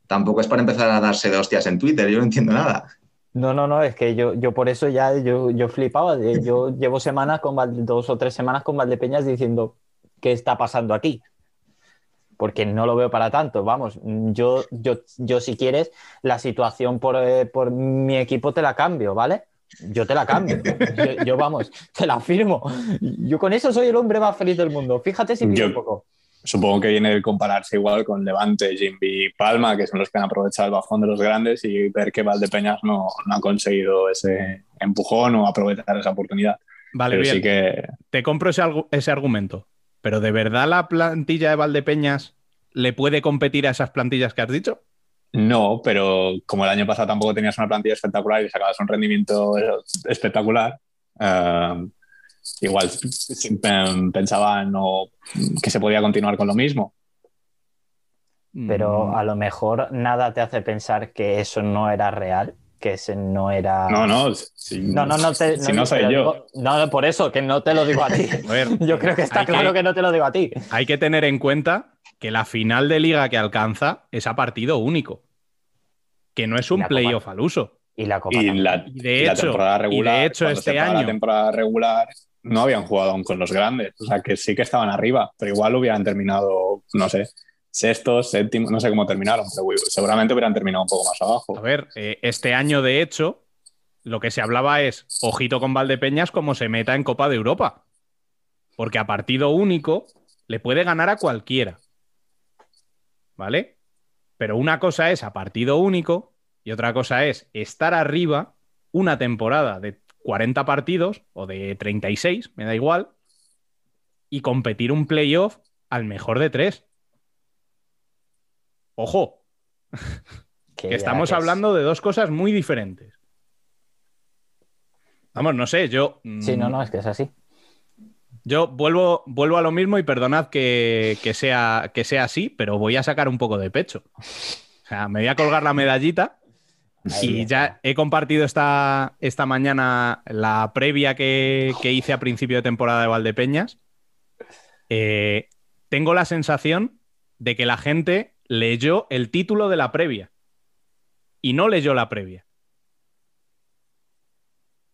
tampoco es para empezar a darse de hostias en Twitter, yo no entiendo nada. No, no, no, es que yo, yo por eso ya yo, yo flipaba. Yo llevo semanas con Valde- dos o tres semanas con Valdepeñas diciendo qué está pasando aquí. Porque no lo veo para tanto. Vamos, yo, yo, yo si quieres, la situación por, eh, por mi equipo te la cambio, ¿vale? Yo te la cambio. Yo, yo, vamos, te la firmo. Yo con eso soy el hombre más feliz del mundo. Fíjate si pido Yo- un poco. Supongo que viene de compararse igual con Levante, Jimby y Palma, que son los que han aprovechado el bajón de los grandes y ver que Valdepeñas no, no ha conseguido ese empujón o aprovechar esa oportunidad. Vale, Pero bien. sí que Te compro ese, ese argumento. Pero ¿de verdad la plantilla de Valdepeñas le puede competir a esas plantillas que has dicho? no, pero como el año pasado tampoco tenías una plantilla espectacular y sacabas un rendimiento espectacular, eh, igual em, pensaba no, que se podía continuar con lo mismo. Pero Mm, a lo mejor nada te hace pensar que eso no era real, que ese no era. No, no, si, No, no, no te. si no soy yo. digo- no, no, por eso, que no te lo digo a ti. (laughs) a ver, (laughs) Yo creo que está claro que... no te lo digo a ti. hay que tener en cuenta que la final de liga que alcanza es a partido único. Que no es un la playoff al uso. Y la Copa. Y la, Y de y la hecho- temporada y de regular, hecho este año- la temporada regular no habían jugado aún con los grandes, o sea que sí que estaban arriba, pero igual hubieran terminado, no sé, sextos, séptimos, no sé cómo terminaron, pero seguramente hubieran terminado un poco más A abajo. ver, eh, este año de hecho, lo que se hablaba es, ojito con Valdepeñas como se meta en Copa de Europa. Porque a partido único le puede ganar a cualquiera. ¿Vale? Pero una cosa es a partido único y otra cosa es estar arriba una temporada de 40 partidos o de 36, me da igual, y competir un playoff al mejor de tres. Ojo, (laughs) que estamos es- hablando de dos cosas muy diferentes. Vamos, no sé, yo. Sí, mm, no, no, es que es así. Yo vuelvo, vuelvo a lo mismo y perdonad que, que sea, que sea así, pero voy a sacar un poco de pecho. O sea, me voy a colgar la medallita y ya he compartido esta, esta mañana la previa que, que hice a principio de temporada de Valdepeñas. Eh, tengo la sensación de que la gente leyó el título de la previa y no leyó la previa.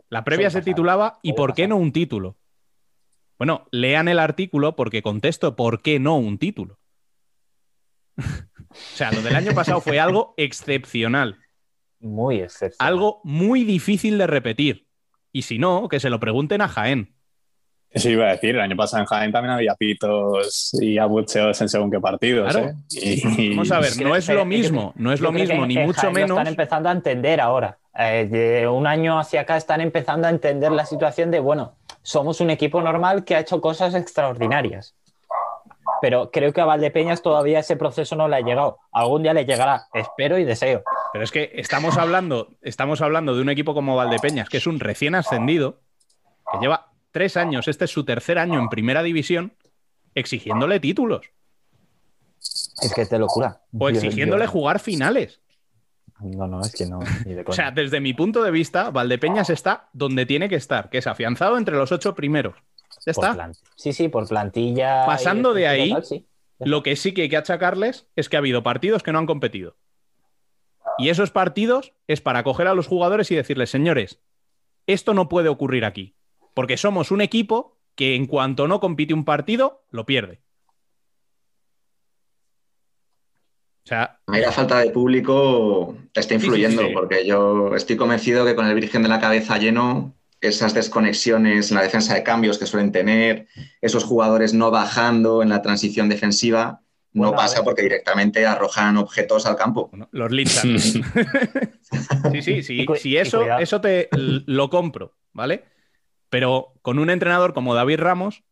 La previa se titulaba ¿Y suele por qué no un título? Bueno, lean el artículo porque contesto ¿por qué no un título? (laughs) o sea, lo del año pasado fue algo excepcional, Muy excepcional. algo muy difícil de repetir. Y si no, que se lo pregunten a Jaén. Eso iba a decir, el año pasado en Jaén también había pitos y abucheos en según qué partidos. Claro. ¿eh? Y- Vamos a ver, no es lo mismo, no es lo mismo, ni mucho lo menos. están empezando a entender ahora. Eh, de un año hacia acá están empezando a entender la situación de, bueno, somos un equipo normal que ha hecho cosas extraordinarias. Pero creo que a Valdepeñas todavía ese proceso no le ha llegado. Algún día le llegará, espero y deseo. Pero es que estamos hablando, estamos hablando de un equipo como Valdepeñas, que es un recién ascendido, que lleva tres años, este es su tercer año en primera división, exigiéndole títulos Es que te locura. o exigiéndole yo- jugar finales. No, no, es que no. ni de (laughs) O sea, desde mi punto de vista, Valdepeñas está donde tiene que estar, que es afianzado entre los ocho primeros. Ya está. plan- Sí, sí, por plantilla. Pasando de ahí, tal, sí. Lo que sí que hay que achacarles es que ha habido partidos que no han competido. Y esos partidos es para coger a los jugadores y decirles, señores, esto no puede ocurrir aquí. Porque somos un equipo que en cuanto no compite un partido, lo pierde. O sea, Ahí la falta de público está influyendo, sí, sí. porque yo estoy convencido que con el Virgen de la Cabeza lleno, esas desconexiones en la defensa de cambios que suelen tener, esos jugadores no bajando en la transición defensiva, no Bueno, pasa porque directamente arrojan objetos al campo. bueno, los linchan. (laughs) sí, sí, sí. Y Si eso, eso te lo compro, ¿vale? Pero con un entrenador como David Ramos,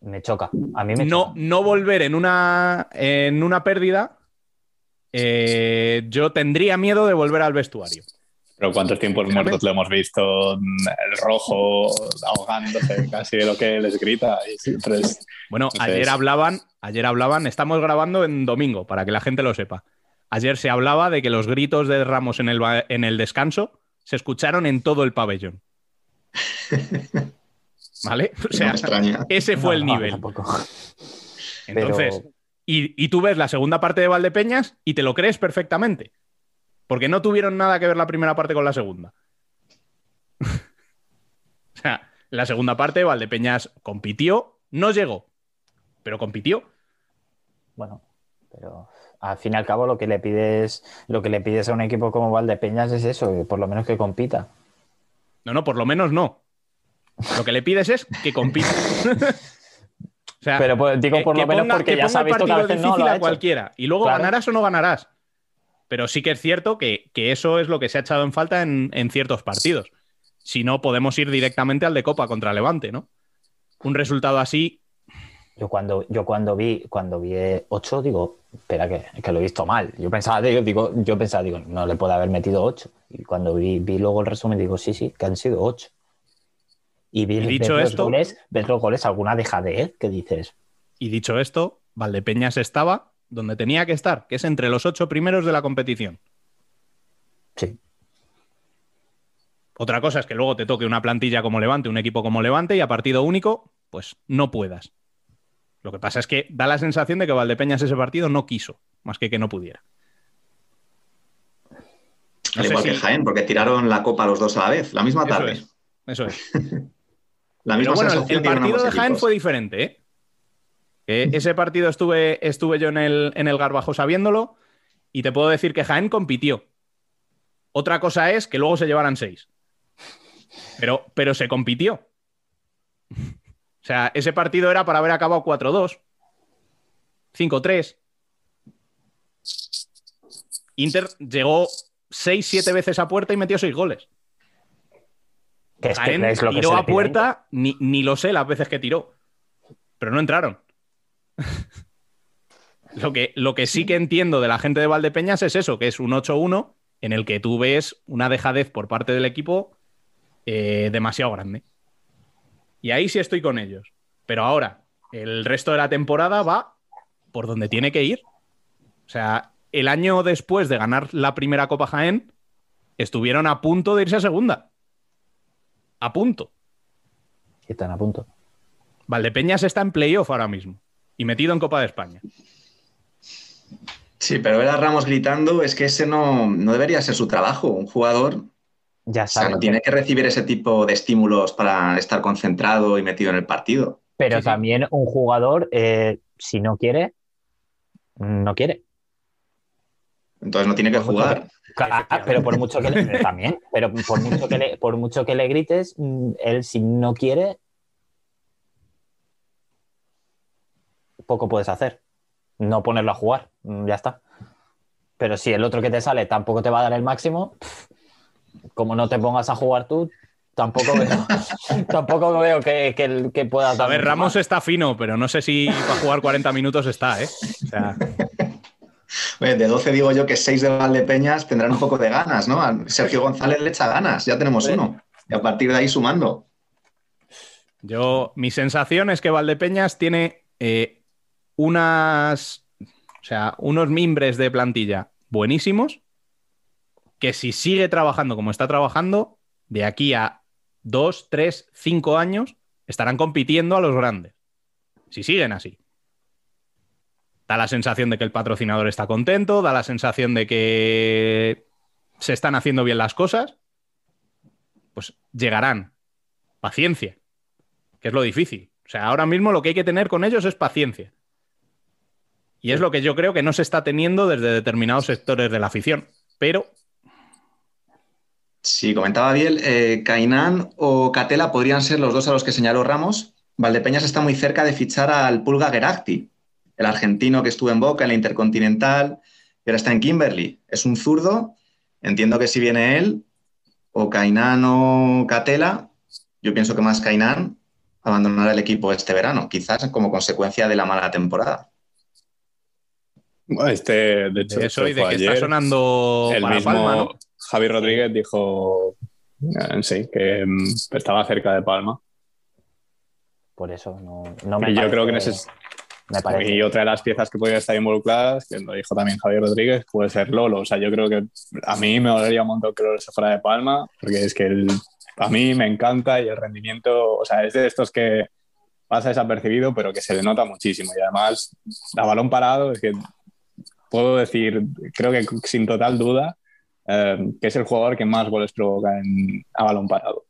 Me choca. A mí me no, choca. no volver en una, en una pérdida, eh, yo tendría miedo de volver al vestuario. Pero cuántos tiempos muertos lo hemos visto, el rojo ahogándose casi de lo que les grita. Y siempre es- Bueno, Entonces- ayer hablaban, ayer hablaban, estamos grabando en domingo, para que la gente lo sepa. Ayer se hablaba de que los gritos de Ramos en el, en el descanso se escucharon en todo el pabellón. (laughs) ¿Vale? O sea, ese fue No, el nivel. Entonces, Pero- y, y tú ves la segunda parte de Valdepeñas y te lo crees perfectamente. Porque no tuvieron nada que ver la primera parte con la segunda. (laughs) o sea, la segunda parte, Valdepeñas compitió, no llegó, pero compitió. Bueno, pero al fin y al cabo lo que le pides, lo que le pides a un equipo como Valdepeñas es eso, por lo menos que compita. No, no, por lo menos no. Lo que le pides es que compita. (laughs) (laughs) o sea, Pero pues, digo por que lo menos porque que ya visto que a veces no difícil lo ha a hecho. cualquiera. Y luego Claro. ganarás o no ganarás. Pero sí que es cierto que, que eso es lo que se ha echado en falta en, en ciertos partidos. Si no, podemos ir directamente al de Copa contra Levante, ¿no? Un resultado así, Yo cuando, yo cuando vi, cuando vi 8, digo, espera que, que lo he visto mal. Yo pensaba, digo, digo, yo pensaba, digo, no le puede haber metido 8. Y cuando vi, vi luego el resumen, digo, sí, sí, que han sido 8. Y vi Y dicho ves los esto- goles, ves los goles, alguna dejadez que dices, y dicho esto, Valdepeñas estaba donde tenía que estar, que es entre los ocho primeros de la competición. sí, Otra cosa es que luego te toque una plantilla como Levante, un equipo como Levante, y a partido único, pues no puedas. Lo que pasa es que da la sensación de que Valdepeñas ese partido no quiso, más que que no pudiera. No Al igual que si- Jaén, porque tiraron la copa los dos a la vez, la misma Eso tarde. es. Eso es. (laughs) La misma Pero bueno, el, sensación el dieron partido de Jaén equipos. fue diferente, ¿eh? Ese partido estuve, estuve yo en el, en el Garbajosa viéndolo y te puedo decir que Jaén compitió. Otra cosa es que luego se llevaran seis. Pero, pero se compitió. O sea, ese partido era para haber acabado 4-2, 5-3. Inter llegó 6-7 veces a puerta y metió 6 goles. que es, que Jaén es lo que tiró a puerta, ni, ni lo sé las veces que tiró. Pero no entraron. (laughs) lo, que, lo que sí que entiendo de la gente de Valdepeñas es eso, que es un 8-1 en el que tú ves una dejadez por parte del equipo eh, demasiado grande. Y ahí sí estoy con ellos. Pero ahora, el resto de la temporada va por donde tiene que ir. O sea, el año después de ganar la primera Copa Jaén, estuvieron a punto de irse a segunda. A punto. Están a punto. Valdepeñas está en playoff ahora mismo y metido en Copa de España. Sí, pero ver a Ramos gritando es que ese no, no debería ser su trabajo. Un jugador Ya o sea, tiene que recibir ese tipo de estímulos para estar concentrado y metido en el partido. Pero Sí, sí. también un jugador, eh, si no quiere, no quiere. Entonces no tiene que Por jugar. Claro, pero por mucho que le, (laughs) también, pero por mucho que le, por mucho que le grites, mm, él si no quiere, poco puedes hacer. No ponerlo a jugar, mm, ya está. Pero si el otro que te sale tampoco te va a dar el máximo, como no te pongas a jugar tú, tampoco veo, (laughs) tampoco veo que, que, que puedas A ver, Ramos más. está fino, pero no sé si para jugar 40 minutos está, ¿eh? O sea, (laughs) de 12 digo yo que 6 de Valdepeñas tendrán un poco de ganas, ¿no? A Sergio González le echa ganas, ya tenemos uno. Y a partir de ahí sumando. yo, mi sensación es que Valdepeñas tiene eh, unas, o sea, unos mimbres de plantilla buenísimos que si sigue trabajando como está trabajando, de aquí a dos, tres, cinco años estarán compitiendo a los grandes. Si siguen así. Da la sensación de que el patrocinador está contento, da la sensación de que se están haciendo bien las cosas. Pues llegarán. Paciencia, que es lo difícil. O sea, ahora mismo lo que hay que tener con ellos es paciencia. Y es lo que yo creo que no se está teniendo desde determinados sectores de la afición. Pero Sí, comentaba bien, eh, Cainán o Catela podrían ser los dos a los que señaló Ramos. Valdepeñas está muy cerca de fichar al Pulga Geragti, el argentino que estuvo en Boca en la Intercontinental y ahora está en Kimberly. Es un zurdo. Entiendo que si viene él, o Cainán o Catela, yo pienso que más Cainán abandonará el equipo este verano, quizás como consecuencia de la mala temporada. Este, de hecho, de eso y de que está ayer. sonando el para mismo Palma, ¿no? Javi Rodríguez dijo eh, sí, que mm, estaba cerca de Palma. Por eso no, no me y yo creo que en ese me parece. y otra de las piezas que podría estar involucradas, que lo dijo también Javier Rodríguez, puede ser Lolo. O sea, yo creo que a mí me dolería un montón que Lolo se fuera de Palma, porque es que el- a mí me encanta y el rendimiento, o sea, es de estos que pasa desapercibido, pero que se le nota muchísimo. Y además, a balón parado, es que puedo decir, creo que sin total duda, eh, que es el jugador que más goles provoca en, a balón parado.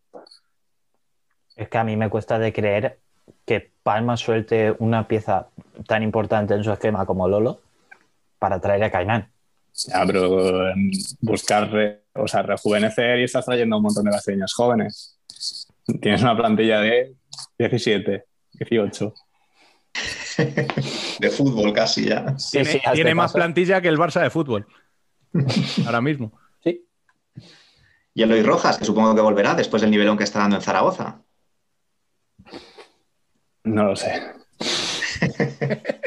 Es que a mí me cuesta de creer que Palma suelte una pieza tan importante en su esquema como Lolo para traer a Caimán. Ya, pero em, buscar, re- o sea, rejuvenecer y estás trayendo un montón de brasileños jóvenes. Tienes una plantilla de 17, 18. (laughs) De fútbol casi ya. Tiene, sí, hazte tiene más plantilla que el Barça de fútbol. (laughs) Ahora mismo. Sí. Y Eloy Rojas, que supongo que volverá después del nivelón que está dando en Zaragoza. No lo sé. (laughs)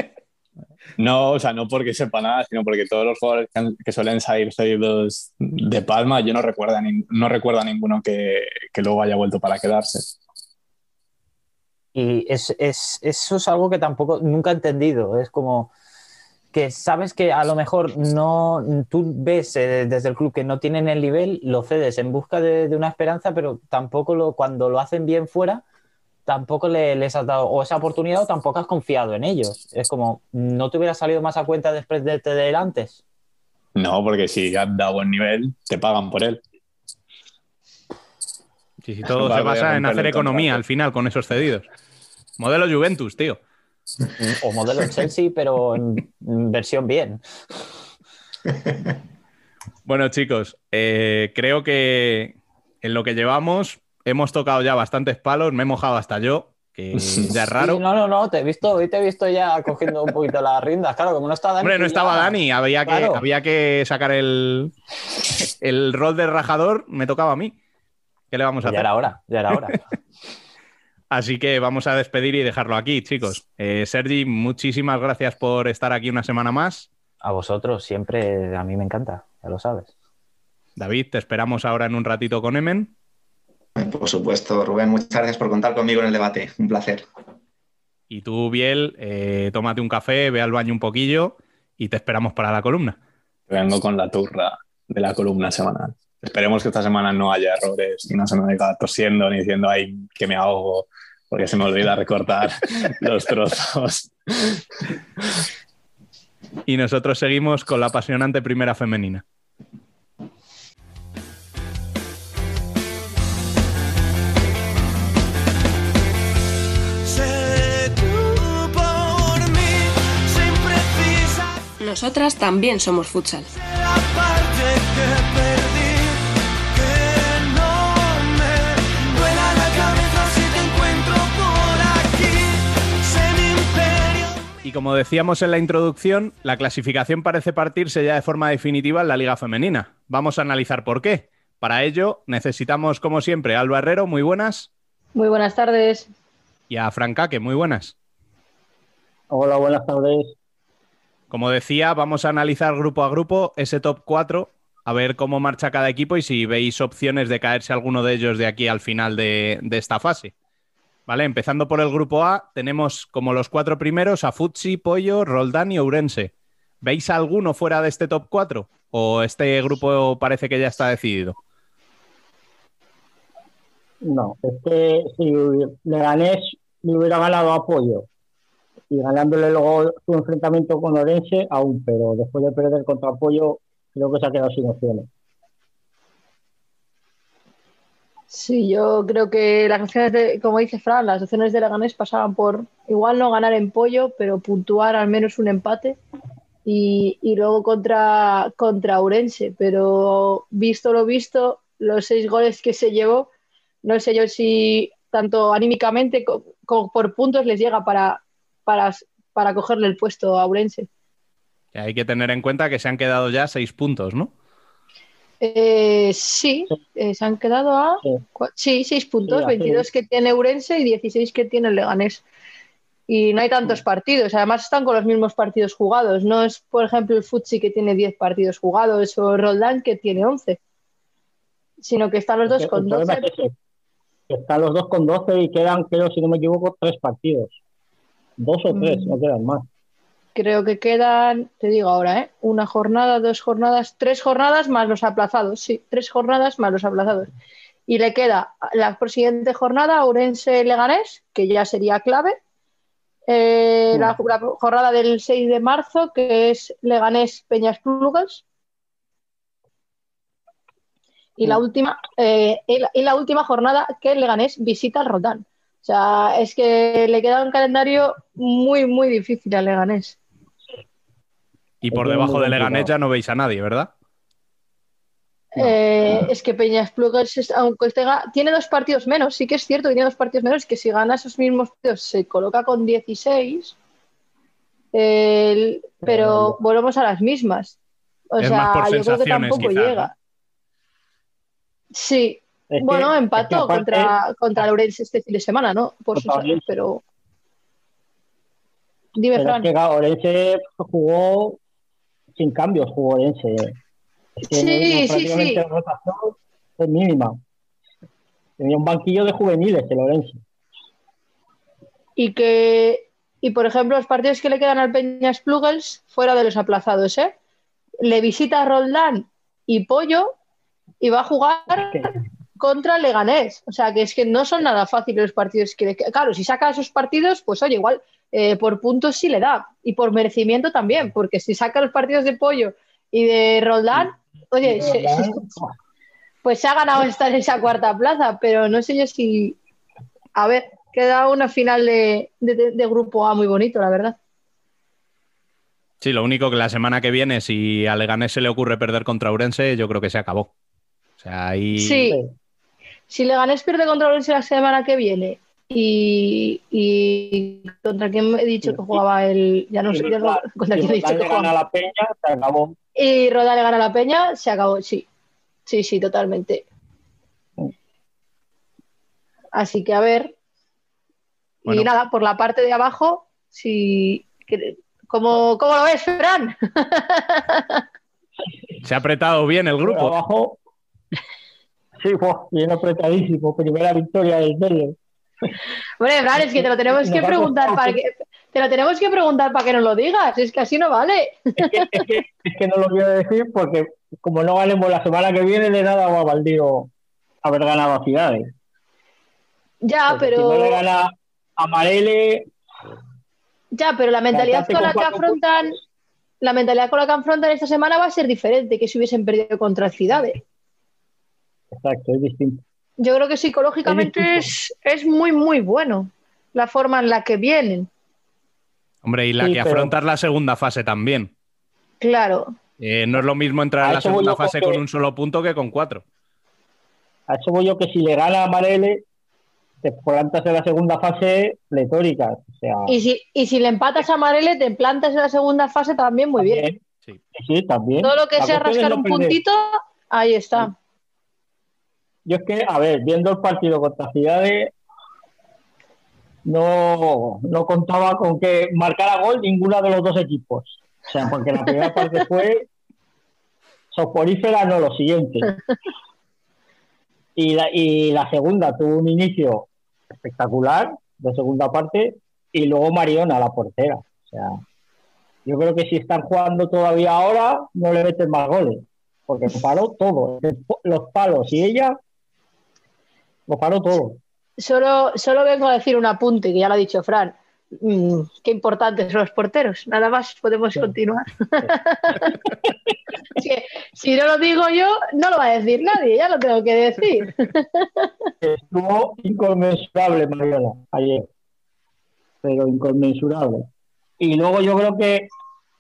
No, o sea, no porque sepa nada, sino porque todos los jugadores que, han- que suelen salir cedidos de Palma, yo no recuerdo no recuerdo a ninguno que, que luego haya vuelto para quedarse. Y es, es- eso es algo que tampoco nunca he entendido. Es como que sabes que a lo mejor no tú ves eh, desde el club que no tienen el nivel, lo cedes en busca de, una esperanza, pero tampoco lo, cuando lo hacen bien fuera, tampoco le- les has dado o esa oportunidad o tampoco has confiado en ellos. Es como, ¿no te hubiera salido más a cuenta después de él antes? No, porque si da buen nivel, te pagan por él. Sí, sí, (laughs) todo se basa en hacer economía contrato. al final con esos cedidos. Modelo Juventus, tío. O modelo Chelsea, pero en, versión bien. (laughs) Bueno, chicos, eh, creo que en lo que llevamos hemos tocado ya bastantes palos, me he mojado hasta yo, que (laughs) ya es raro. Sí, no, no, no, te he visto, hoy te he visto ya cogiendo un poquito las riendas. Claro, como no está Dani. Hombre, no estaba ya- Dani, había que, Claro. había que sacar el, el rol de rajador, me tocaba a mí. ¿Qué le vamos a Ya hacer? era hora, ya era hora. (laughs) Así que vamos a despedir y dejarlo aquí, chicos. Eh, Sergi, muchísimas gracias por estar aquí una semana más. A vosotros siempre, a mí me encanta, ya lo sabes. David, te esperamos ahora en un ratito con Emen. Por supuesto, Rubén, muchas gracias por contar conmigo en el debate. Un placer. Y tú, Biel, eh, tómate un café, ve al baño un poquillo y te esperamos para la columna. Vengo con la turra de la columna semanal. Esperemos que esta semana no haya errores y no se me venga tosiendo ni diciendo, ay, que me ahogo, porque se me olvida recortar (laughs) los trozos. Y nosotros seguimos con la apasionante primera femenina. Nosotras también somos futsal. Y como decíamos en la introducción, la clasificación parece partirse ya de forma definitiva en la Liga Femenina. Vamos a analizar por qué. Para ello, necesitamos, como siempre, a Alba Herrero, muy buenas, Muy buenas tardes. y a Francaque, muy buenas. Hola, buenas tardes. Como decía, vamos a analizar grupo a grupo ese top 4, a ver cómo marcha cada equipo y si veis opciones de caerse alguno de ellos de aquí al final de, de esta fase. Vale, empezando por el grupo A, tenemos como los cuatro primeros a Futsi, Pollo, Roldán y Ourense. ¿Veis alguno fuera de este top 4? ¿O este grupo parece que ya está decidido? No, es que si Leganés le hubiera ganado apoyo y ganándole luego su enfrentamiento con Orense, aún, pero después de perder contra apoyo, creo que se ha quedado sin opciones. Sí, yo creo que las opciones de, como dice Fran, las opciones de Leganés pasaban por igual no ganar en pollo, pero puntuar al menos un empate y, y luego contra, contra Urense. Pero visto lo visto, los seis goles que se llevó, no sé yo si tanto anímicamente co- como por puntos les llega para, para, para cogerle el puesto a Urense. Hay que tener en cuenta que se han quedado ya seis puntos, ¿no? Eh, sí, eh, se han quedado a Sí. cua- sí, seis puntos, Sí, así 22 que tiene Urense y 16 que tiene el Leganés. Y no hay tantos partidos, además están con los mismos partidos jugados. No es, por ejemplo, el Futsi que tiene 10 partidos jugados o el Roldán que tiene 11, sino que están los dos El con problema 12. es ese, que están los dos con 12 y quedan, creo, si no me equivoco, tres partidos. Dos o tres, Mm. no quedan más. Creo que quedan, te digo ahora, ¿eh? una jornada, dos jornadas, tres jornadas más los aplazados. Sí, tres jornadas más los aplazados. Y le queda la siguiente jornada Ourense-Leganés, que ya sería clave. Eh, la, la jornada del 6 de marzo, que es Leganés-Peñas Plugas. y la última, eh, y la- y la última jornada que el Leganés visita al Roldán. O sea, es que le queda un calendario muy, muy difícil al Leganés. Y por Es debajo de Leganés ya no veis a nadie, ¿verdad? Eh, es que Peñas Plugas, es- aunque tenga, tiene dos partidos menos, sí que es cierto que tiene dos partidos menos, que si gana esos mismos partidos se coloca con 16, el- pero volvemos a las mismas. O Es sea, más por yo creo que tampoco llega. Sí, Es que- bueno, es que empató aparte- contra, contra Lorenz este fin de semana, ¿no? Por Contra su- Orense. pero. Dime, Pero es Fran. que claro, Orense jugó sin cambios, jugó Orense. Sí, sí, sí. rotación es mínima. Tenía un banquillo de juveniles el Orense. Y que, y por ejemplo, los partidos que le quedan al Peñas Plugels, fuera de los aplazados, ¿eh? Le visita a Roldán y Pollo y va a jugar contra Leganés. O sea, que es que no son nada fáciles los partidos que le. Claro, si saca esos partidos, pues oye, igual eh, por puntos sí le da. Y por merecimiento también, porque si saca los partidos de Pollo y de Roldán, oye, se- se- pues se ha ganado estar en esa cuarta plaza, pero no sé yo si. A ver, queda una final de, de- de grupo A muy bonito, la verdad. Sí, lo único que la semana que viene, si a Leganés se le ocurre perder contra Urense, yo creo que se acabó. O sea, ahí. Sí. Si Leganés pierde contra Orense la semana que viene y, y contra quién he dicho que jugaba el. Ya no sé ya no- (laughs) contra quién he dicho que le gana a jugaba. la Peña, se acabó. Y Roda le gana a la Peña, se acabó, sí. Sí, sí, totalmente. Así que a ver. Bueno. Y nada, por la parte de abajo, si. ¿Cómo, cómo lo ves, Fran? (laughs) Se ha apretado bien el Por grupo. abajo. Sí, fue bien apretadísimo. Primera victoria del Vélez. Hombre, Fran, es que te lo tenemos que preguntar para que-. Te lo tenemos que preguntar para que nos lo digas, es que así no vale. Es que no lo quiero decir porque, como no ganemos la semana que viene, de nada va a Baldío haber ganado a Ciudades. Ya, Porque pero. Si no le gana a Marele, Ya, pero la mentalidad con la que afrontan, la mentalidad con la que afrontan esta semana va a ser diferente que si hubiesen perdido contra Ciudades. exacto, es distinto. Yo creo que psicológicamente es, es muy, muy bueno la forma en la que vienen. Hombre, y la Sí, que pero- afrontar la segunda fase también. Claro. Eh, no es lo mismo entrar A en la segunda con fase que- con un solo punto que con cuatro. A eso voy yo que si le gana a Marele, te plantas en la segunda fase pletórica. O sea, Y si, y si le empatas a Marele, te plantas en la segunda fase también muy bien. sí, sí, también. Todo lo que La sea rascar un puntito, ahí está. Yo es que, a ver, viendo el partido contra Ciudades, no, no contaba con que marcara gol ninguna de los dos equipos. O sea, porque la primera parte (laughs) fue soporífera, no, lo siguiente. Y la, y la segunda tuvo un inicio espectacular, de segunda parte, y luego Mariona, la portera. O sea, yo creo que si están jugando todavía ahora, no le meten más goles, porque paró todo, los palos y ella lo paró todo. Solo, solo vengo a decir un apunte, que ya lo ha dicho Fran. Mm, qué importantes son los porteros. Nada más podemos continuar. (laughs) Si no lo digo yo, no lo va a decir nadie, ya lo tengo que decir. (laughs) Estuvo inconmensurable Mariana ayer, pero inconmensurable. Y luego yo creo que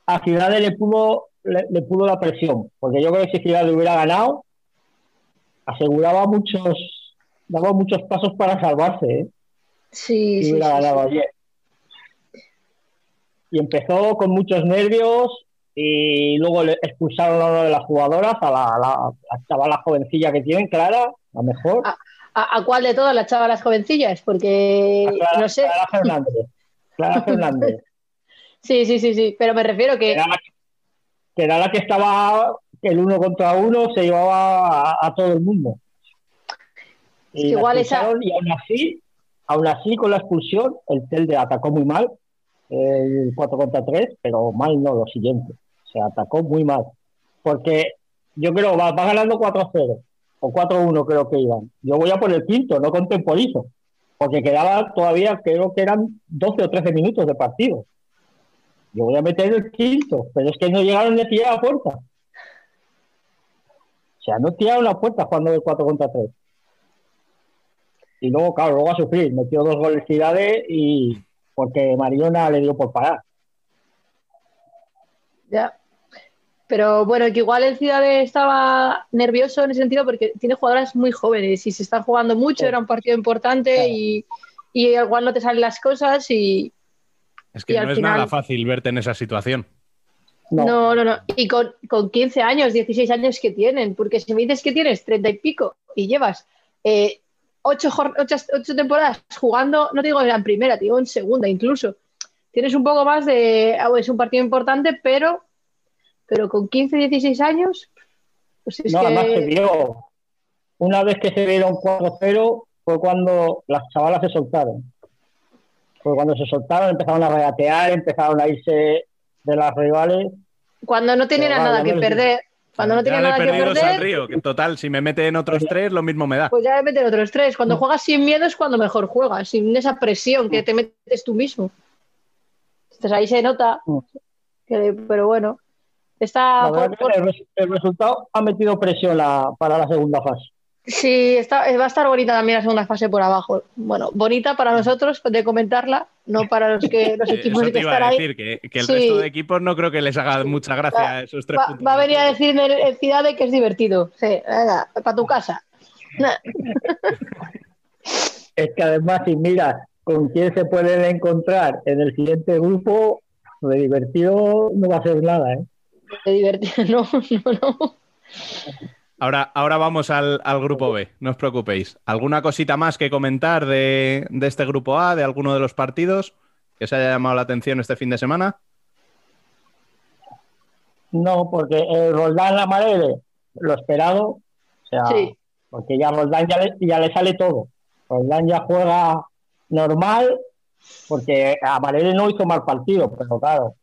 a Ciudades le pudo, le, le pudo la presión, porque yo creo que si Ciudades hubiera ganado, aseguraba muchos, daba muchos pasos para salvarse, ¿eh? Sí, sí. Y empezó con muchos nervios y luego le expulsaron a una de las jugadoras, a la, a la, a la chavala jovencilla que tienen, Clara, la mejor. ¿A, a cuál de todas las chavalas jovencillas? Porque Clara, no sé. Clara Fernández. Clara (laughs) Fernández. Sí, sí, sí, sí, pero me refiero que. Era la que, era la que estaba el uno contra uno, se llevaba a todo el mundo. Y, igual esa- y aún así, aún así con la expulsión, el Telde atacó muy mal, el 4 contra 3, pero mal no, lo siguiente. Se atacó muy mal. Porque yo creo, va, va ganando 4-0 o 4-1 creo que iban. Yo voy a por el quinto, no contemporizo. Porque quedaba todavía, creo que eran 12 o 13 minutos de partido. Yo voy a meter el quinto, pero es que no llegaron ni a la puerta. O sea, no tiraron la puerta jugando de 4 contra 3. Y luego, claro, luego a sufrir. Metió dos goles Cidade y porque Mariona le dio por parar. Ya. Pero bueno, que igual el Ciudad estaba nervioso en ese sentido porque tiene jugadoras muy jóvenes y se están jugando mucho, era un partido importante y, y igual no te salen las cosas y... Es que y no al es final- nada fácil verte en esa situación. No, no, no. Y con, con 15 años, 16 años que tienen, porque si me dices que tienes 30 y pico y llevas eh, ocho, ocho, ocho temporadas jugando, no te digo en primera, te digo en segunda incluso, tienes un poco más de, ah, es un partido importante, pero, pero con 15, 16 años, pues es no, además se que... vio. Una vez que se vieron 4-0 fue cuando las chavalas se soltaron. Fue cuando se soltaron, empezaron a regatear, empezaron a irse de las rivales. Cuando no tenían nada que perder, cuando no de nada que perdidos al perder, río, que en total, si me meten otros tres, lo mismo me da. pues ya le meten otros tres. Cuando juegas sin miedo es cuando mejor juegas, sin esa presión que te metes tú mismo. Entonces ahí se nota, que- pero bueno, está por- el, res- el resultado ha metido presión la- para la segunda fase. Sí, está, va a estar bonita también la segunda fase por abajo. Bueno, bonita para nosotros de comentarla, no para los que (laughs) los Eh, equipos Eso que te iba están a ahí. decir, que, que el Sí. resto de equipos no creo que les haga mucha gracia esos tres Va, puntos. va a venir a decirme el, el Cidade que es divertido. Sí, venga, para tu casa. (laughs) Es que además, si miras con quién se pueden encontrar en el siguiente grupo, de divertido no va a ser nada, ¿eh? De divertido, (laughs) no, no, no. Ahora, ahora vamos al, al grupo B, no os preocupéis. ¿Alguna cosita más que comentar de, de este grupo A, de alguno de los partidos que os haya llamado la atención este fin de semana? No, porque el Roldán la Marele, lo esperado, o sea, Sí. porque ya Roldán ya le, ya le sale todo. Roldán ya juega normal, porque a Marele no hizo mal partido, pero claro.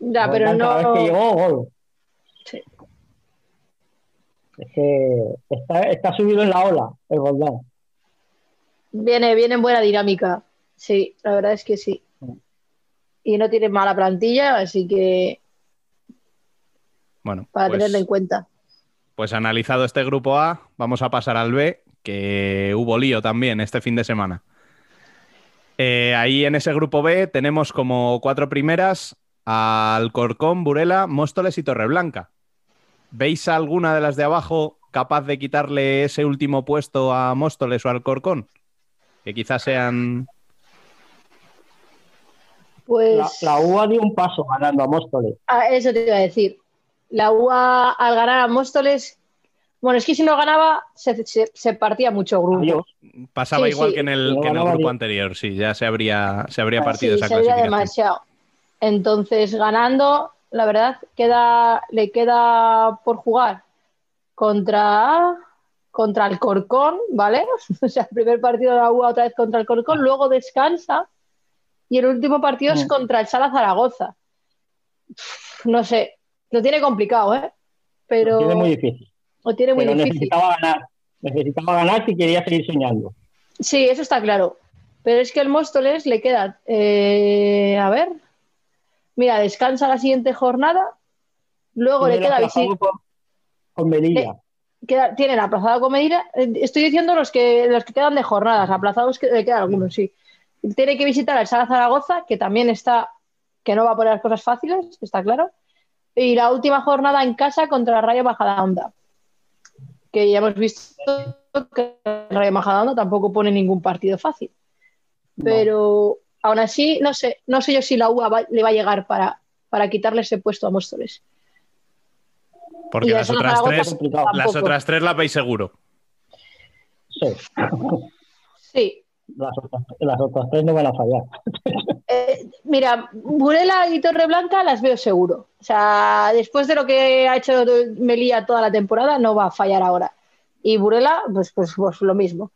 Ya, pero Roldán cada vez que no. llegó, gol. Es que está, está subido en la ola el Roldán. Viene, viene en buena dinámica. Sí, la verdad es que sí. Y no tiene mala plantilla, así que Bueno, para pues, tenerlo en cuenta. pues analizado este grupo A, vamos a pasar al B, que hubo lío también este fin de semana. Eh, ahí en ese grupo B tenemos como cuatro primeras al Corcón, Burela, Móstoles y Torreblanca. ¿Veis alguna de las de abajo capaz de quitarle ese último puesto a Móstoles o al Corcón? Que quizás sean... Pues La, la UA dio un paso ganando a Móstoles. ah, eso te iba a decir. La UA al ganar a Móstoles, bueno, es que si no ganaba se, se- se partía mucho grupo. Adiós. Pasaba Sí, igual sí. que en el, No que en el ganaba grupo anterior, sí, ya se habría, se habría partido Sí, esa sería clasificación. demasiado. Entonces, ganando, la verdad, queda, le queda por jugar contra, contra el Corcón, ¿vale? (laughs) O sea, el primer partido de la UA otra vez contra el Corcón, luego descansa y el último partido es Mm. contra el Sala Zaragoza. No sé, lo tiene complicado, ¿eh? Pero Lo tiene muy difícil. lo tiene muy Pero difícil. necesitaba ganar. Necesitaba ganar si quería seguir soñando. Sí, eso está claro. Pero es que el Móstoles le queda, eh, a ver, mira, descansa la siguiente jornada, luego le queda, aplazado visi- con, con Melilla. queda tienen aplazado con Medina. eh, Estoy diciendo los que los que quedan de jornadas, aplazados que le quedan algunos, sí. Tiene que visitar al Sala Zaragoza, que también está, que no va a poner las cosas fáciles, está claro. Y la última jornada en casa contra el Rayo Majadahonda. Que ya hemos visto que el Rayo Majadahonda tampoco pone ningún partido fácil. Pero aún así, no sé, no sé yo si la UA va- le va a llegar para, para quitarle ese puesto a Móstoles. Porque las otras, tres, las otras tres las veis seguro. Sí. Sí, Las otras, las otras tres no van a fallar. (laughs) Eh, mira, Burela y Torreblanca las veo seguro. O sea, después de lo que ha hecho Melilla toda la temporada, no va a fallar ahora. Y Burela, pues, pues, pues lo mismo.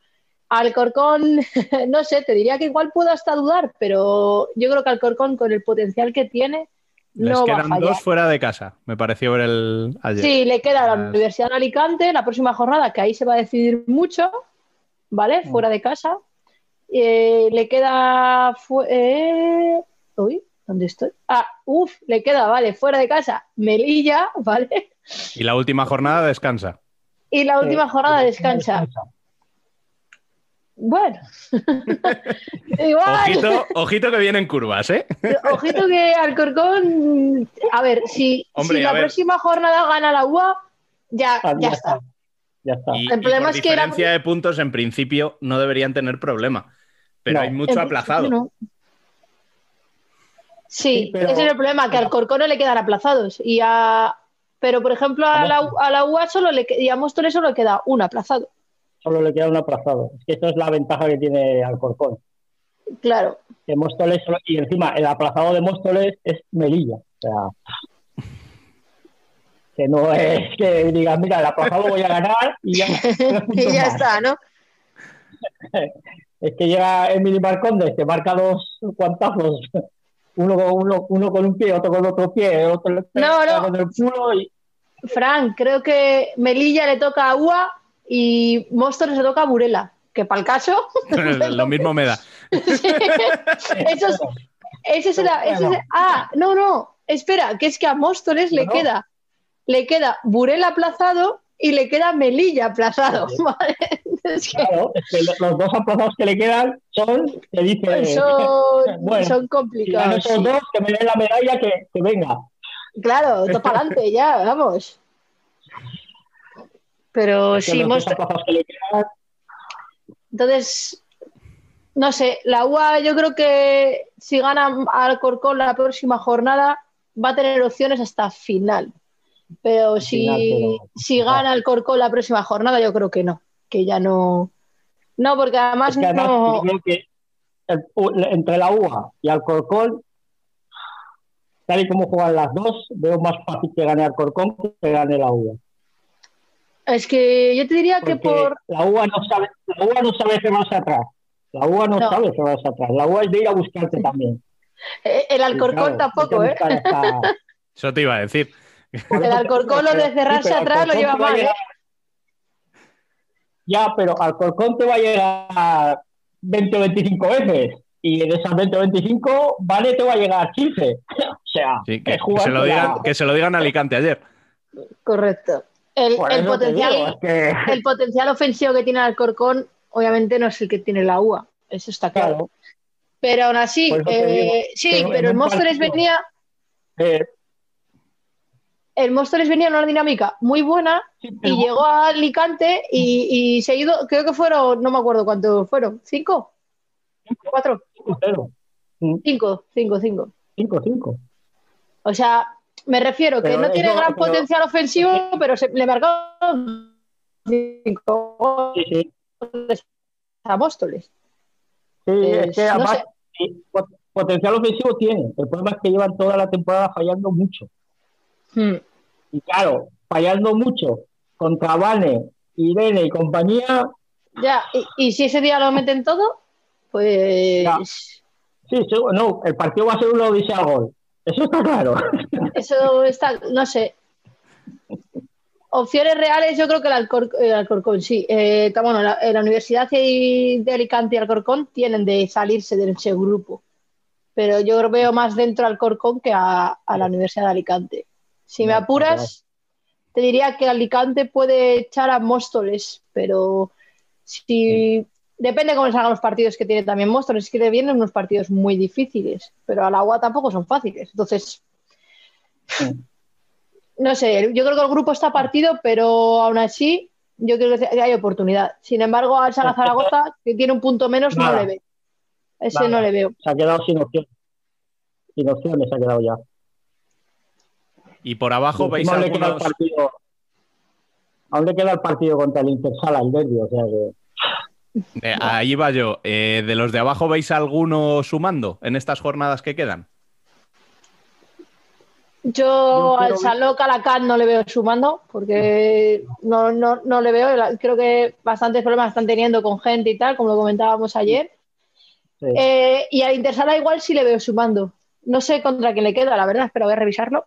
Alcorcón, (laughs) no sé, te diría que igual puedo hasta dudar, pero yo creo que Alcorcón, con el potencial que tiene, Les no va a quedan fallar. dos fuera de casa, me pareció ver el ayer. Sí, le queda la Las- Universidad de Alicante, la próxima jornada, que ahí se va a decidir mucho, ¿vale? Fuera de casa. Eh, le queda. fu- eh, Uy, ¿dónde estoy? Ah, uff, le queda, vale, fuera de casa, Melilla, (laughs) ¿vale? Y la última jornada descansa. Y la última jornada descansa. Bueno, (laughs) igual. Ojito, ojito que vienen curvas, ¿eh? Ojito que Alcorcón. A ver, si, Hombre, si a la ver. próxima jornada gana la UA, ya, Ah, ya está. Ya está. Y, El y problema por es que era- diferencia de puntos, en principio, no deberían tener problema. Pero No. hay mucho aplazado. no. Sí, Sí, pero- ese es el problema, que al Alcorcón no le quedan aplazados. Y a... Pero, por ejemplo, a la, a la UA solo le, y a Móstoles solo le queda un aplazado. Solo le queda un aplazado. Es que esa es la ventaja que tiene Alcorcón. Claro. Que Móstoles solo- y encima el aplazado de Móstoles es Melilla. O sea, que no es que digas, mira, el aplazado voy a ganar y ya, (laughs) y ya está, ¿no? Es que llega Emily Marcondes, que marca dos cuantazos, uno con, uno, uno con un pie, otro con otro pie, otro No, no. con el culo y Frank, creo que Melilla le toca a UA y Móstoles le toca a Burela. Que para el caso, Lo mismo me da. (laughs) eso es, ese es la- ese es- ah, no, no, espera, que es que a Móstoles le No. queda, le queda Burela aplazado y le queda Melilla aplazado. ¿vale? (laughs) Es que claro, es que los dos aplazados que le quedan son, que dice, son, (laughs) bueno, son si gano complicados. esos sí. dos, que me den la medalla, que, que venga. Claro, todo para adelante ya, vamos. Pero Es que sí, quedan, Entonces, no sé, la UA yo creo que si gana Alcorcón la próxima jornada va a tener opciones hasta final. Pero si, final, pero- si gana Alcorcón la próxima jornada, yo creo que no, que ya no. No, porque además, es que además no. yo creo que el- u- entre la UA y Alcorcón, tal y como juegan las dos, veo más fácil que gane Alcorcón que gane la UA. Es que yo te diría que por. la UA no sabe, la UA no sabe cerrarse atrás. La UA no, No. sabe cerrarse atrás. La UA es de ir a buscarte (laughs) también. eh, El Alcorcón Claro, tampoco, ¿eh? que hasta- (laughs) Eso te iba a decir. El Alcorcón lo de cerrarse sí, atrás lo lleva mal, ¿eh? Ya, pero Alcorcón te va a llegar 20 o 25 veces. Y de esas 20 o 25, Vale te va a llegar 15. (laughs) O sea, Sí, que, que se lo digan, que se lo digan a Alicante ayer. Correcto. El, potencial, digo, es que- el (laughs) potencial ofensivo que tiene el Alcorcón, obviamente no es el que tiene la UA. Eso está claro. Claro. Pero aún así, eh, sí, pero el Móstoles venía, Eh, el Móstoles venía en una dinámica muy buena sí, pero- y llegó a Alicante y, y se ha ido, creo que fueron, no me acuerdo cuántos fueron, cinco, cuatro. Mm, cinco, cinco, cinco. 5-5. O sea, me refiero que no tiene gran pero- potencial ofensivo, pero se, le marcaron cinco Sí, sí. goles a Móstoles. Sí, Eh, es que no además sé. potencial ofensivo tiene. El problema es que llevan toda la temporada fallando mucho. Hmm. Y claro, fallando mucho contra Vane, Irene y compañía, Ya, y, y si ese día lo meten todo, pues Ya. sí, no, el partido va a ser una odisea gol. Eso está claro. eso está, no sé. Opciones reales, yo creo que el, Alcor- el Alcorcón, sí. Eh, bueno, la, la Universidad de Alicante y Alcorcón tienen de salirse de ese grupo. Pero yo veo más dentro al Alcorcón que a, a la Universidad de Alicante. Si me apuras, te diría que Alicante puede echar a Móstoles, pero si depende cómo les hagan los partidos que tiene también Móstoles, es que le vienen unos partidos muy difíciles, pero al agua tampoco son fáciles. Entonces, no sé, yo creo que el grupo está partido, pero aún así yo creo que hay oportunidad. Sin embargo, al Sala Zaragoza, que tiene un punto menos, no le veo. Ese Nada. no le veo. Se ha quedado sin opciones. Sin opciones se ha quedado ya. Y por abajo veis algunos. partido. Aún le queda el partido contra el Intersala, el derbi, o sea que. Eh, ahí va yo. Eh, de los de abajo veis alguno sumando en estas jornadas que quedan. Yo al Saló Calacán no le veo sumando, porque no, no, no le veo. Creo que bastantes problemas están teniendo con gente y tal, como lo comentábamos ayer. Sí. Eh, y al Intersala igual sí le veo sumando. No sé contra quién le queda, la verdad, pero voy a revisarlo,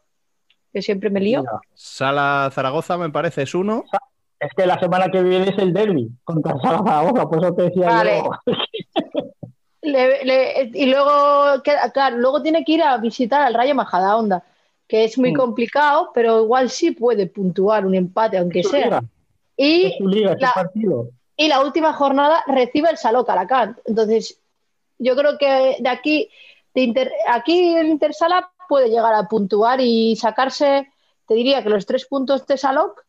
que siempre me lío. Mira, Sala Zaragoza me parece es uno. Es que la semana que viene es el derby contra (laughs) Zaragoza, por eso te decía Vale. yo. Le- le- y luego, claro, luego tiene que ir a visitar al Rayo Majadahonda. que es muy Mm. complicado, pero igual sí puede puntuar un empate, aunque Es sea. liga. Y Es liga, la- partido. y la última jornada recibe el Saló Calacant. Entonces, yo creo que de aquí, de Inter- aquí el Intersala puede llegar a puntuar y sacarse, te diría que los tres puntos de Salok,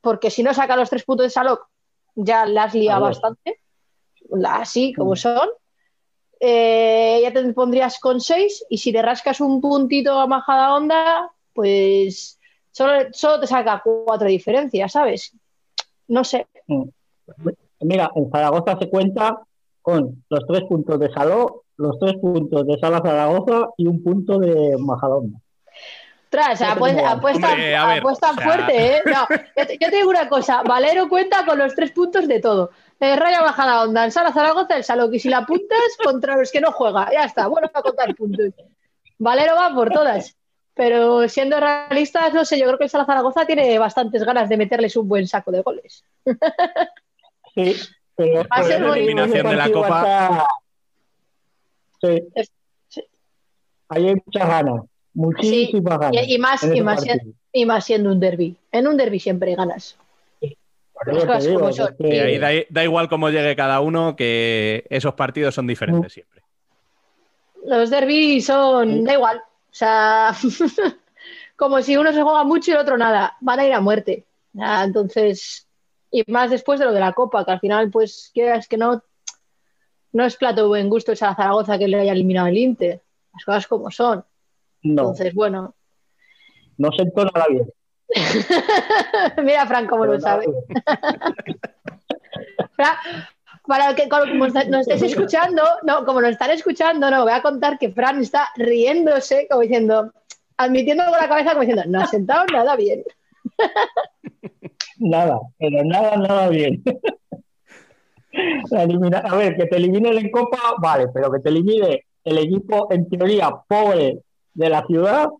porque si no saca los tres puntos de Salok, ya las lía bastante, así como son. Eh, ya te pondrías con seis y si le rascas un puntito a Majada Onda, pues solo, solo te saca cuatro diferencias, ¿sabes? No sé. Mm. Mira, en Zaragoza se cuenta con los tres puntos de Saló, los tres puntos de Sala Zaragoza y un punto de Majadonda. Tras, apuesta, apuesta, Hombre, a ver, apuesta o sea- fuerte, ¿eh? (laughs) No, yo te, yo te digo una cosa, Valero cuenta con los tres puntos de todo. Eh, Raya Bajada Onda, el Sala Zaragoza, el Salok. Y si la apuntas, (laughs) contra los que no juega. Ya está, bueno, a contar puntos. Valero va por todas. Pero siendo realistas, no sé, yo creo que el Sala Zaragoza tiene bastantes ganas de meterles un buen saco de goles. (laughs) Sí, pero Va a ser. Eliminación de la Copa. está- Sí. Es- sí. Ahí hay muchas ganas, muchísimas ganas. Y, y más, y, más, y más siendo un derby. En un derby siempre hay ganas. Las digo, como son. Y ahí da, da igual cómo llegue cada uno, que esos partidos son diferentes siempre. Los derbis son, da igual. O sea, (laughs) como si uno se juega mucho y el otro nada. Van a ir a muerte. Ah, entonces, y más después de lo de la Copa, que al final, pues, quieras que no, no es plato de buen gusto esa Zaragoza que le haya eliminado el Inter. Las cosas como son. No, Entonces, bueno. no sentó nada bien. Mira, Fran, cómo Pero lo sabe. (laughs) Fran, para que como nos estéis escuchando, no, como nos están escuchando, no, voy a contar que Fran está riéndose, como diciendo, admitiendo con la cabeza, como diciendo, no ha sentado nada bien. (laughs) Nada, pero nada, nada bien. (laughs) Elimina- A ver, que te eliminen en Copa, vale, pero que te elimine el equipo, en teoría, pobre de la ciudad,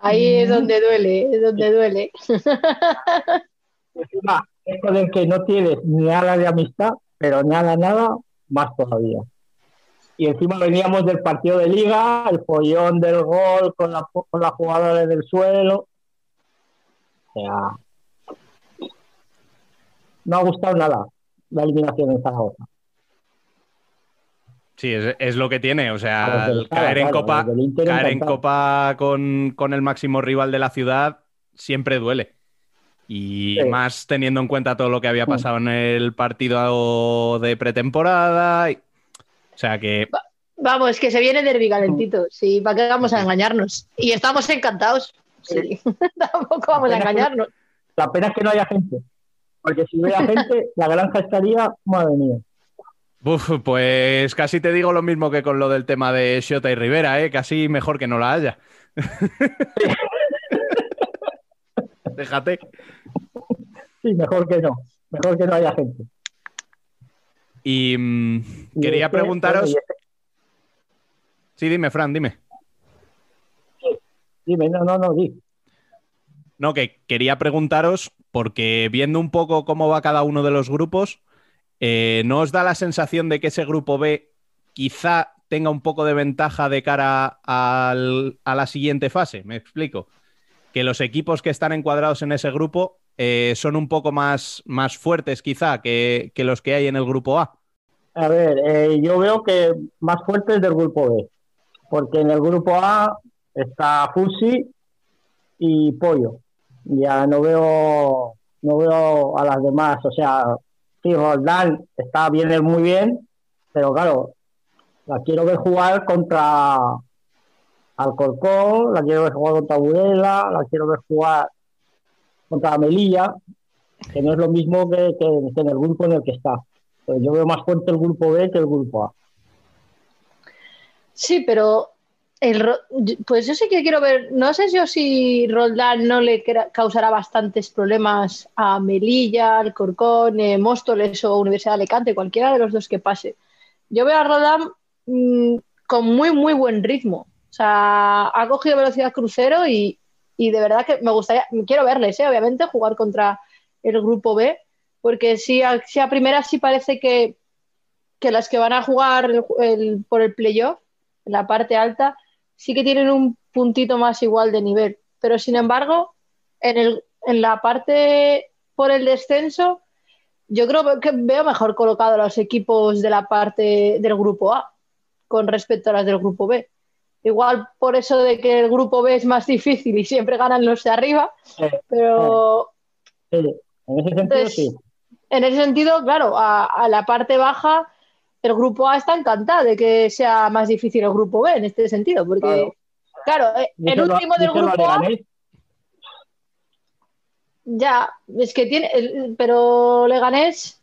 Ahí es donde duele, es donde duele. encima es con el que no tienes ni nada de amistad, pero nada, nada, más todavía. Y encima veníamos del partido de liga, el follón del gol con la, con la jugadora del suelo. O sea, no ha gustado nada la eliminación en Zaragoza. Sí, es, es lo que tiene. O sea, del el caer en claro, copa, caer en copa con, con el máximo rival de la ciudad siempre duele. Y Sí. más teniendo en cuenta todo lo que había pasado en el partido de pretemporada. y- O sea que Vamos, que se viene derbi calentito, sí, ¿para qué vamos a engañarnos? Y estamos encantados, sí, (laughs) tampoco vamos a que- engañarnos. La pena es que no haya gente. Porque si hubiera gente, la granja estaría, madre mía. Uf, pues casi te digo lo mismo que con lo del tema de Shota y Rivera, ¿eh? Casi mejor que no la haya. (laughs) Déjate. Sí, mejor que no. Mejor que no haya gente. Y mm, quería este, preguntaros. este- Sí, dime, Fran, dime. Dime, no, no, no, di. No, que quería preguntaros, porque viendo un poco cómo va cada uno de los grupos, eh, ¿no os da la sensación de que ese grupo B quizá tenga un poco de ventaja de cara a la siguiente fase? Me explico. Que los equipos que están encuadrados en ese grupo eh, son un poco más, más fuertes quizá que, los que hay en el grupo A. A ver, eh, yo veo que más fuerte es del grupo B. Porque en el grupo A está Fusi y Pollo. Ya no veo, no veo a las demás. O sea, sí, Roldán está bien, muy bien, pero claro, la quiero ver jugar contra Alcorcón, la quiero ver jugar contra Burela, la quiero ver jugar contra Melilla, que no es lo mismo que, en el grupo en el que está. Yo veo más fuerte el grupo B que el grupo A. Sí, pero el, pues yo sí que quiero ver, no sé yo si Roldán no le causará bastantes problemas a Melilla, Alcorcón, eh, Móstoles o Universidad de Alicante, cualquiera de los dos que pase. Yo veo a Roldán mm, con muy, muy buen ritmo. O sea, ha cogido velocidad crucero y, de verdad que me gustaría, quiero verles, ¿eh? obviamente, jugar contra el grupo B, porque sí, a, primera sí parece que, que las que van a jugar por el playoff, la parte alta, sí que tienen un puntito más igual de nivel. Pero sin embargo, en, el, en la parte por el descenso, yo creo que veo mejor colocados los equipos de la parte del grupo A con respecto a las del grupo B. Igual por eso de que el grupo B es más difícil y siempre ganan los de arriba, pero Sí, en ese sentido Entonces, sí. en ese sentido, claro, a, a la parte baja, el grupo A está encantado de que sea más difícil el grupo B en este sentido, porque, claro, eh, el último del grupo A, Leganés. ya, es que tiene, el- pero Leganés,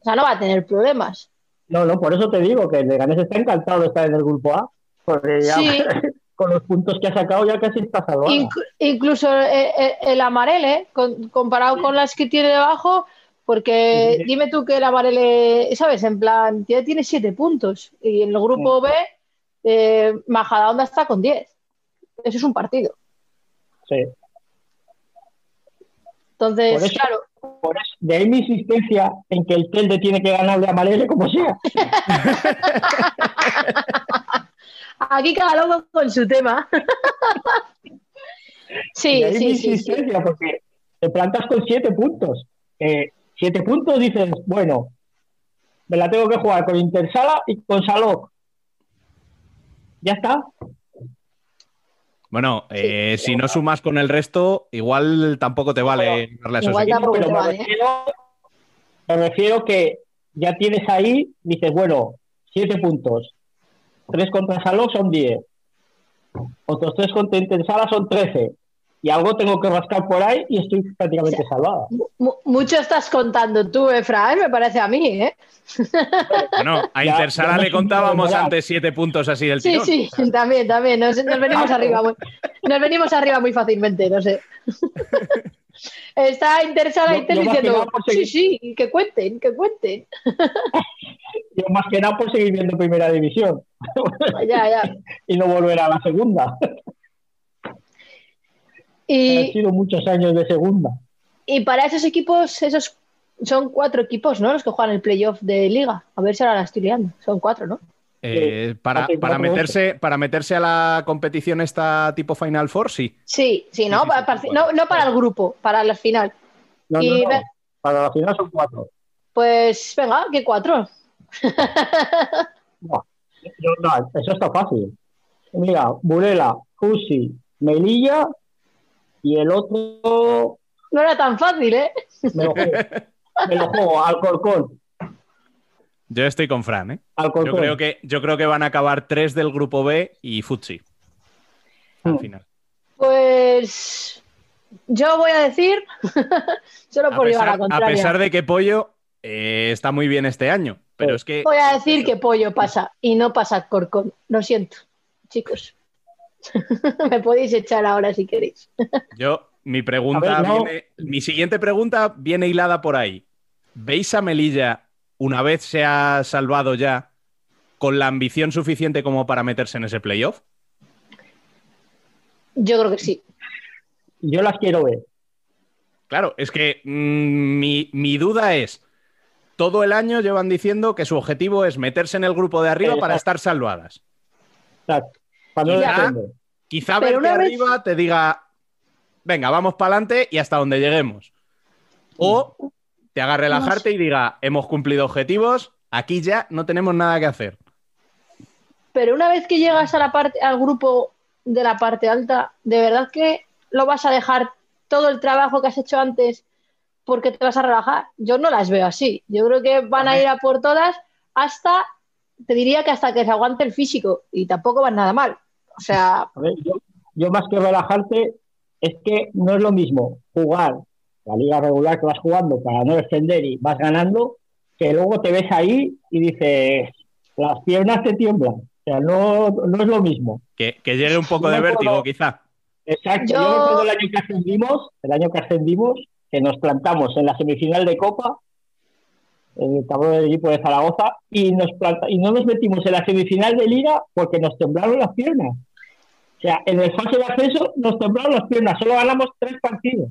o sea, no va a tener problemas. No, no, por eso te digo que el Leganés está encantado de estar en el grupo A, porque ya Sí. (laughs) con los puntos que ha sacado ya casi está salvado. Inc- incluso eh, eh, el Amarele, con- comparado con las que tiene debajo, porque dime tú que el Amarele, ¿sabes? En plan, ya tiene siete puntos y en el grupo B, eh, Majadahonda está con 10. Eso es un partido. Sí. Entonces, Por eso- claro, Por eso, de ahí mi insistencia en que el Telde tiene que ganarle a Marele como sea. (laughs) aquí cada loco con su tema. sí, de ahí mi sí, sí, sí. insistencia, porque te plantas con siete puntos. Eh, siete puntos dices, bueno, me la tengo que jugar con Intersala y con Salok. Ya está. Bueno, eh, si no sumas con el resto, igual tampoco te vale esos igual equipos. tampoco te Pero me vale. refiero, me refiero que ya tienes ahí, dices, bueno, siete puntos. Tres contra Salok son diez. Otros tres contra Intersala son trece. Y algo tengo que rascar por ahí y estoy prácticamente salvada. Mu- mucho estás contando tú, Efraín, me parece a mí, ¿eh? (laughs) Bueno, a me le contábamos antes siete puntos así del Sí, tirón. sí, (laughs) también, también. Nos, nos venimos (laughs) arriba muy, nos venimos arriba muy fácilmente, no sé. Está interesada y que diciendo, sí, sí, que cuenten, que cuenten. Yo más que nada por seguir viendo primera división Ya, ya. y no volver a la segunda. Han Y, sido muchos años de segunda. y para esos equipos, esos son cuatro equipos, ¿no? Los que juegan el playoff de liga. A ver si ahora la estoy liando. Son cuatro, ¿no? Eh, para, para, meterse, para meterse a la competición esta tipo Final Four, sí. Sí, sí, ¿no? sí, para, sí, para- son no, para el grupo, para la final. No, Y no, no. ve- Para la final son cuatro. Pues venga, ¿qué cuatro? (laughs) No, yo- no, eso está fácil. Mira, Burela, Fusi, Melilla y el otro No era tan fácil, ¿eh? me lo juego, me lo juego Alcorcón. Yo estoy con Fran, ¿eh? Alcorcón. Yo creo, que, yo creo que van a acabar tres del grupo B y Futsi. Al Mm. final. Pues yo voy a decir, (laughs) solo A por llevar pesar, la a contraria, pesar de que Pollo eh, está muy bien este año. Pero es que voy a decir que Pollo pasa y no pasa Corcón. Lo siento, chicos. (laughs) Me podéis echar ahora si queréis. yo, mi pregunta A ver, no. viene- mi siguiente pregunta viene hilada por ahí. ¿Veis a Melilla, una vez se ha salvado ya, con la ambición suficiente como para meterse en ese playoff? Yo creo que sí. Yo las quiero ver. Claro, es que mm, mi, mi duda es, todo el año llevan diciendo que su objetivo es meterse en el grupo de arriba para estar salvadas. Exacto. Quizá- Pero verte vez- arriba te diga, venga, vamos para adelante y hasta donde lleguemos. O te haga relajarte y diga, hemos cumplido objetivos, aquí ya no tenemos nada que hacer. Pero una vez que llegas a la parte, al grupo de la parte alta, ¿de verdad que lo vas a dejar todo el trabajo que has hecho antes porque te vas a relajar? Yo no las veo así. Yo creo que van a ir a por todas hasta, te diría que hasta que se aguante el físico y tampoco van nada mal. O sea, A ver, yo, yo más que relajarte, es que no es lo mismo jugar la liga regular que vas jugando para no descender y vas ganando, que luego te ves ahí y dices, las piernas te tiemblan. O sea, no, no es lo mismo. Que, que llegue un poco Yo de acuerdo- vértigo, quizá. Exacto. Yo- Yo, recuerdo el año que ascendimos, el año que ascendimos, que nos plantamos en la semifinal de Copa, en el tablero del equipo de Zaragoza, y, nos planta- y no nos metimos en la semifinal de Liga porque nos temblaron las piernas. O sea, en el fase de ascenso nos temblaron las piernas, solo ganamos tres partidos.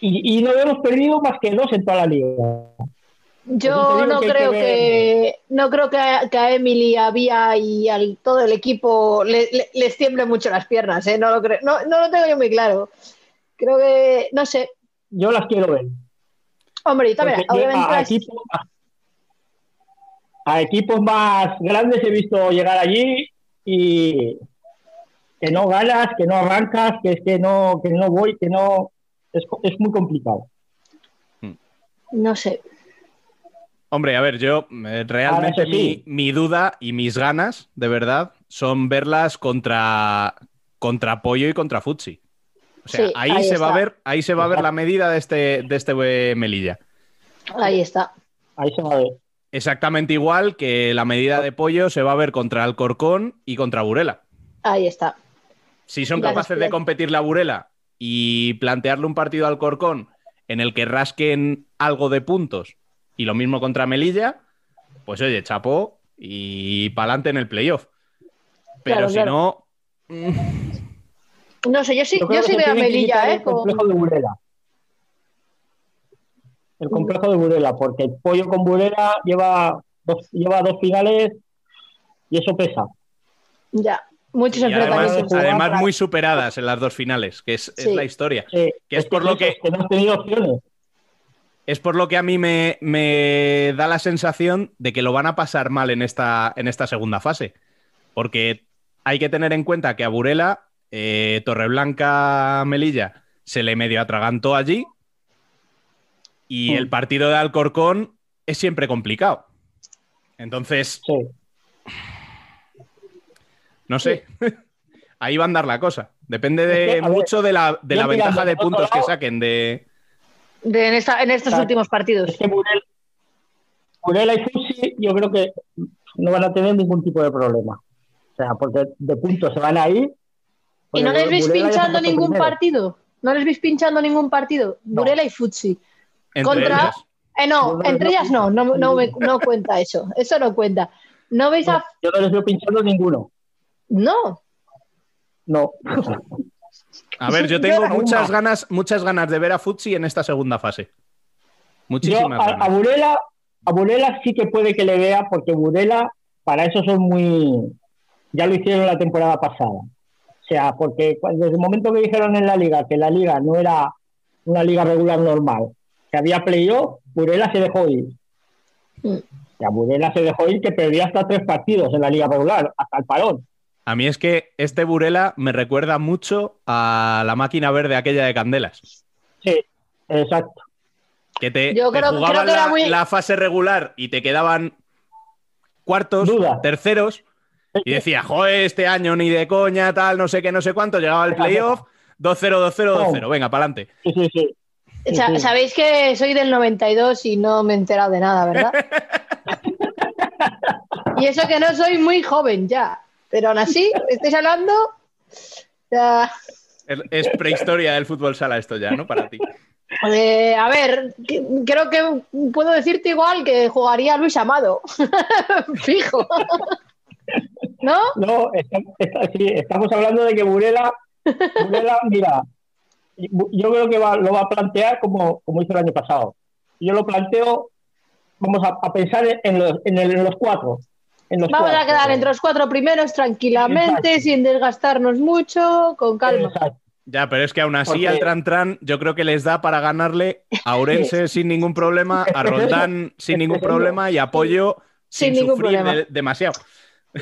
Y, y no hemos perdido más que dos en toda la liga. Yo digo no que creo que que, no creo que a, que a Emily, a Vía y al todo el equipo le- le- les tiemble mucho las piernas, ¿eh? No lo creo, no, no lo tengo yo muy claro. Creo que, no sé, Yo las quiero ver. hombre, y también, obviamente a, a equipos más grandes he visto llegar allí y que no ganas, que no arrancas, que es que no, que no voy, que no. Es, es muy complicado. no sé. Hombre, a ver, yo eh, realmente sí. mi, mi duda y mis ganas, de verdad, son verlas contra, contra Pollo y contra Futsi. O sea, Sí, ahí, ahí se va a ver, ahí se va a ver la medida de este, de este eh, Melilla. Ahí está. Ahí se va a ver. Exactamente igual que la medida de Pollo se va a ver contra Alcorcón y contra Burela. Ahí está. Si son capaces de competir la Burela y plantearle un partido al Corcón en el que rasquen algo de puntos y lo mismo contra Melilla, pues oye, chapó y pa'lante en el playoff. Pero Claro, si claro. no, No sé, yo sí, Yo sí veo a Melilla, el ¿eh? Como- complejo de Burela. El complejo de Burela, porque el pollo con Burela lleva dos, lleva dos finales y eso pesa. Ya, muchos y además, enfrentamientos. además muy superadas en las dos finales, que es, la historia. Sí, Que es por lo que que no has tenido opciones. Es por lo que a mí me, me da la sensación de que lo van a pasar mal en esta, en esta segunda fase. Porque hay que tener en cuenta que a Burela, eh, Torreblanca, Melilla, se le medio atragantó allí. Y Mm. el partido de Alcorcón es siempre complicado. Entonces, Sí. No sé. (laughs) Ahí va a andar la cosa. Depende de Es que, a ver, mucho de la, de la ventaja de puntos que saquen de. de- en, esta- en estos Claro. últimos partidos. Es que y Fusi yo creo que no van a tener ningún tipo de problema. O sea, porque de puntos se van a ir. ¿Y no les veis Burela pinchando ningún primero. partido? ¿No les veis pinchando ningún partido? Burela y Futsi. Entre Contra. ellas. Eh, no, no entre ellas no, no, no, me- no cuenta eso. Eso no cuenta. ¿No veis a.? Yo no les veo pinchando ninguno. No. No. A ver, yo Yo tengo muchas ganas, muchas ganas de ver a Futsi en esta segunda fase. Yo Muchísimas a, ganas. a Burela, a Burela sí que puede que le vea, porque Burela, para eso son muy. Ya lo hicieron la temporada pasada. O sea, porque cuando- desde el momento que dijeron en la liga que la liga no era una liga regular normal, que había playoff, Burela se dejó ir. Mm. O sea, Burela se dejó ir que perdía hasta tres partidos en la liga regular, hasta el parón. A mí es que este Burela me recuerda mucho a la máquina verde aquella de Candelas. Sí, exacto. Que te, Yo te creo- jugaban creo que era la, muy- la fase regular y te quedaban cuartos, Duda. terceros, y decía, joder, este año ni de coña, tal, no sé qué, no sé cuánto, llegaba el playoff, 2-0, 2-0, 2-0, venga, para adelante. Sí, sí, sí. Sí, Sa- sí. Sabéis que soy del 92 y no me he enterado de nada, ¿verdad? (laughs) y eso que no soy muy joven ya. Pero aún así, estáis hablando. ya, Es, prehistoria del fútbol sala esto ya, ¿no? Para ti. eh, a ver, que- creo que puedo decirte igual que jugaría Luis Amado. (laughs) Fijo. ¿No? No, está- está- sí, estamos hablando de que Burela, Burela, mira, yo creo que va- lo va a plantear como, como hizo el año pasado. Yo lo planteo, vamos a, a pensar en los, en, el- en los cuatro. En los Vamos a quedar entre los cuatro primeros tranquilamente, Exacto. sin desgastarnos mucho, con calma. Exacto. Ya, pero es que aún así Porque- al Tran Tran yo creo que les da para ganarle a Orense sin ningún problema, a (laughs) Roldán sin ningún problema y a Pollo sin, Sin ningún sufrir problema. de- demasiado.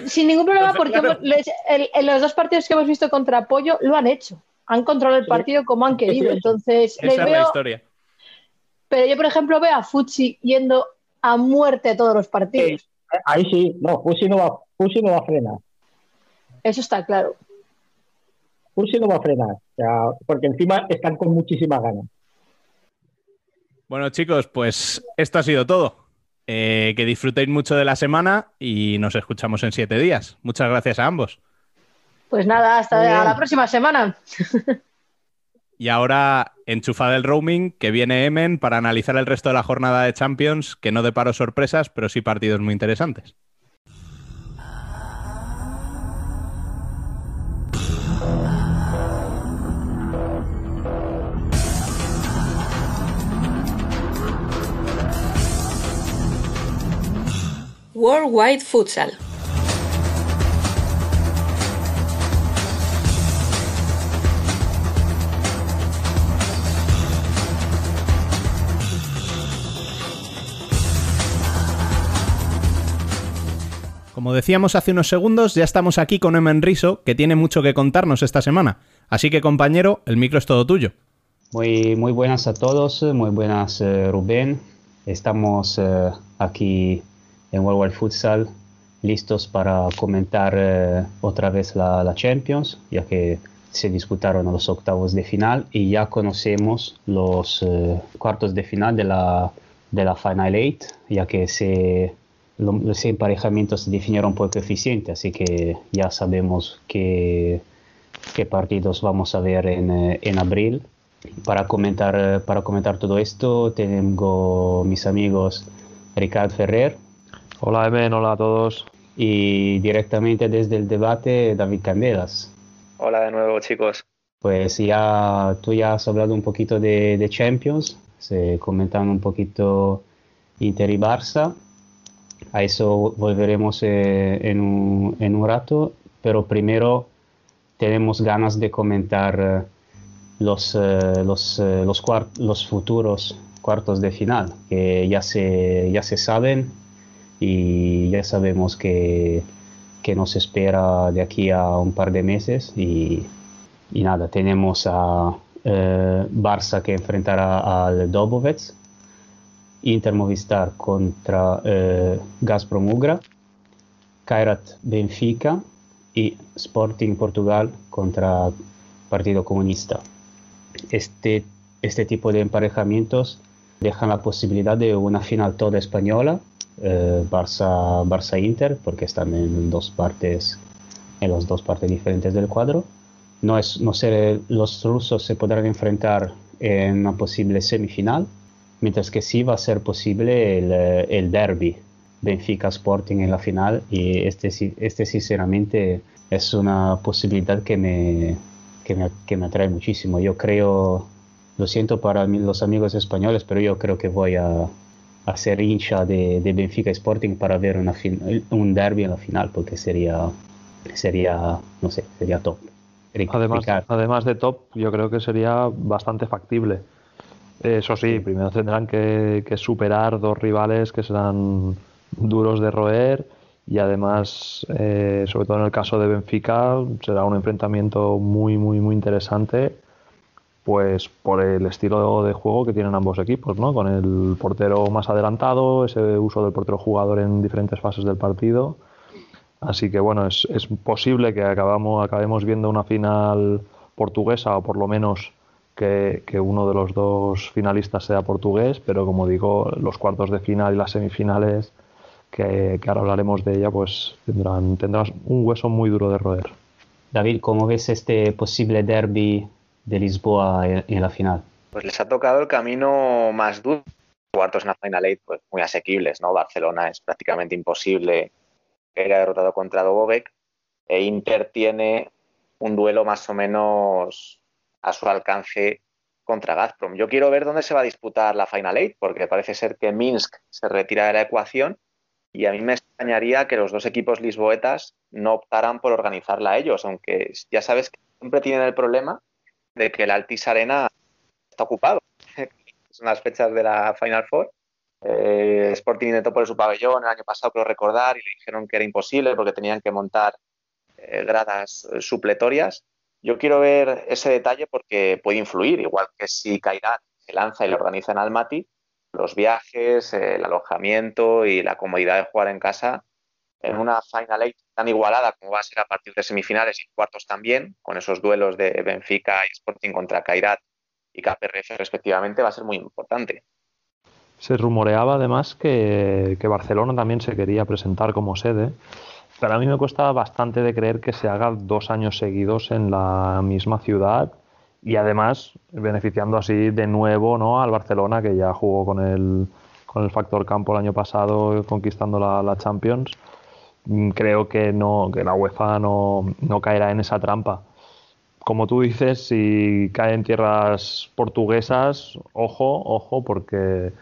Sin ningún problema, porque Claro. hemos- les- el- en los dos partidos que hemos visto contra Apoyo lo han hecho. Han controlado el partido como han querido. Entonces, les Esa es la historia. pero yo, por ejemplo, veo a Futsi yendo a muerte a todos los partidos. Ahí sí, no, Fusi no va, Fusi no va a frenar. Eso está claro. Fusi no va a frenar. O sea, porque encima están con muchísimas ganas. Bueno, chicos, pues esto ha sido todo. Eh, que disfrutéis mucho de la semana y nos escuchamos en siete días. Muchas gracias a ambos. Pues nada, hasta la próxima semana. (laughs) Y ahora enchufad el roaming, que viene Emen para analizar el resto de la jornada de Champions, que no deparo sorpresas, pero sí partidos muy interesantes. Worldwide Futsal. Como decíamos hace unos segundos, ya estamos aquí con Emen Riso, que tiene mucho que contarnos esta semana. Así que compañero, el micro es todo tuyo. Muy, muy buenas a todos, muy buenas eh, Rubén. Estamos eh, aquí en World Wide Futsal listos para comentar eh, otra vez la, la, Champions, ya que se disputaron los octavos de final y ya conocemos los cuartos de final de la, de la Final Eight, ya que se los emparejamientos se definieron por coeficiente, así que ya sabemos qué, qué partidos vamos a ver en, eh, en, abril. Para comentar, para comentar todo esto tengo mis amigos Ricardo Ferrer. Hola Emen, hola a todos. Y directamente desde el debate David Candelas. Hola de nuevo chicos. Pues ya tú ya has hablado un poquito de, de Champions, se comentan un poquito Inter y Barça a eso volveremos eh, en, un, en, un, rato, pero primero tenemos ganas de comentar eh, los, eh, los, los, los, futuros cuartos de final, que ya se, ya se saben y ya sabemos que, que nos espera de aquí a un par de meses y, y nada, tenemos a Barça que enfrentará al Dobovec Inter Movistar contra eh, Gazprom Ugra, Kairat Benfica y Sporting Portugal contra Partido Comunista. Este, este tipo de emparejamientos dejan la posibilidad de una final toda española, eh, Barça, Barça Inter, porque están en dos partes, en las dos partes diferentes del cuadro. No es, no sé, los rusos se podrán enfrentar en una posible semifinal mientras que sí va a ser posible el, eh, el derby Benfica Sporting en la final y este, este sinceramente es una posibilidad que me, que me, que me atrae muchísimo. Yo creo, lo siento para los amigos españoles, pero yo creo que voy a, a ser hincha de, de, Benfica Sporting para ver una un derby en la final porque sería, sería no sé, sería top. Además, además de top, yo creo que sería bastante factible eso sí, primero tendrán que, superar dos rivales que serán duros de roer y además, eh, sobre todo en el caso de Benfica, será un enfrentamiento muy, muy, muy interesante, pues por el estilo de juego que tienen ambos equipos, ¿no? Con el portero más adelantado, ese uso del portero jugador en diferentes fases del partido. Así que bueno, es, es posible que acabamos, acabemos viendo una final portuguesa o por lo menos que, uno de los dos finalistas sea portugués, pero como digo, los cuartos de final y las semifinales, que, ahora hablaremos de ella, pues tendrán, tendrán un hueso muy duro de roer. David, ¿cómo ves este posible derby de Lisboa en, la final? Pues les ha tocado el camino más duro. Cuartos en la Final Eight, pues muy asequibles, ¿no? Barcelona es prácticamente imposible que haya derrotado contra Dobovec e Inter tiene un duelo más o menos a su alcance contra Gazprom. Yo quiero ver dónde se va a disputar la Final Eight, porque parece ser que Minsk se retira de la ecuación y a mí me extrañaría que los dos equipos lisboetas no optaran por organizarla ellos, aunque ya sabes que siempre tienen el problema de que el Altis Arena está ocupado. (laughs) Son las fechas de la Final Four. Eh, Sporting intentó poner su pabellón el año pasado, creo recordar, y le dijeron que era imposible porque tenían que montar eh, gradas eh, supletorias. Yo quiero ver ese detalle porque puede influir, igual que si Kairat se lanza y lo organiza en Almaty, los viajes, el alojamiento y la comodidad de jugar en casa en una Final Eight tan igualada como va a ser a partir de semifinales y cuartos también, con esos duelos de Benfica y Sporting contra Kairat y KPRF respectivamente, va a ser muy importante. Se rumoreaba además que, que Barcelona también se quería presentar como sede para mí me cuesta bastante de creer que se haga dos años seguidos en la misma ciudad y además beneficiando así de nuevo ¿no? al Barcelona que ya jugó con el, con el factor campo el año pasado conquistando la, Champions. Mm, creo que, no, que la UEFA no, no caerá en esa trampa. Como tú dices, si cae en tierras portuguesas, ojo, ojo, porque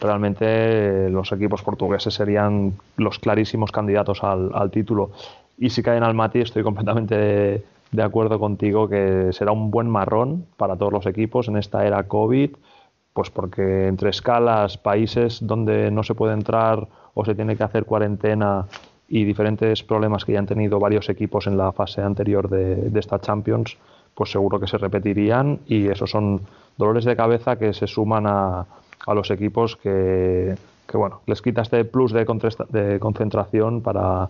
realmente los equipos portugueses serían los clarísimos candidatos al, al título. Y si caen al Mati, estoy completamente de, de acuerdo contigo que será un buen marrón para todos los equipos en esta era COVID, pues porque entre escalas, países donde no se puede entrar o se tiene que hacer cuarentena y diferentes problemas que ya han tenido varios equipos en la fase anterior de, de esta Champions, pues seguro que se repetirían y esos son dolores de cabeza que se suman a, a los equipos que, que, bueno, les quita este plus de, concentración para,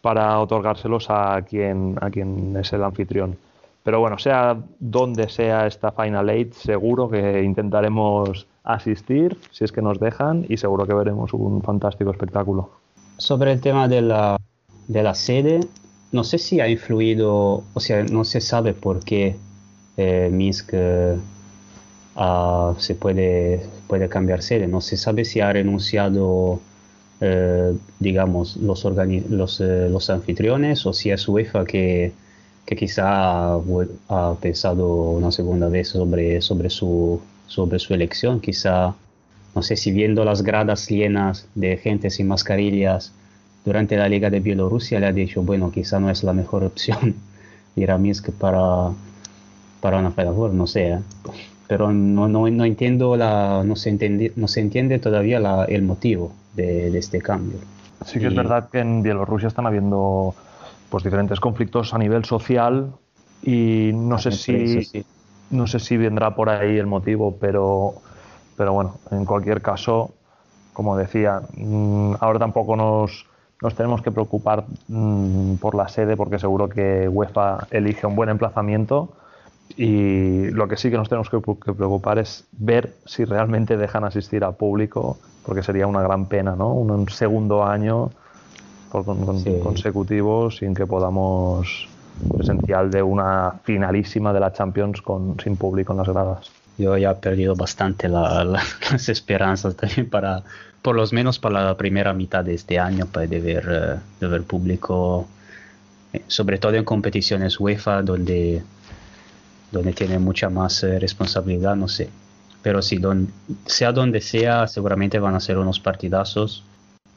para otorgárselos a quien, a quien es el anfitrión. Pero bueno, sea donde sea esta Final Eight, seguro que intentaremos asistir, si es que nos dejan, y seguro que veremos un fantástico espectáculo. Sobre el tema de la, de la sede, no sé si ha influido, o sea, no se sabe por qué eh, Minsk uh, se puede, puede cambiar sede, no se sabe si ha renunciado eh, digamos, los, los, eh, los, anfitriones o si es UEFA que, que quizá ha, pensado una segunda vez sobre, sobre, su, sobre su elección. Quizá, no sé si viendo las gradas llenas de gente sin mascarillas durante la Liga de Bielorrusia le ha dicho, bueno, quizá no es la mejor opción (laughs) ir a Minsk para, para una Final no sé. ¿eh? Pero no, no, no, entiendo la, no se entiende, no se entiende todavía la, el motivo de, este cambio. Sí que es verdad que en Bielorrusia están habiendo pues diferentes conflictos a nivel social y no sé si no sé si vendrá por ahí el motivo, pero pero bueno, en cualquier caso, como decía, mm, ahora tampoco nos, nos tenemos que preocupar mm, por la sede porque seguro que UEFA elige un buen emplazamiento y lo que sí que nos tenemos que preocupar es ver si realmente dejan asistir a público, porque sería una gran pena, ¿no? Un, segundo año por, consecutivo sin que podamos presenciar de una finalísima de la Champions con, sin público en las gradas. Yo ya he perdido bastante (laughs) las esperanzas también para, por lo menos para la primera mitad de este año, para de ver, eh, de ver público, eh, sobre todo en competiciones UEFA, donde donde tiene mucha más eh, responsabilidad, no sé. Pero sí, sea donde sea, seguramente van a ser unos partidazos.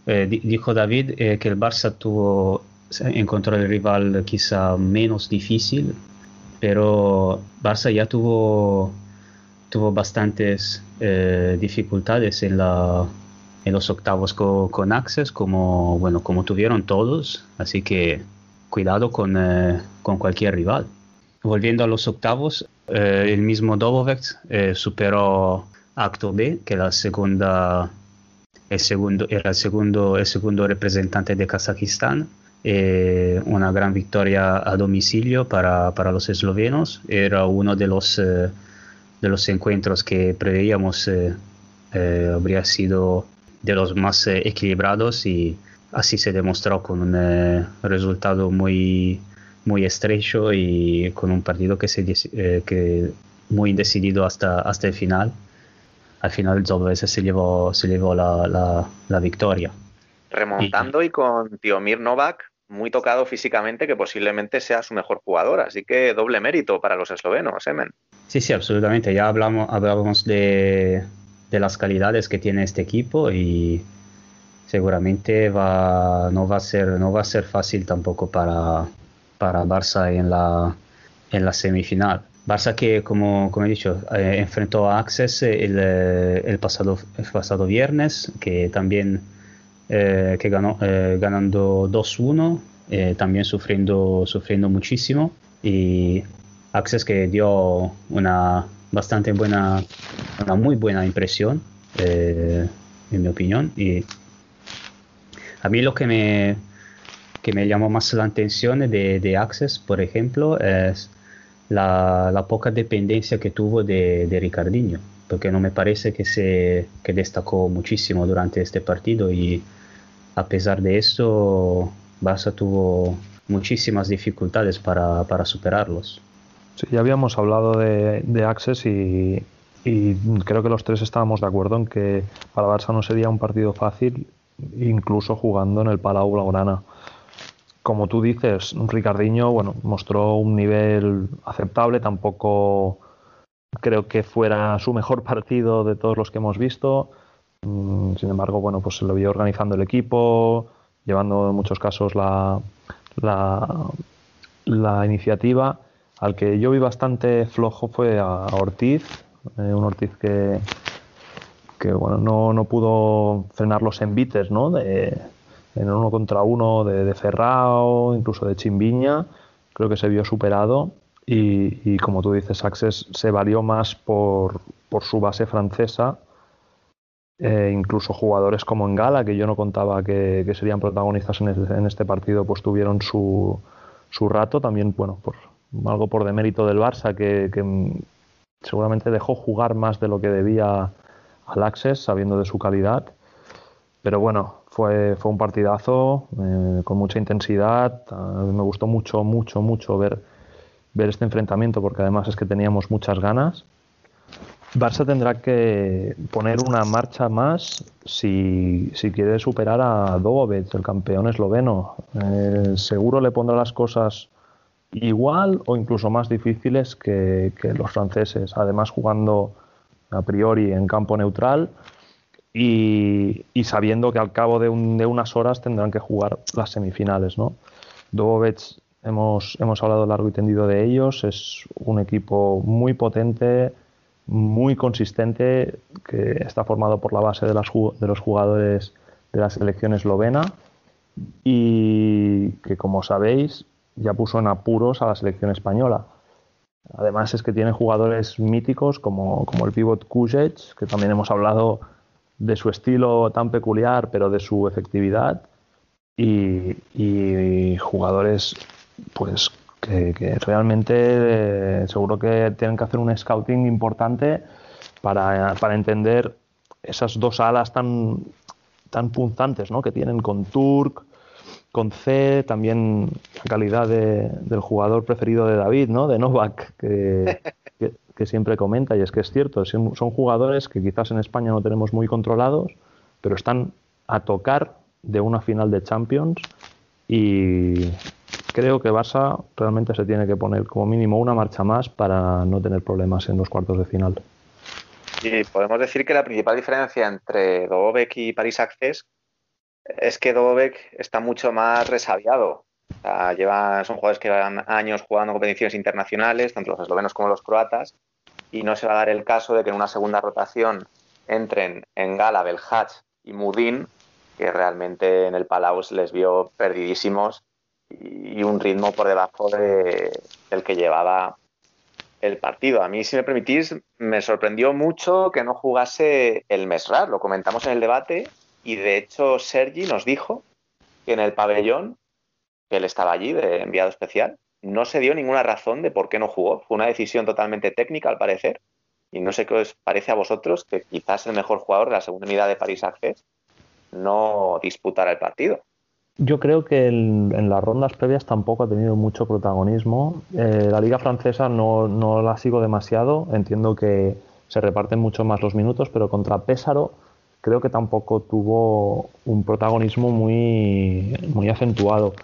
Eh, dijo David eh, que el Barça tuvo, encontró el rival quizá menos difícil, pero Barça ya tuvo, tuvo bastantes dificultades en, la, en los octavos con, con Access, como, bueno, como tuvieron todos, así que cuidado con, con cualquier rival. Volviendo a los octavos, eh, el mismo Dobovec eh, superó Acto B, que la segunda, el segundo, era el segundo, el segundo representante de Kazajistán. Eh, una gran victoria a domicilio para, para, los eslovenos. Era uno de los, de los encuentros que preveíamos habría sido de los más equilibrados y así se demostró con un resultado muy muy estrecho y con un partido que se eh, que muy decidido hasta, hasta el final. Al final el Zolvese se llevó, se llevó la, la, la victoria. Remontando y, con Tiomir Novak muy tocado físicamente, que posiblemente sea su mejor jugador. Así que doble mérito para los eslovenos, Emen. Sí, sí, absolutamente. Ya hablamos, hablábamos de, de las calidades que tiene este equipo y seguramente va, no, va a ser, no va a ser fácil tampoco para, para Barça en la, en la semifinal. Barça que, como, como he dicho, eh, enfrentó a Access el, eh, el, pasado, el pasado viernes, que también eh, que ganó ganando 2-1, también sufriendo, sufriendo muchísimo. Y Access que dio una bastante buena, una muy buena impresión, en mi opinión. Y a mí lo que me, que me llamó más la atención de, de Access, por ejemplo, es la, la poca dependencia que tuvo de, de, Ricardinho, porque no me parece que se que destacó muchísimo durante este partido y a pesar de eso, Barça tuvo muchísimas dificultades para, para superarlos. Sí, ya habíamos hablado de, de Access y, y creo que los tres estábamos de acuerdo en que para Barça no sería un partido fácil, incluso jugando en el Palau Blaugrana como tú dices, Ricardiño, bueno, mostró un nivel aceptable, tampoco creo que fuera su mejor (laughs) partido de todos los que hemos visto. Mm, sin embargo, bueno, pues se lo vio organizando el equipo, llevando en muchos casos la, la, iniciativa. Al que yo vi bastante flojo fue a, a Ortiz, eh, un Ortiz que, que bueno, no, no pudo frenar los envites, ¿no? De, en uno contra uno de, de Ferrao, incluso de Chimbiña, creo que se vio superado y, y como tú dices, Access se valió más por, por su base francesa, eh, incluso jugadores como Engala, que yo no contaba que, que serían protagonistas en este, en este, partido, pues tuvieron su, su rato, también, bueno, por algo por demérito del Barça, que, que seguramente dejó jugar más de lo que debía al Access, sabiendo de su calidad. Pero bueno, fue, fue un partidazo eh, con mucha intensidad. Me gustó mucho, mucho, mucho ver, ver este enfrentamiento porque además es que teníamos muchas ganas. Barça tendrá que poner una marcha más si, si quiere superar a Dobovic, el campeón esloveno. Eh, seguro le pondrá las cosas igual o incluso más difíciles que, que los franceses. Además, jugando a priori en campo neutral y, sabiendo que al cabo de, un, de, unas horas tendrán que jugar las semifinales. ¿no? Dobovic, hemos, hemos hablado largo y tendido de ellos, es un equipo muy potente, muy consistente, que está formado por la base de, los jugadores de la selección eslovena y que, como sabéis, ya puso en apuros a la selección española. Además es que tiene jugadores míticos como, como el pivot Kujic, que también hemos hablado de su estilo tan peculiar, pero de su efectividad, y, y jugadores pues que, realmente eh, seguro que tienen que hacer un scouting importante para, para entender esas dos alas tan, tan punzantes ¿no? que tienen con Turk, con C, también la calidad de, del jugador preferido de David, ¿no? de Novak, que, (laughs) que, que, siempre comenta, y es que es cierto, son jugadores que quizás en España no tenemos muy controlados, pero están a tocar de una final de Champions y creo que Barça realmente se tiene que poner como mínimo una marcha más para no tener problemas en los cuartos de final. Y podemos decir que la principal diferencia entre Dobovec y Paris Access es que Dobovec está mucho más resabiado. Son jugadores que llevan años jugando competiciones internacionales, tanto los eslovenos como los croatas, y no se va a dar el caso de que en una segunda rotación entren en Gala, Belhach y Mudin, que realmente en el Palau se les vio perdidísimos y un ritmo por debajo de, del que llevaba el partido. A mí, si me permitís, me sorprendió mucho que no jugase el Mesrar. Lo comentamos en el debate y de hecho Sergi nos dijo que en el pabellón, que él estaba allí de enviado especial, no se dio ninguna razón de por qué no jugó. Fue una decisión totalmente técnica, al parecer. Y no sé qué os parece a vosotros que quizás el mejor jugador de la segunda unidad de París Access no disputara el partido. Yo creo que en las rondas previas tampoco ha tenido mucho protagonismo. Eh, la liga francesa no, no, la sigo demasiado. Entiendo que se reparten mucho más los minutos, pero contra Pésaro creo que tampoco tuvo un protagonismo muy, muy acentuado.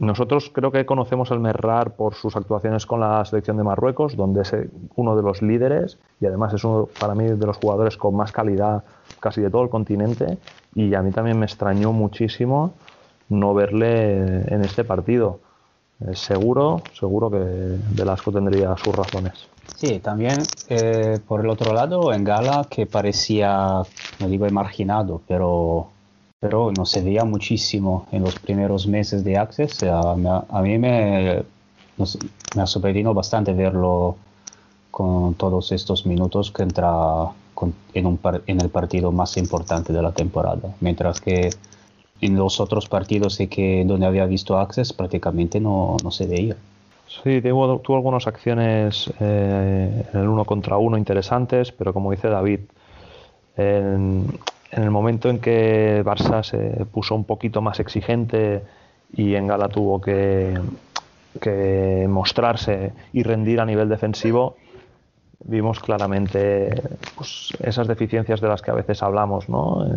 Nosotros creo que conocemos al Merrar por sus actuaciones con la selección de Marruecos, donde es uno de los líderes y además es uno para mí de los jugadores con más calidad casi de todo el continente. Y a mí también me extrañó muchísimo no verle en este partido. Eh, seguro, seguro que Velasco tendría sus razones. Sí, también eh, por el otro lado, en Gala, que parecía, no digo marginado, pero, pero no se veía muchísimo en los primeros meses de Access. A, a mí me, me ha sorprendido bastante verlo con todos estos minutos que entra con, en, un, en el partido más importante de la temporada. Mientras que en los otros partidos que, donde había visto Access prácticamente no, no se veía. Sí, tuvo, tuvo algunas acciones eh, en el uno contra uno interesantes, pero como dice David, en, el momento en que Barça se puso un poquito más exigente y en Gala tuvo que, que mostrarse y rendir a nivel defensivo, vimos claramente pues, esas deficiencias de las que a veces hablamos, ¿no? Eh,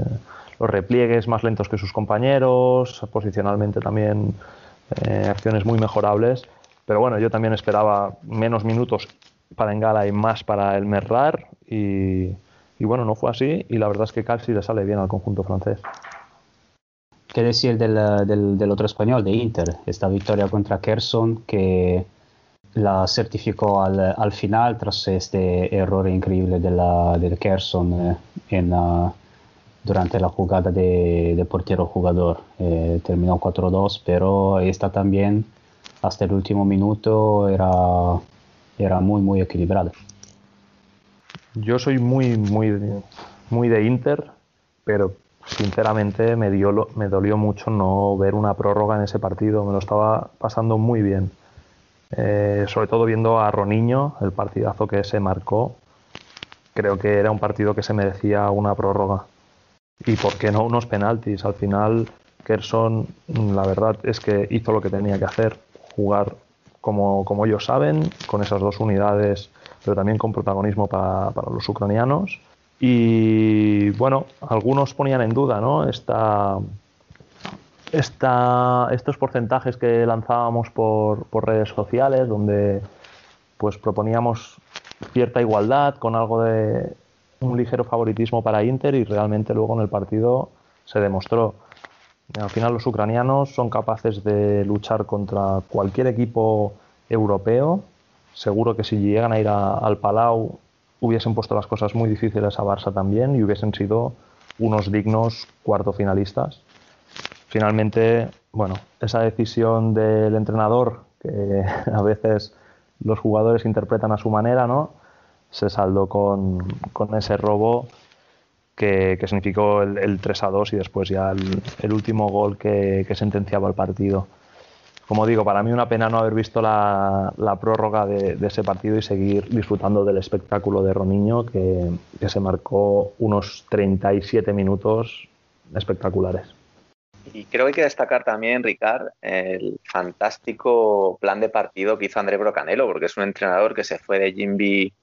los repliegues más lentos que sus compañeros, posicionalmente también eh, acciones muy mejorables. Pero bueno, yo también esperaba menos minutos para Engala y más para el Merrar y, Y bueno, no fue así y la verdad es que casi le sale bien al conjunto francés. ¿Qué decir del, del, del, otro español, de Inter? Esta victoria contra Kerson que la certificó al, al final tras este error increíble de la, del Kerson eh, en, durante la jugada de, de portero-jugador. Eh, terminó 4-2, pero esta también hasta el último minuto era, era muy, muy equilibrada. Yo soy muy, muy, muy de Inter, pero sinceramente me, dio, me dolió mucho no ver una prórroga en ese partido. Me lo estaba pasando muy bien. Eh, sobre todo viendo a Roniño, el partidazo que se marcó. Creo que era un partido que se merecía una prórroga. Y por qué no unos penaltis. Al final, Kerson, la verdad es que hizo lo que tenía que hacer. Jugar como, como ellos saben, con esas dos unidades pero también con protagonismo para, para los ucranianos. Y bueno, algunos ponían en duda ¿no? Esta, esta, estos porcentajes que lanzábamos por, por, redes sociales, donde pues proponíamos cierta igualdad con algo de un ligero favoritismo para Inter y realmente luego en el partido se demostró. Al final los ucranianos son capaces de luchar contra cualquier equipo europeo seguro que si llegan a ir al Palau hubiesen puesto las cosas muy difíciles a Barça también y hubiesen sido unos dignos cuarto finalistas. Finalmente, bueno, esa decisión del entrenador, que (laughs) a veces los jugadores interpretan a su manera, ¿no? Se saldó con ese robo que, que significó el, el, 3 a 2 y después ya el, el último gol que, que sentenciaba el partido como digo, para mí una pena no haber visto la, la prórroga de, de, ese partido y seguir disfrutando del espectáculo de Roniño, que, que, se marcó unos 37 minutos espectaculares. Y creo que hay que destacar también, Ricard, el fantástico plan de partido que hizo André Brocanelo, porque es un entrenador que se fue de Jimby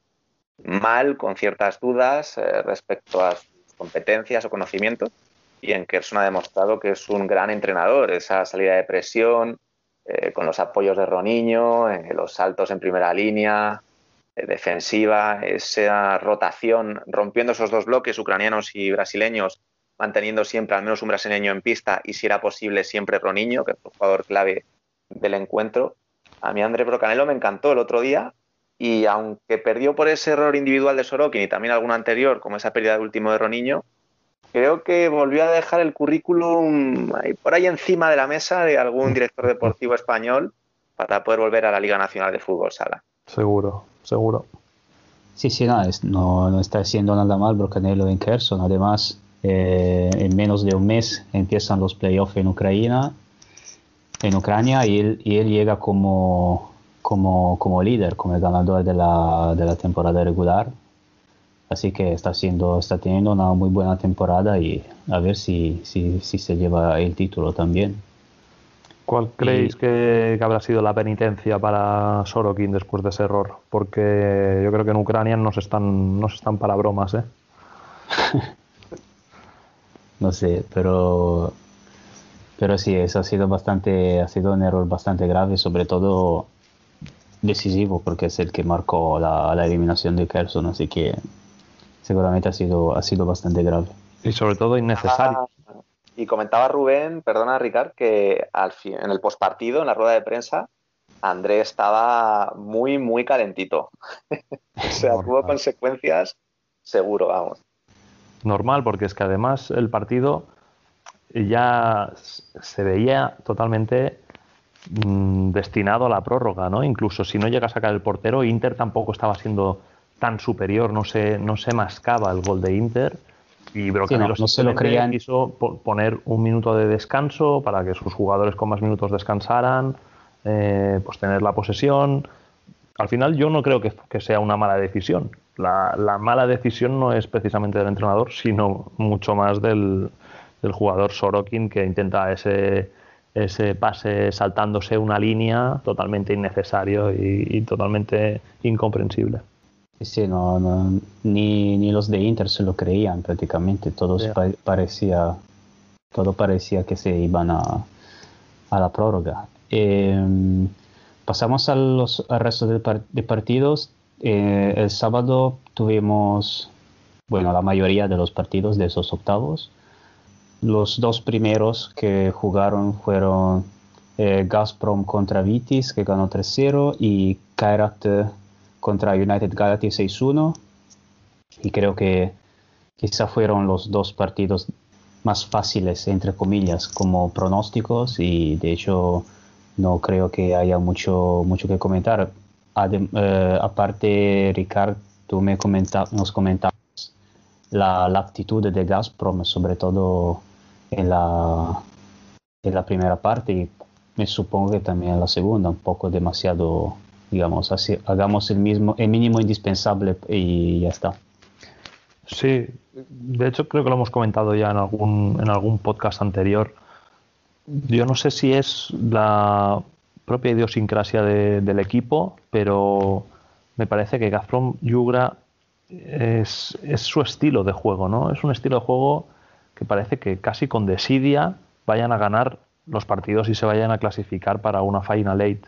mal, con ciertas dudas eh, respecto a competencias o conocimientos, y en Kerson ha demostrado que es un gran entrenador, esa salida de presión, eh, con los apoyos de Roniño, eh, los saltos en primera línea, eh, defensiva, esa rotación, rompiendo esos dos bloques ucranianos y brasileños, manteniendo siempre al menos un brasileño en pista y si era posible siempre Roniño, que fue el jugador clave del encuentro. A mí André Brocanelo me encantó el otro día y aunque perdió por ese error individual de Sorokin y también alguno anterior, como esa pérdida de último de Roniño, creo que volvió a dejar el currículum ahí, por ahí encima de la mesa de algún director deportivo español para poder volver a la Liga Nacional de Fútbol Sala. Seguro, seguro. Sí, sí, no, es, no, no, está haciendo nada mal Brocanello en Kherson. Además, eh, en menos de un mes empiezan los playoffs en Ucrania, en Ucrania y él, y él llega como, como, como líder, como el ganador de la, de la temporada regular Así que está, haciendo, está teniendo una muy buena temporada y a ver si, si, si se lleva el título también. ¿Cuál creéis y... que, que, habrá sido la penitencia para Sorokin después de ese error? Porque yo creo que en Ucrania no se están, no se están para bromas, ¿eh? (laughs) no sé, pero, pero sí, eso ha sido, bastante, ha sido un error bastante grave, sobre todo decisivo, porque es el que marcó la, la eliminación de Kerson, así que seguramente ha sido, ha sido bastante grave. Y sobre todo innecesario. Ah, y comentaba Rubén, perdona Ricard, que al fin, en el postpartido, en la rueda de prensa, André estaba muy, muy calentito. (laughs) o sea, tuvo consecuencias seguro, vamos. Normal, porque es que además el partido ya se veía totalmente mmm, destinado a la prórroga, ¿no? Incluso si no llega a sacar el portero, Inter tampoco estaba siendo tan superior, no se, no se mascaba el gol de Inter. Y Brocanelo sí, no, no se lo creían. quiso poner un minuto de descanso para que sus jugadores con más minutos descansaran, eh, pues tener la posesión. Al final yo no creo que, que sea una mala decisión. La, la, mala decisión no es precisamente del entrenador, sino mucho más del, del jugador Sorokin que intenta ese, ese pase saltándose una línea totalmente innecesario y, y totalmente incomprensible. Sí, no, no, ni, ni los de Inter se lo creían prácticamente, todos yeah. pa parecía, todo parecía que se iban a, a la prórroga. Eh, pasamos a los, al resto de, par de partidos. Eh, el sábado tuvimos bueno, la mayoría de los partidos de esos octavos. Los dos primeros que jugaron fueron eh, Gazprom contra Vitis, que ganó 3-0, y Kairat contra United Galaxy 6-1. Y creo que quizá fueron los dos partidos más fáciles, entre comillas, como pronósticos, y de hecho no creo que haya mucho, mucho que comentar. Eh, aparte, Ricardo, tú me comenta, nos comentabas la, la, actitud de Gazprom, sobre todo en la, en la primera parte, y me supongo que también en la segunda, un poco demasiado, digamos, así, hagamos el, mismo, el mínimo indispensable y ya está. Sí, de hecho creo que lo hemos comentado ya en algún, en algún podcast anterior. Yo no sé si es la propia idiosincrasia del equipo, pero me parece que Gazprom Yugra es, es, su estilo de juego, ¿no? Es un estilo de juego que parece que casi con desidia vayan a ganar los partidos y se vayan a clasificar para una Final Eight.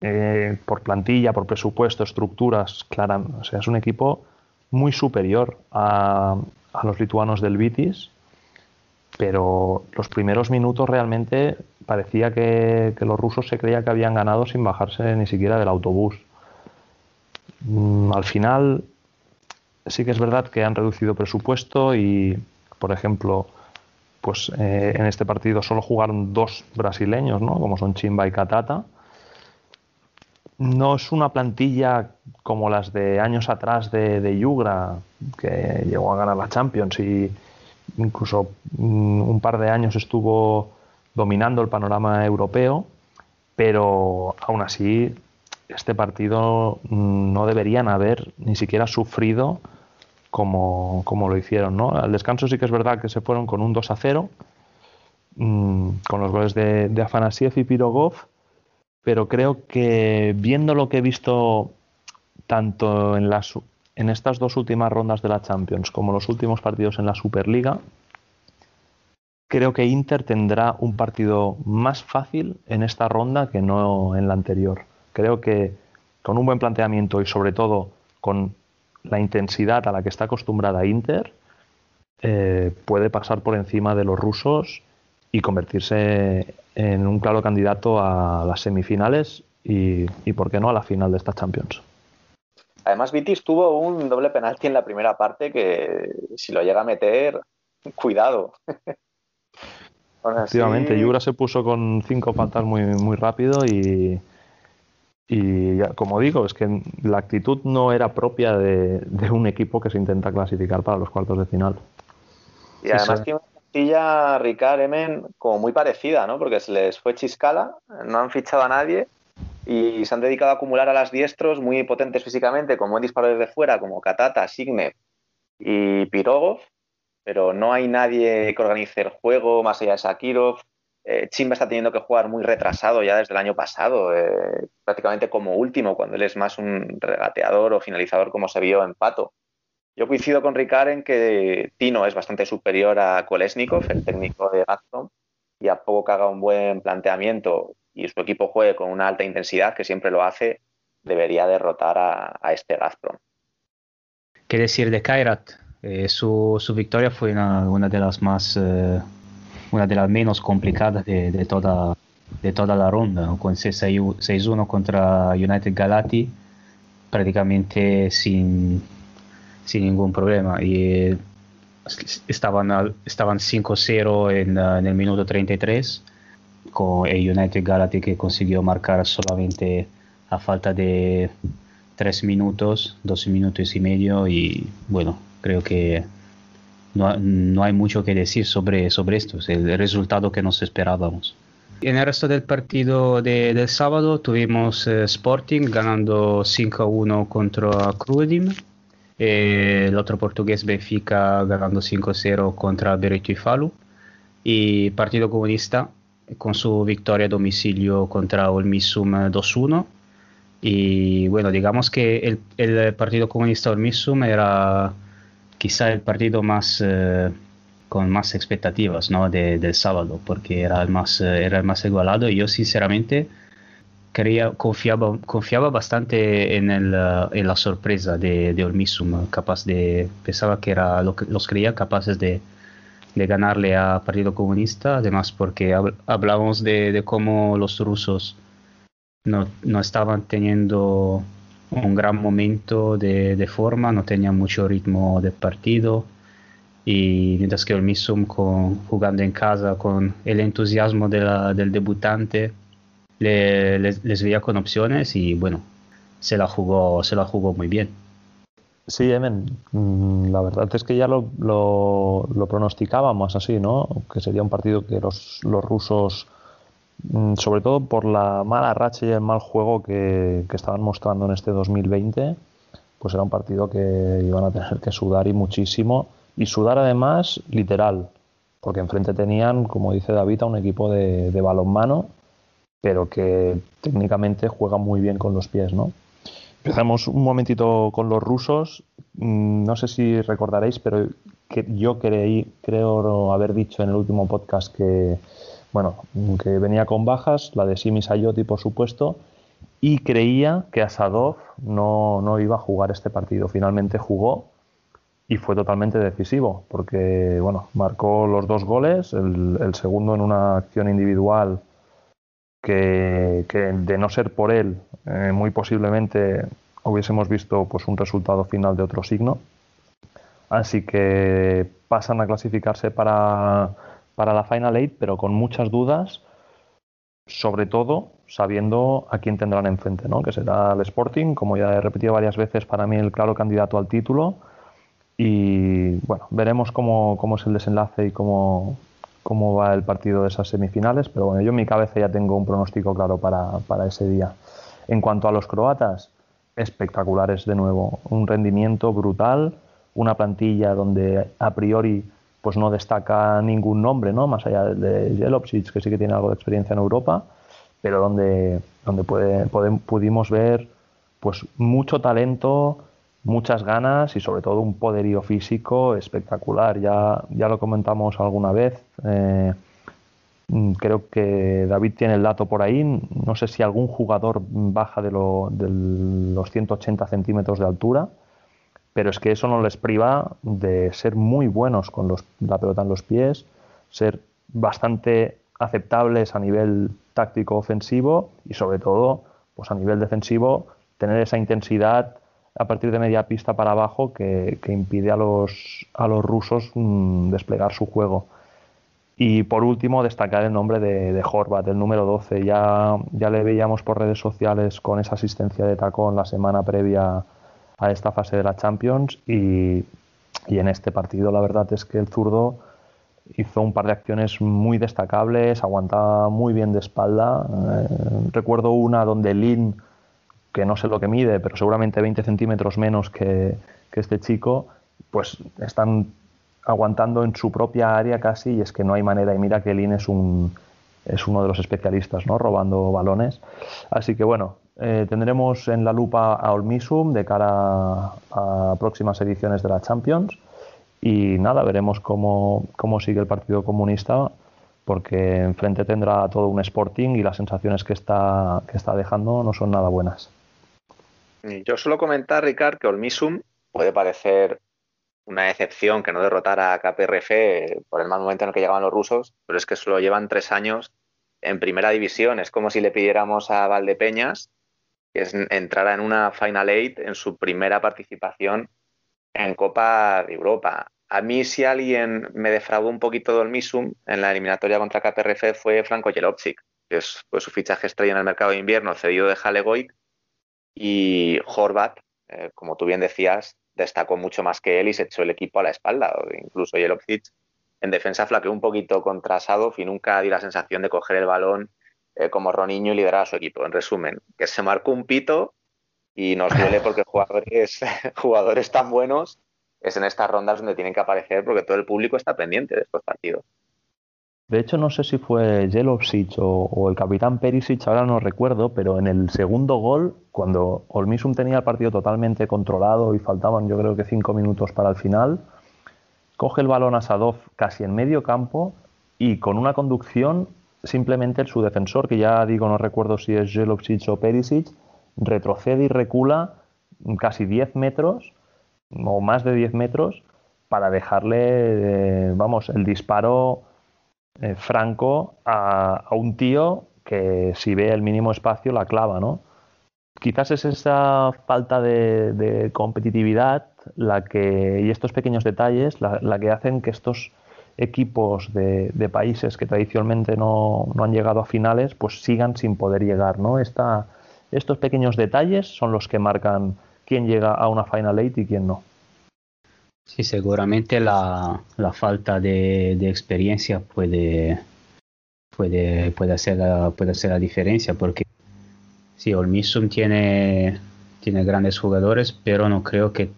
Eh, por plantilla, por presupuesto, estructuras, claro, o sea, es un equipo muy superior a, a los lituanos del Vitis, pero los primeros minutos realmente parecía que, los rusos se creía que habían ganado sin bajarse ni siquiera del autobús. Mm, al final sí que es verdad que han reducido presupuesto y, por ejemplo, pues eh, en este partido solo jugaron dos brasileños, ¿no? como son Chimba y Katata. No es una plantilla como las de años atrás de, de Yugra, que llegó a ganar la Champions y incluso mm, un par de años estuvo dominando el panorama europeo, pero aún así este partido mm, no deberían haber ni siquiera sufrido como, como, lo hicieron. ¿no? Al descanso sí que es verdad que se fueron con un 2 a 0, mm, con los goles de, de Afanasiev y Pirogov, pero creo que viendo lo que he visto tanto en, las, en estas dos últimas rondas de la Champions como los últimos partidos en la Superliga, creo que Inter tendrá un partido más fácil en esta ronda que no en la anterior. Creo que con un buen planteamiento y sobre todo con la intensidad a la que está acostumbrada Inter, eh, puede pasar por encima de los rusos y convertirse en un claro candidato a las semifinales y, y por qué no, a la final de esta Champions. Además, Vitis tuvo un doble penalti en la primera parte que si lo llega a meter, cuidado. (laughs) Efectivamente, Yura se puso con cinco faltas muy, muy rápido y, y como digo, es que la actitud no era propia de, un equipo que se intenta clasificar para los cuartos de final. Y además tiene una plantilla, Ricard, Emen, como muy parecida, ¿no? Porque se les fue Chiscala, no han fichado a nadie y se han dedicado a acumular a las diestros muy potentes físicamente, con buen disparo desde fuera, como Katata, Signev y Pirogov, pero no hay nadie que organice el juego más allá de Sakirov. Eh, Chimba está teniendo que jugar muy retrasado ya desde el año pasado, eh, prácticamente como último, cuando él es más un regateador o finalizador como se vio en Pato. Yo coincido con Ricard en que Tino es bastante superior a Kolesnikov, el técnico de Gazprom, y a poco que haga un buen planteamiento y su equipo juegue con una alta intensidad, que siempre lo hace, debería derrotar a, este Gazprom. ¿Qué decir de Kairat? Eh, su, victoria fue una, de las más, una de las menos complicadas de, toda, de toda la ronda, con 6-1 contra United Galati, prácticamente sin, sin ningún problema. Y eh, estaban, estaban 5-0 en, en el minuto 33 con el United Galati que consiguió marcar solamente a falta de 3 minutos, 12 minutos y medio y bueno, creo que no, no hay mucho que decir sobre, sobre esto, es el resultado que nos esperábamos. En el resto del partido de, del sábado tuvimos eh, Sporting ganando 5-1 contra Crudim, eh, el otro portugués Benfica ganando 5-0 contra Beretto y Falu y Partido Comunista con su victoria a domicilio contra Olmisum 2-1. Y bueno, digamos que el Partido Comunista Olmisum era quizá el partido más eh, con más expectativas ¿no? del sábado, porque era el, más, eh, era el más igualado yo sinceramente creía, confiaba, confiaba bastante en, el, uh, en la sorpresa de, de Olmisum, capaz de, pensaba que era, los creía capaces de, de ganarle a Partido Comunista, además porque hab- hablamos de, de cómo los rusos no, no estaban teniendo un gran momento de, de forma, no tenían mucho ritmo de partido y mientras que Olmisum con, jugando en casa con el entusiasmo de la- del debutante le- les, les veía con opciones y bueno, se la jugó, se la jugó muy bien. Sí, Emen, mm, la verdad es que ya lo, lo- lo pronosticábamos así, ¿no? Que sería un partido que los, los rusos, sobre todo por la mala racha y el mal juego que, que estaban mostrando en este 2020, pues era un partido que iban a tener que sudar y muchísimo. Y sudar además literal, porque enfrente tenían, como dice David, a un equipo de, de balonmano, pero que técnicamente juega muy bien con los pies, ¿no? Empezamos un momentito con los rusos. Mm, No sé si recordaréis, pero yo creí, creo haber dicho en el último podcast que, bueno, que venía con bajas, la de Simi Sayoti, por supuesto, y creía que Asadov no, no iba a jugar este partido. Finalmente jugó y fue totalmente decisivo, porque, bueno, marcó los dos goles, el, el segundo en una acción individual que, que de no ser por él, eh, muy posiblemente hubiésemos visto pues, un resultado final de otro signo. Así que pasan a clasificarse para, para la Final Eight, pero con muchas dudas, sobre todo sabiendo a quién tendrán enfrente, ¿no? que será el Sporting, como ya he repetido varias veces, para mí el claro candidato al título. Y bueno, veremos cómo, cómo es el desenlace y cómo, cómo va el partido de esas semifinales, pero bueno, yo en mi cabeza ya tengo un pronóstico claro para, para ese día. En cuanto a los croatas, espectaculares de nuevo, un rendimiento brutal, una plantilla donde a priori pues no destaca ningún nombre, ¿no? Más allá de Jelopsic, que sí que tiene algo de experiencia en Europa, pero donde, donde puede- pudimos ver pues mucho talento, muchas ganas y sobre todo un poderío físico espectacular. Ya, ya lo comentamos alguna vez. eh, creo que David tiene el dato por ahí. No sé si algún jugador baja de, lo- de los 180 centímetros de altura, pero es que eso no les priva de ser muy buenos con la pelota en los pies, ser bastante aceptables a nivel táctico ofensivo y sobre todo pues a nivel defensivo tener esa intensidad a partir de media pista para abajo que, que impide a los, a los rusos mm, desplegar su juego. Y por último, destacar el nombre de, de Horvat, el número 12. Ya, ya le veíamos por redes sociales con esa asistencia de tacón la semana previa a esta fase de la Champions y, y en este partido la verdad es que el zurdo hizo un par de acciones muy destacables, aguantaba muy bien de espalda. Eh, recuerdo una donde Lin, que no sé lo que mide, pero seguramente 20 centímetros menos que, que este chico, pues están aguantando en su propia área casi y es que no hay manera. Y mira que Lin es un es uno de los especialistas, ¿no? Robando balones. Así que bueno, eh, tendremos en la lupa a Olmisum de cara a, próximas ediciones de la Champions. Y nada, veremos cómo, cómo sigue el Partido Comunista, porque enfrente tendrá todo un Sporting y las sensaciones que está, que está dejando no son nada buenas. Y Yo suelo comentar, Ricard, que Olmisum puede parecer una excepción que no derrotara a KPRF por el mal momento en el que llegaban los rusos, pero es que solo llevan tres años en primera división. Es como si le pidiéramos a Valdepeñas que es- entrara en una Final Eight en su primera participación en Copa de Europa. A mí, si alguien me defraudó un poquito de Olmisum en la eliminatoria contra KPRF fue Franco Jelovcic, que es, fue su fichaje estrella en el mercado de invierno, cedido de Halegoic, y Horvat, eh, como tú bien decías, destacó mucho más que él y se echó el equipo a la espalda. Incluso Jelovcic en defensa flaqueó un poquito contra Sadov y nunca di la sensación de coger el balón eh, como Roniño y liderar a su equipo. En resumen, que se marcó un pito y nos duele porque (laughs) jugadores, (laughs) jugadores tan buenos es en estas rondas donde tienen que aparecer porque todo el público está pendiente de estos partidos. De hecho, no sé si fue Jelovsic o, o el capitán Perisic, ahora no recuerdo, pero en el segundo gol, cuando Olmisum tenía el partido totalmente controlado y faltaban yo creo que cinco minutos para el final, coge el balón a Sadov casi en medio campo y con una conducción simplemente su defensor, que ya digo, no recuerdo si es Jelovcic o Perisic, retrocede y recula casi 10 metros o más de 10 metros para dejarle, eh, vamos, el disparo eh, franco a, un tío que si ve el mínimo espacio la clava, ¿no? Quizás es esa falta de, competitividad la que, y estos pequeños detalles la, que hacen que estos equipos de, países que tradicionalmente no, han llegado a finales, pues sigan sin poder llegar, ¿no? estos pequeños detalles son los que marcan quién llega a una Final Eight y quién no. Sí, seguramente la, falta de, experiencia puede, puede, puede, hacer la, puede hacer la diferencia porque sí, Olmisum tiene, tiene grandes jugadores, pero no creo que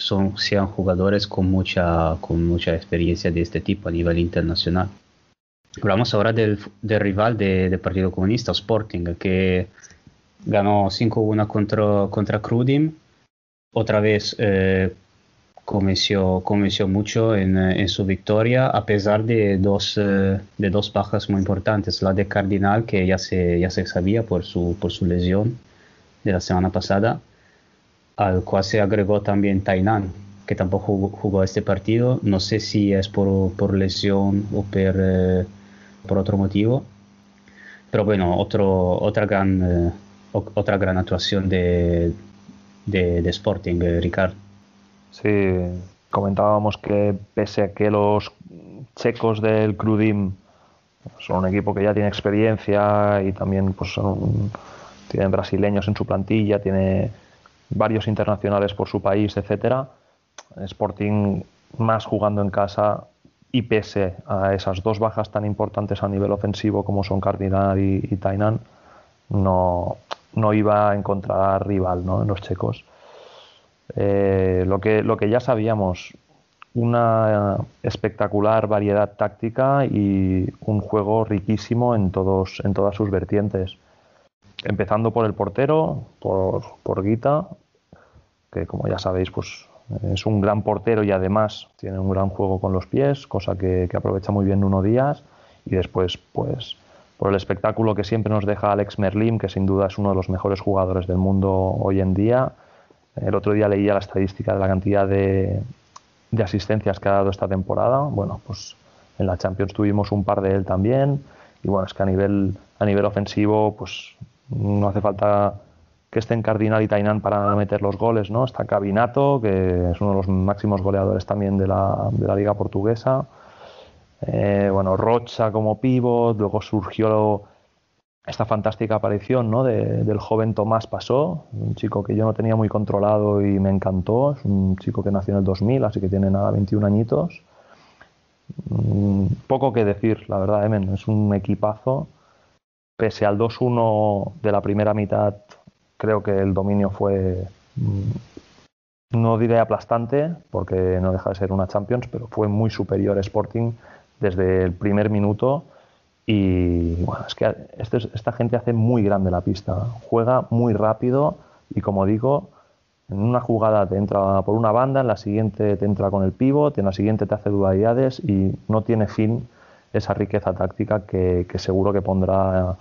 son, sean jugadores con mucha, con mucha experiencia de este tipo a nivel internacional. Hablamos ahora del, rival del Partido Comunista, Sporting, que ganó 5-1 contra, contra Crudim. Otra vez eh, convenció, mucho en, en, su victoria, a pesar de dos, eh, de dos bajas muy importantes. La de Cardinal, que ya se, ya se sabía por su, por su lesión de la semana pasada, al cual se agregó también Tainan, que tampoco jugó, este partido. No sé si es por, por lesión o por, eh, por otro motivo. Pero bueno, otro, otra, gran, eh, otra gran actuación de, de, de Sporting, Ricardo. Sí, comentábamos que pese a que los checos del Crudim son un equipo que ya tiene experiencia y también pues son, tienen brasileños en su plantilla, tiene varios internacionales por su país, etcétera. Sporting más jugando en casa y pese a esas dos bajas tan importantes a nivel ofensivo como son Cardinal y, Tainan, no, no iba a encontrar rival ¿no? en los checos. Eh, lo, que, lo que ya sabíamos, una espectacular variedad táctica y un juego riquísimo en, todos, en todas sus vertientes. Empezando por el portero, por, por Guita, que como ya sabéis, pues es un gran portero y además tiene un gran juego con los pies, cosa que, aprovecha muy bien uno Díaz. Y después, pues, por el espectáculo que siempre nos deja Alex Merlim, que sin duda es uno de los mejores jugadores del mundo hoy en día el otro día leía la estadística de la cantidad de, asistencias que ha dado esta temporada. Bueno, pues en la Champions tuvimos un par de él también. Y bueno, es que a nivel, a nivel ofensivo, pues no hace falta que estén Cardinal y Tainan para meter los goles, ¿no? Está Cabinato, que es uno de los máximos goleadores también de la, de la liga portuguesa. Eh, bueno, Rocha como pívot, luego surgió esta fantástica aparición ¿no? del joven Tomás Pasó, un chico que yo no tenía muy controlado y me encantó. Es un chico que nació en el 2000, así que tiene nada, 21 añitos. Mm, poco que decir, la verdad, Emen. Es un equipazo. Pese al 2-1 de la primera mitad, creo que el dominio fue, mm, no diré aplastante, porque no deja de ser una Champions, pero fue muy superior Sporting desde el primer minuto. Y bueno, es que este esta gente hace muy grande la pista, juega muy rápido y como digo, en una jugada te entra por una banda, en la siguiente te entra con el pivot, en la siguiente te hace dualidades y no tiene fin esa riqueza táctica que, seguro que pondrá,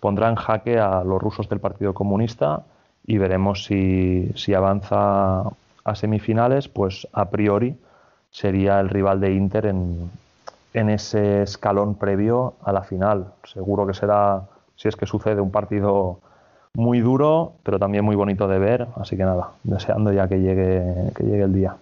pondrá en jaque a los rusos del Partido Comunista y veremos si, si avanza a semifinales, pues a priori sería el rival de Inter en, en ese escalón previo a la final. Seguro que será, si es que sucede, un partido muy duro, pero también muy bonito de ver. Así que nada, deseando ya que llegue, que llegue el día.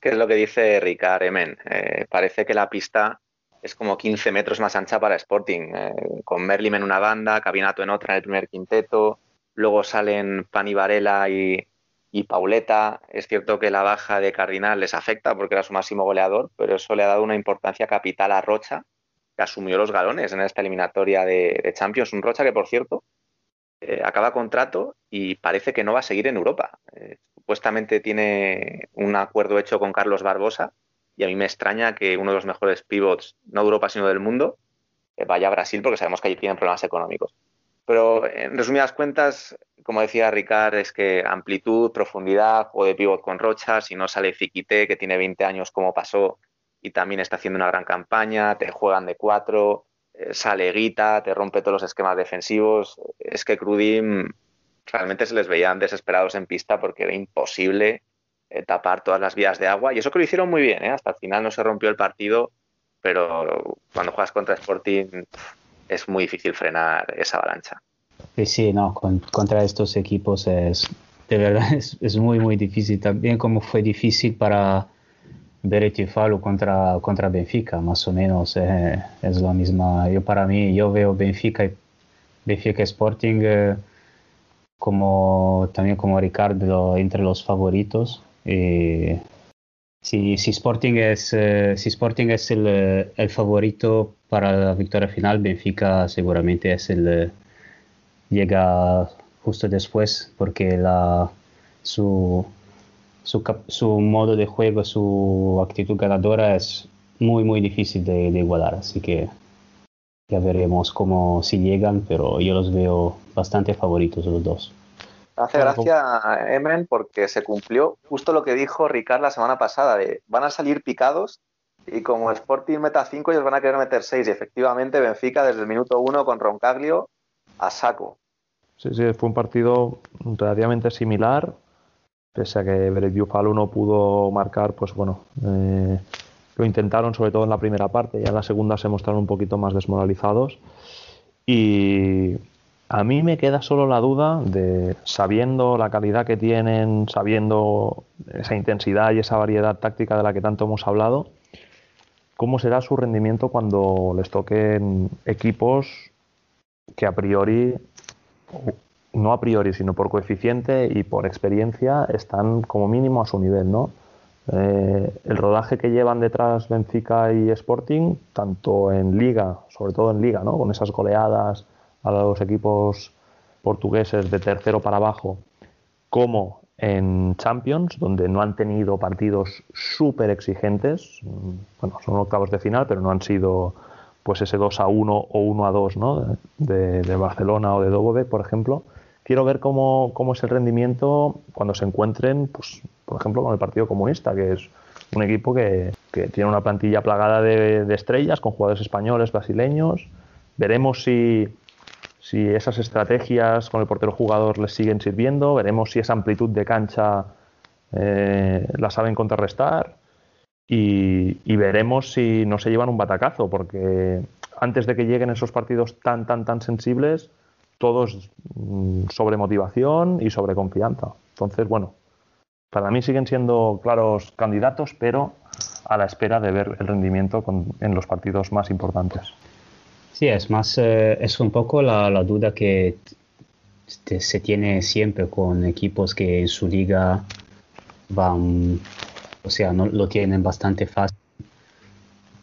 ¿Qué es lo que dice Ricard Emen? Eh, parece que la pista es como 15 metros más ancha para Sporting, eh, con Merlim en una banda, Cabinato en otra en el primer quinteto, luego salen Pani Varela y, y Pauleta. Es cierto que la baja de Cardinal les afecta porque era su máximo goleador, pero eso le ha dado una importancia capital a Rocha, que asumió los galones en esta eliminatoria de, Champions. Un Rocha que, por cierto, eh, acaba contrato y parece que no va a seguir en Europa. Eh, supuestamente tiene un acuerdo hecho con Carlos Barbosa y a mí me extraña que uno de los mejores pivots, no de Europa sino del mundo, eh, vaya a Brasil porque sabemos que allí tienen problemas económicos. Pero en resumidas cuentas, como decía Ricard, es que amplitud, profundidad, juego de pivot con Rocha, si no sale Ziquité, que tiene 20 años como pasó y también está haciendo una gran campaña, te juegan de cuatro, eh, sale Guita, te rompe todos los esquemas defensivos. Es que Crudim realmente se les veían desesperados en pista porque era imposible eh, tapar todas las vías de agua. Y eso que lo hicieron muy bien, ¿eh? hasta el final no se rompió el partido, pero cuando juegas contra Sporting es muy difícil frenar esa avalancha. Sí, no, contra estos equipos es, de verdad, (laughs) es, muy, muy difícil. También como fue difícil para Falo contra, contra Benfica, más o menos eh, es la misma. Yo para mí, yo veo Benfica y Benfica Sporting como también como Ricardo entre los favoritos. Si, si, Sporting es, eh, si Sporting es el, el, favorito para la victoria final, Benfica seguramente es el llega justo después porque la, su, su, su, modo de juego, su actitud ganadora es muy muy difícil de, de igualar. Así que ya veremos cómo si llegan, pero yo los veo bastante favoritos los dos. Hace gracia, Emren, porque se cumplió justo lo que dijo Ricard la semana pasada, de van a salir picados y como Sporting meta 5 ellos van a querer meter 6 y efectivamente Benfica desde el minuto 1 con Roncaglio a saco. Sí, sí, fue un partido relativamente similar, pese a que Bereviu Falo no pudo marcar, pues bueno, eh, lo intentaron sobre todo en la primera parte, ya en la segunda se mostraron un poquito más desmoralizados y a mí me queda solo la duda de, sabiendo la calidad que tienen, sabiendo esa intensidad y esa variedad táctica de la que tanto hemos hablado, cómo será su rendimiento cuando les toquen equipos que a priori, no a priori, sino por coeficiente y por experiencia, están como mínimo a su nivel, ¿no? Eh, el rodaje que llevan detrás Benfica y Sporting, tanto en liga, sobre todo en liga, ¿no? Con esas goleadas a los equipos portugueses de tercero para abajo, como en Champions, donde no han tenido partidos súper exigentes. Bueno, son octavos de final, pero no han sido pues ese 2 a 1 o 1 a 2 ¿no? de, Barcelona o de Dovove, por ejemplo. Quiero ver cómo, cómo, es el rendimiento cuando se encuentren, pues, por ejemplo, con el Partido Comunista, que es un equipo que, que tiene una plantilla plagada de estrellas, con jugadores españoles, brasileños. Veremos si, si esas estrategias con el portero jugador les siguen sirviendo, veremos si esa amplitud de cancha eh, la saben contrarrestar y, veremos si no se llevan un batacazo, porque antes de que lleguen esos partidos tan, tan, tan sensibles, todos mm, sobre motivación y sobre confianza. Entonces, bueno, para mí siguen siendo claros candidatos, pero a la espera de ver el rendimiento en los partidos más importantes. Sí, es más, eh, es un poco la, la duda que se tiene siempre con equipos que en su liga van, o sea, no lo tienen bastante fácil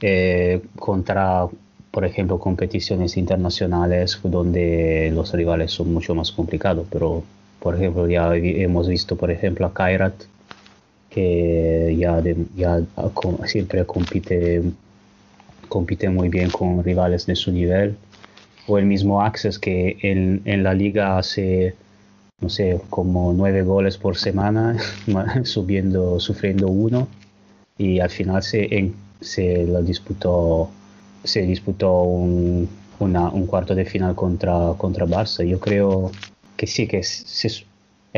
eh, contra, por ejemplo, competiciones internacionales donde los rivales son mucho más complicados. Pero, por ejemplo, ya hemos visto, por ejemplo, a Kairat, que ya, ya siempre compite compite muy bien con rivales de su nivel. O el mismo Access que en, en la liga hace, no sé, como nueve goles por semana, (laughs) subiendo, sufriendo uno. Y al final se, se lo disputó, se disputó un, un cuarto de final contra, contra Barça. Yo creo que sí, que es,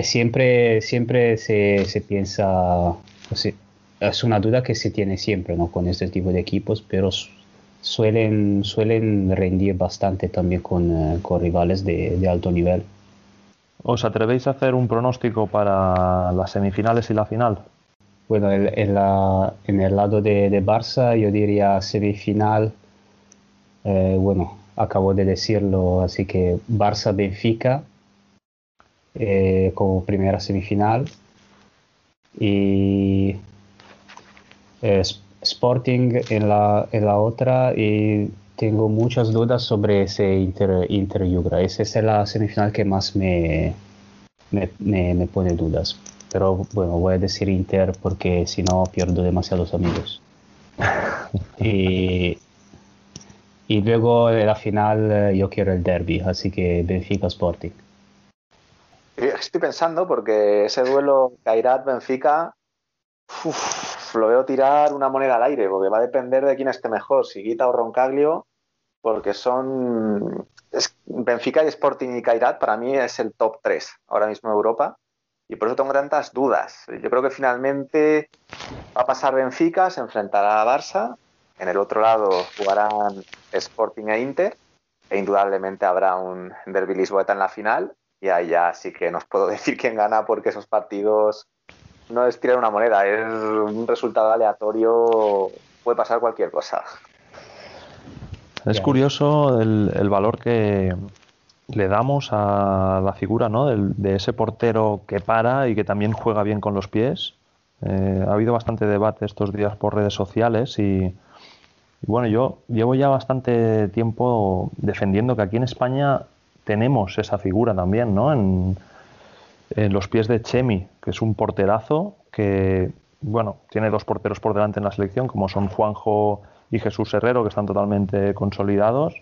siempre, siempre se, se piensa, es una duda que se tiene siempre ¿no? con este tipo de equipos, pero suelen, suelen rendir bastante también con, eh, con rivales de, de, alto nivel. ¿Os atrevéis a hacer un pronóstico para las semifinales y la final? Bueno, en, en, la, en el lado de, de, Barça yo diría semifinal, eh, bueno, acabo de decirlo, así que Barça-Benfica eh, como primera semifinal y eh, Sporting en la, en la otra y tengo muchas dudas sobre ese Inter, Inter Yugra. Esa es la semifinal que más me, me, me, pone dudas. Pero bueno, voy a decir Inter porque si no pierdo demasiados amigos. (laughs) y, y luego en la final eh, yo quiero el derby, así que Benfica Sporting. Estoy pensando porque ese duelo Kairat-Benfica lo veo tirar una moneda al aire, porque va a depender de quién esté mejor, si Guita o Roncaglio, porque son Benfica y Sporting y Kairat para mí es el top 3 ahora mismo en Europa y por eso tengo tantas dudas. Yo creo que finalmente va a pasar Benfica, se enfrentará a Barça, en el otro lado jugarán Sporting e Inter e indudablemente habrá un derby lisboeta en la final y ahí ya sí que nos puedo (laughs) decir quién gana porque esos partidos no es tirar una moneda, es un resultado aleatorio, puede pasar cualquier cosa. Es curioso el, valor que le damos a la figura ¿no? de ese portero que para y que también juega bien con los pies. Eh, ha habido bastante debate estos días por redes sociales y, bueno, yo llevo ya bastante tiempo defendiendo que aquí en España tenemos esa figura también, ¿no? En, en los pies de Chemi, que es un porterazo que, bueno, tiene dos porteros por delante en la selección, como son Juanjo y Jesús Herrero, que están totalmente consolidados,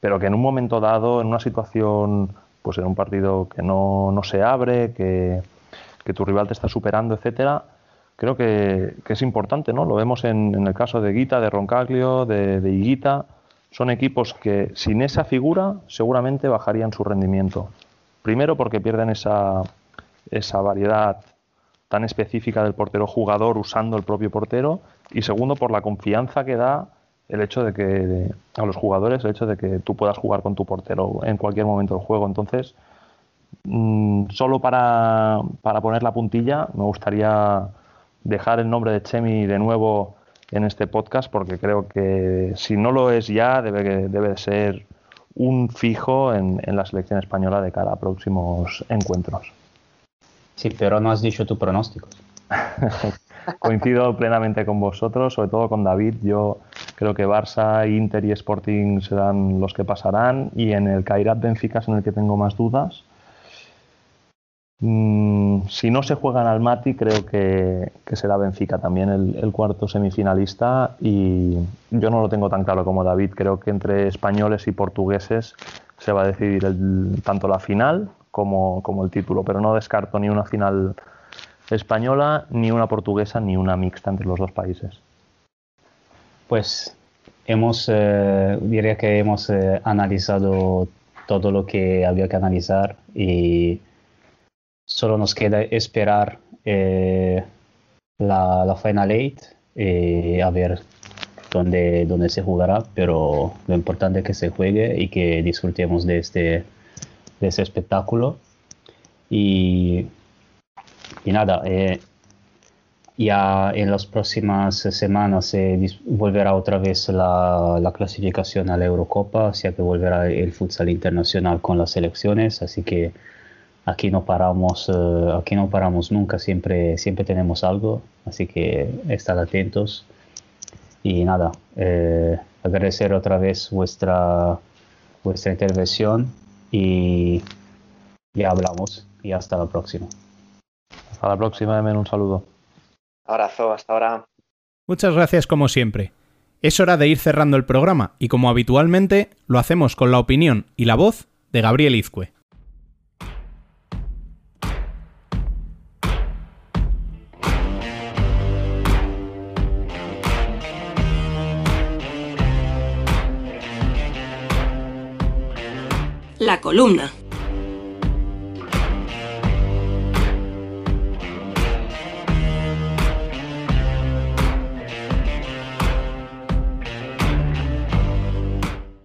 pero que en un momento dado, en una situación, pues en un partido que no, no se abre, que, que, tu rival te está superando, etcétera, creo que, que, es importante, ¿no? Lo vemos en, en, el caso de Guita, de Roncaglio, de, de Higuita. Son equipos que sin esa figura seguramente bajarían su rendimiento. Primero porque pierden esa, esa variedad tan específica del portero jugador usando el propio portero y segundo por la confianza que da el hecho de que a los jugadores el hecho de que tú puedas jugar con tu portero en cualquier momento del juego entonces mmm, solo para, para, poner la puntilla me gustaría dejar el nombre de Chemi de nuevo en este podcast porque creo que si no lo es ya debe, debe ser un fijo en, en la selección española de cara a próximos encuentros. Sí, pero no has dicho tu pronóstico. (laughs) Coincido plenamente con vosotros, sobre todo con David. Yo creo que Barça, Inter y Sporting serán los que pasarán. Y en el Kairat Benfica es en el que tengo más dudas. Mm, si no se juegan al Mati, creo que, será Benfica también el, cuarto semifinalista. Y yo no lo tengo tan claro como David. Creo que entre españoles y portugueses se va a decidir el, tanto la final como, como el título, pero no descarto ni una final española, ni una portuguesa, ni una mixta entre los dos países. Pues hemos, eh, diría que hemos eh, analizado todo lo que había que analizar y solo nos queda esperar eh, la, la, Final Eight y a ver dónde, dónde se jugará, pero lo importante es que se juegue y que disfrutemos de este de ese espectáculo. Y, y nada, eh, ya en las próximas semanas se volverá otra vez la, la, clasificación a la Eurocopa, o sea que volverá el futsal internacional con las selecciones, así que aquí no paramos, eh, aquí no paramos nunca, siempre, siempre tenemos algo, así que estad atentos. Y nada, eh, agradecer otra vez vuestra, vuestra intervención y ya hablamos y hasta la próxima. Hasta la próxima, Emen, un saludo. Abrazo, hasta ahora. Muchas gracias como siempre. Es hora de ir cerrando el programa y como habitualmente lo hacemos con la opinión y la voz de Gabriel Izcue. La columna.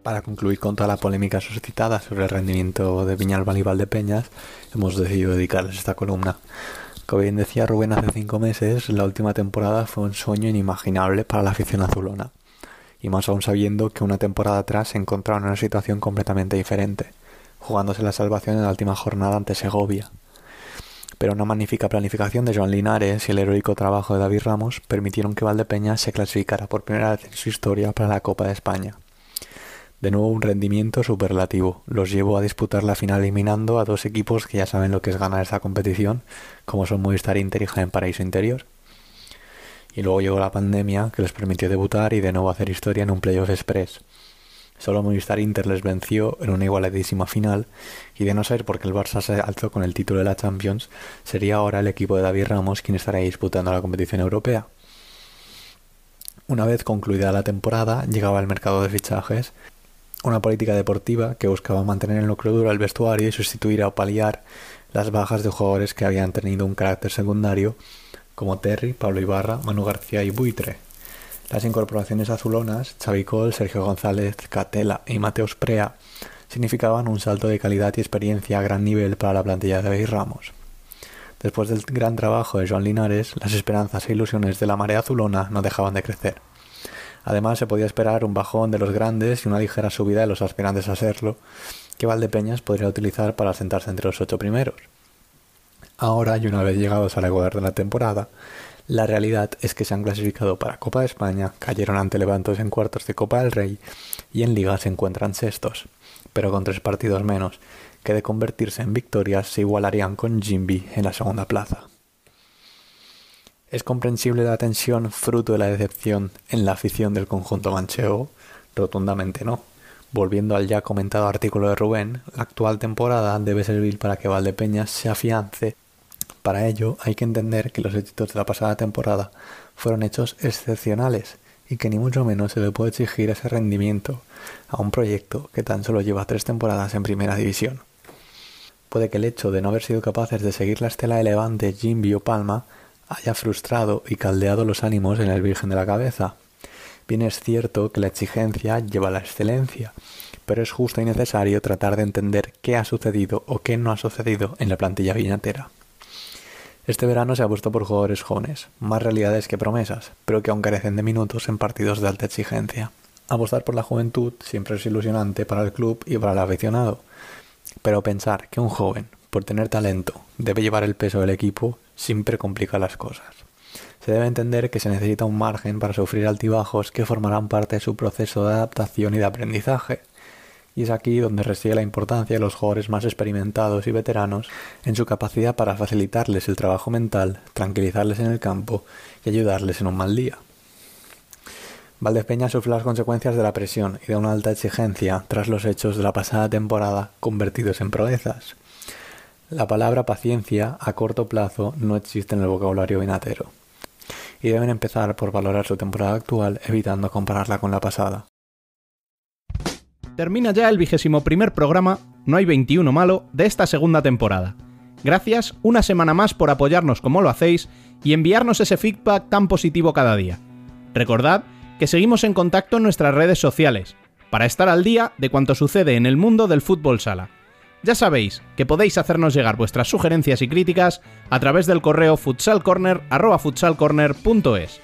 Para concluir con toda la polémica suscitada sobre el rendimiento de Viñalbal y Valdepeñas, hemos decidido dedicarles esta columna. Como bien decía Rubén hace cinco meses, la última temporada fue un sueño inimaginable para la afición azulona, y más aún sabiendo que una temporada atrás se encontraba en una situación completamente diferente jugándose la salvación en la última jornada ante Segovia. Pero una magnífica planificación de Joan Linares y el heroico trabajo de David Ramos permitieron que Valdepeñas se clasificara por primera vez en su historia para la Copa de España. De nuevo un rendimiento superlativo. Los llevó a disputar la final eliminando a dos equipos que ya saben lo que es ganar esta competición, como son Movistar Inter y Jaén Paraíso Interior. Y luego llegó la pandemia que les permitió debutar y de nuevo hacer historia en un playoff express. Solo Movistar Inter les venció en una igualadísima final y de no ser porque el Barça se alzó con el título de la Champions, sería ahora el equipo de David Ramos quien estaría disputando la competición europea. Una vez concluida la temporada, llegaba el mercado de fichajes una política deportiva que buscaba mantener el núcleo duro del vestuario y sustituir o paliar las bajas de jugadores que habían tenido un carácter secundario como Terry, Pablo Ibarra, Manu García y Buitre. Las incorporaciones azulonas, Chavicol, Sergio González, Catela y Mateus Prea significaban un salto de calidad y experiencia a gran nivel para la plantilla de David Ramos. Después del gran trabajo de Joan Linares, las esperanzas e ilusiones de la marea azulona no dejaban de crecer. Además, se podía esperar un bajón de los grandes y una ligera subida de los aspirantes a serlo, que Valdepeñas podría utilizar para sentarse entre los ocho primeros. Ahora, y una vez llegados al Ecuador de la temporada, la realidad es que se han clasificado para Copa de España, cayeron ante Levantos en cuartos de Copa del Rey y en Liga se encuentran sextos, pero con tres partidos menos, que de convertirse en victorias se igualarían con Jimby en la segunda plaza. ¿Es comprensible la tensión fruto de la decepción en la afición del conjunto manchego? Rotundamente no. Volviendo al ya comentado artículo de Rubén, la actual temporada debe servir para que Valdepeñas se afiance. Para ello hay que entender que los éxitos de la pasada temporada fueron hechos excepcionales y que ni mucho menos se le puede exigir ese rendimiento a un proyecto que tan solo lleva tres temporadas en primera división. Puede que el hecho de no haber sido capaces de seguir la estela de Levante, Jimby o Palma haya frustrado y caldeado los ánimos en el Virgen de la Cabeza. Bien es cierto que la exigencia lleva a la excelencia, pero es justo y necesario tratar de entender qué ha sucedido o qué no ha sucedido en la plantilla viñatera. Este verano se ha puesto por jugadores jóvenes, más realidades que promesas, pero que aún carecen de minutos en partidos de alta exigencia. Apostar por la juventud siempre es ilusionante para el club y para el aficionado, pero pensar que un joven, por tener talento, debe llevar el peso del equipo siempre complica las cosas. Se debe entender que se necesita un margen para sufrir altibajos que formarán parte de su proceso de adaptación y de aprendizaje. Y es aquí donde reside la importancia de los jugadores más experimentados y veteranos en su capacidad para facilitarles el trabajo mental, tranquilizarles en el campo y ayudarles en un mal día. Valdepeña sufre las consecuencias de la presión y de una alta exigencia tras los hechos de la pasada temporada convertidos en proezas. La palabra paciencia a corto plazo no existe en el vocabulario vinatero, y deben empezar por valorar su temporada actual evitando compararla con la pasada. Termina ya el vigésimo primer programa, no hay 21 malo, de esta segunda temporada. Gracias una semana más por apoyarnos como lo hacéis y enviarnos ese feedback tan positivo cada día. Recordad que seguimos en contacto en nuestras redes sociales, para estar al día de cuanto sucede en el mundo del fútbol sala. Ya sabéis que podéis hacernos llegar vuestras sugerencias y críticas a través del correo futsalcorner.futsalcorner.es.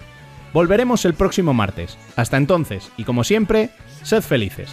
Volveremos el próximo martes. Hasta entonces, y como siempre, sed felices.